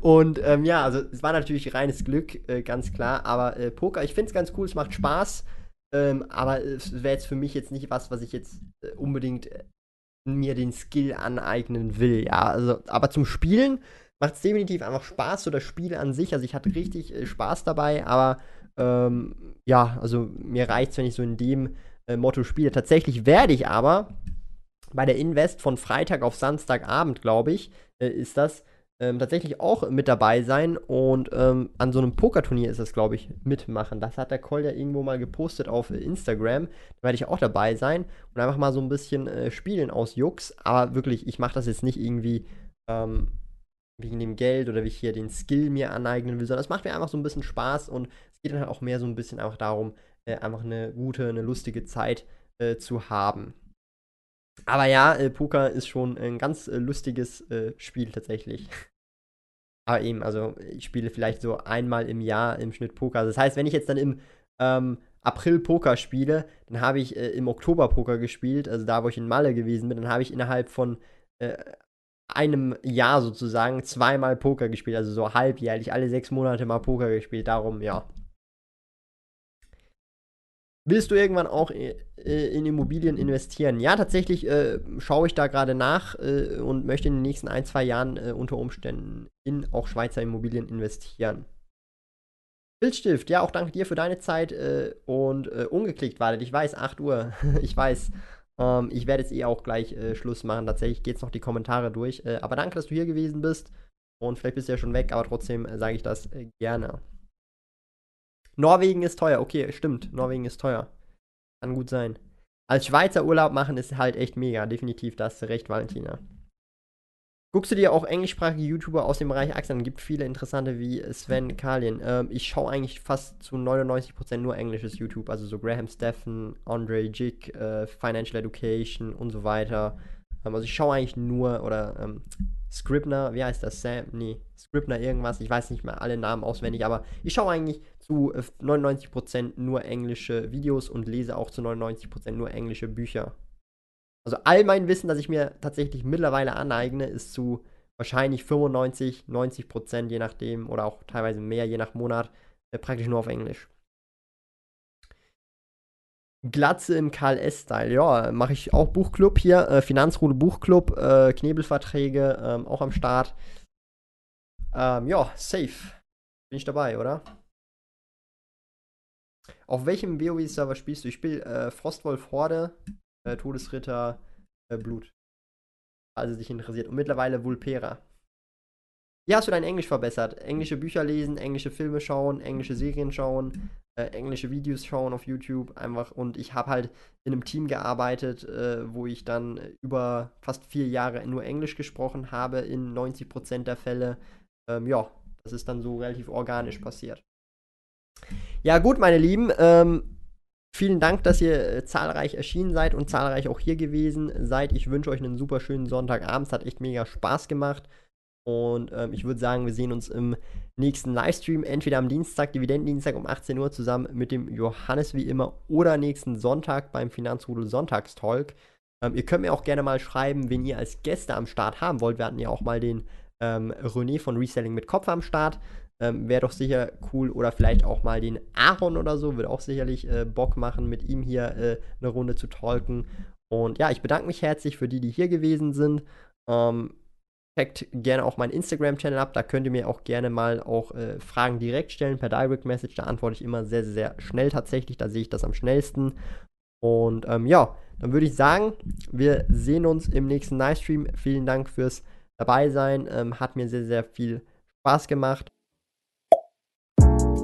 und ähm, ja, also es war natürlich reines Glück, äh, ganz klar. Aber äh, Poker, ich finde es ganz cool, es macht Spaß. Ähm, aber es wäre jetzt für mich jetzt nicht was, was ich jetzt äh, unbedingt äh, mir den Skill aneignen will. Ja, also, aber zum Spielen macht es definitiv einfach Spaß, so das Spiel an sich. Also ich hatte richtig äh, Spaß dabei, aber ähm, ja, also mir reicht es, wenn ich so in dem äh, Motto spiele. Tatsächlich werde ich aber bei der Invest von Freitag auf Samstagabend, glaube ich, äh, ist das ähm, tatsächlich auch mit dabei sein und ähm, an so einem Pokerturnier ist das, glaube ich, mitmachen. Das hat der Call ja irgendwo mal gepostet auf Instagram. Da werde ich auch dabei sein und einfach mal so ein bisschen äh, spielen aus Jux. Aber wirklich, ich mache das jetzt nicht irgendwie ähm, wegen dem Geld oder wie ich hier den Skill mir aneignen will, sondern es macht mir einfach so ein bisschen Spaß und es geht dann halt auch mehr so ein bisschen einfach darum, äh, einfach eine gute, eine lustige Zeit äh, zu haben. Aber ja, äh, Poker ist schon ein ganz äh, lustiges äh, Spiel tatsächlich. Aber eben, also ich spiele vielleicht so einmal im Jahr im Schnitt Poker. Das heißt, wenn ich jetzt dann im ähm, April Poker spiele, dann habe ich äh, im Oktober Poker gespielt, also da, wo ich in Malle gewesen bin, dann habe ich innerhalb von äh, einem Jahr sozusagen zweimal Poker gespielt, also so halbjährlich, alle sechs Monate mal Poker gespielt. Darum, ja, Willst du irgendwann auch äh, in Immobilien investieren? Ja, tatsächlich äh, schaue ich da gerade nach äh, und möchte in den nächsten ein, zwei Jahren äh, unter Umständen in auch Schweizer Immobilien investieren. Bildstift, ja, auch danke dir für deine Zeit äh, und äh, ungeklickt wartet. Ich weiß, 8 Uhr, ich weiß. Ähm, ich werde jetzt eh auch gleich Schluss machen. Tatsächlich geht es noch die Kommentare durch. aber danke, dass du hier gewesen bist. Und vielleicht bist du ja schon weg, aber trotzdem sage ich das gerne. Norwegen ist teuer. Okay, stimmt. Norwegen ist teuer. Kann gut sein. Als Schweizer Urlaub machen ist halt echt mega. Definitiv, da hast du recht, Valentina. Guckst du dir auch englischsprachige YouTuber aus dem Bereich Aktien an? Gibt viele interessante wie Sven Kalin. Ähm, ich schaue eigentlich fast zu 99% nur englisches YouTube. Also so Graham Steffen, Andre Jig, äh, Financial Education und so weiter. Ähm, also ich schaue eigentlich nur, oder ähm, Scribner, wie heißt das? Sam? Nee, Scribner irgendwas. Ich weiß nicht mehr alle Namen auswendig, aber ich schaue eigentlich zu 99% äh, nur englische Videos und lese auch zu 99% nur englische Bücher. Also all mein Wissen, das ich mir tatsächlich mittlerweile aneigne, ist zu wahrscheinlich 95, 90% je nachdem oder auch teilweise mehr je nach Monat äh, praktisch nur auf Englisch. Glatze im Karl-S-Style. Ja, mache ich auch Buchclub hier. Äh, Finanzrude Buchclub, äh, Knebelverträge ähm, auch am Start. Ähm, ja, safe. Bin ich dabei, oder? Auf welchem WoW-Server spielst du? Ich spiele äh, Frostwolf Horde, äh, Todesritter, äh, Blut. Also dich interessiert. Und mittlerweile Vulpera. Wie hast du dein Englisch verbessert? Englische Bücher lesen, englische Filme schauen, englische Serien schauen, äh, englische Videos schauen auf YouTube einfach. Und ich habe halt in einem Team gearbeitet, äh, wo ich dann über fast vier Jahre nur Englisch gesprochen habe, in 90% der Fälle. Ähm, ja, das ist dann so relativ organisch passiert. Ja, gut, meine Lieben. Ähm, vielen Dank, dass ihr äh, zahlreich erschienen seid und zahlreich auch hier gewesen seid. Ich wünsche euch einen super schönen Sonntagabend. Es hat echt mega Spaß gemacht. Und ähm, ich würde sagen, wir sehen uns im nächsten Livestream, entweder am Dienstag, Dividendendienstag um 18 Uhr zusammen mit dem Johannes wie immer oder nächsten Sonntag beim Finanzrudel Sonntagstalk. Ähm, ihr könnt mir auch gerne mal schreiben, wen ihr als Gäste am Start haben wollt. Wir hatten ja auch mal den ähm, René von Reselling mit Kopf am Start. Ähm, Wäre doch sicher cool. Oder vielleicht auch mal den Aaron oder so. Würde auch sicherlich äh, Bock machen, mit ihm hier äh, eine Runde zu talken. Und ja, ich bedanke mich herzlich für die, die hier gewesen sind. Ähm, checkt gerne auch meinen Instagram-Channel ab. Da könnt ihr mir auch gerne mal auch äh, Fragen direkt stellen per Direct Message. Da antworte ich immer sehr, sehr schnell tatsächlich. Da sehe ich das am schnellsten. Und ähm, ja, dann würde ich sagen, wir sehen uns im nächsten Livestream. Vielen Dank fürs dabei sein. Ähm, hat mir sehr, sehr viel Spaß gemacht.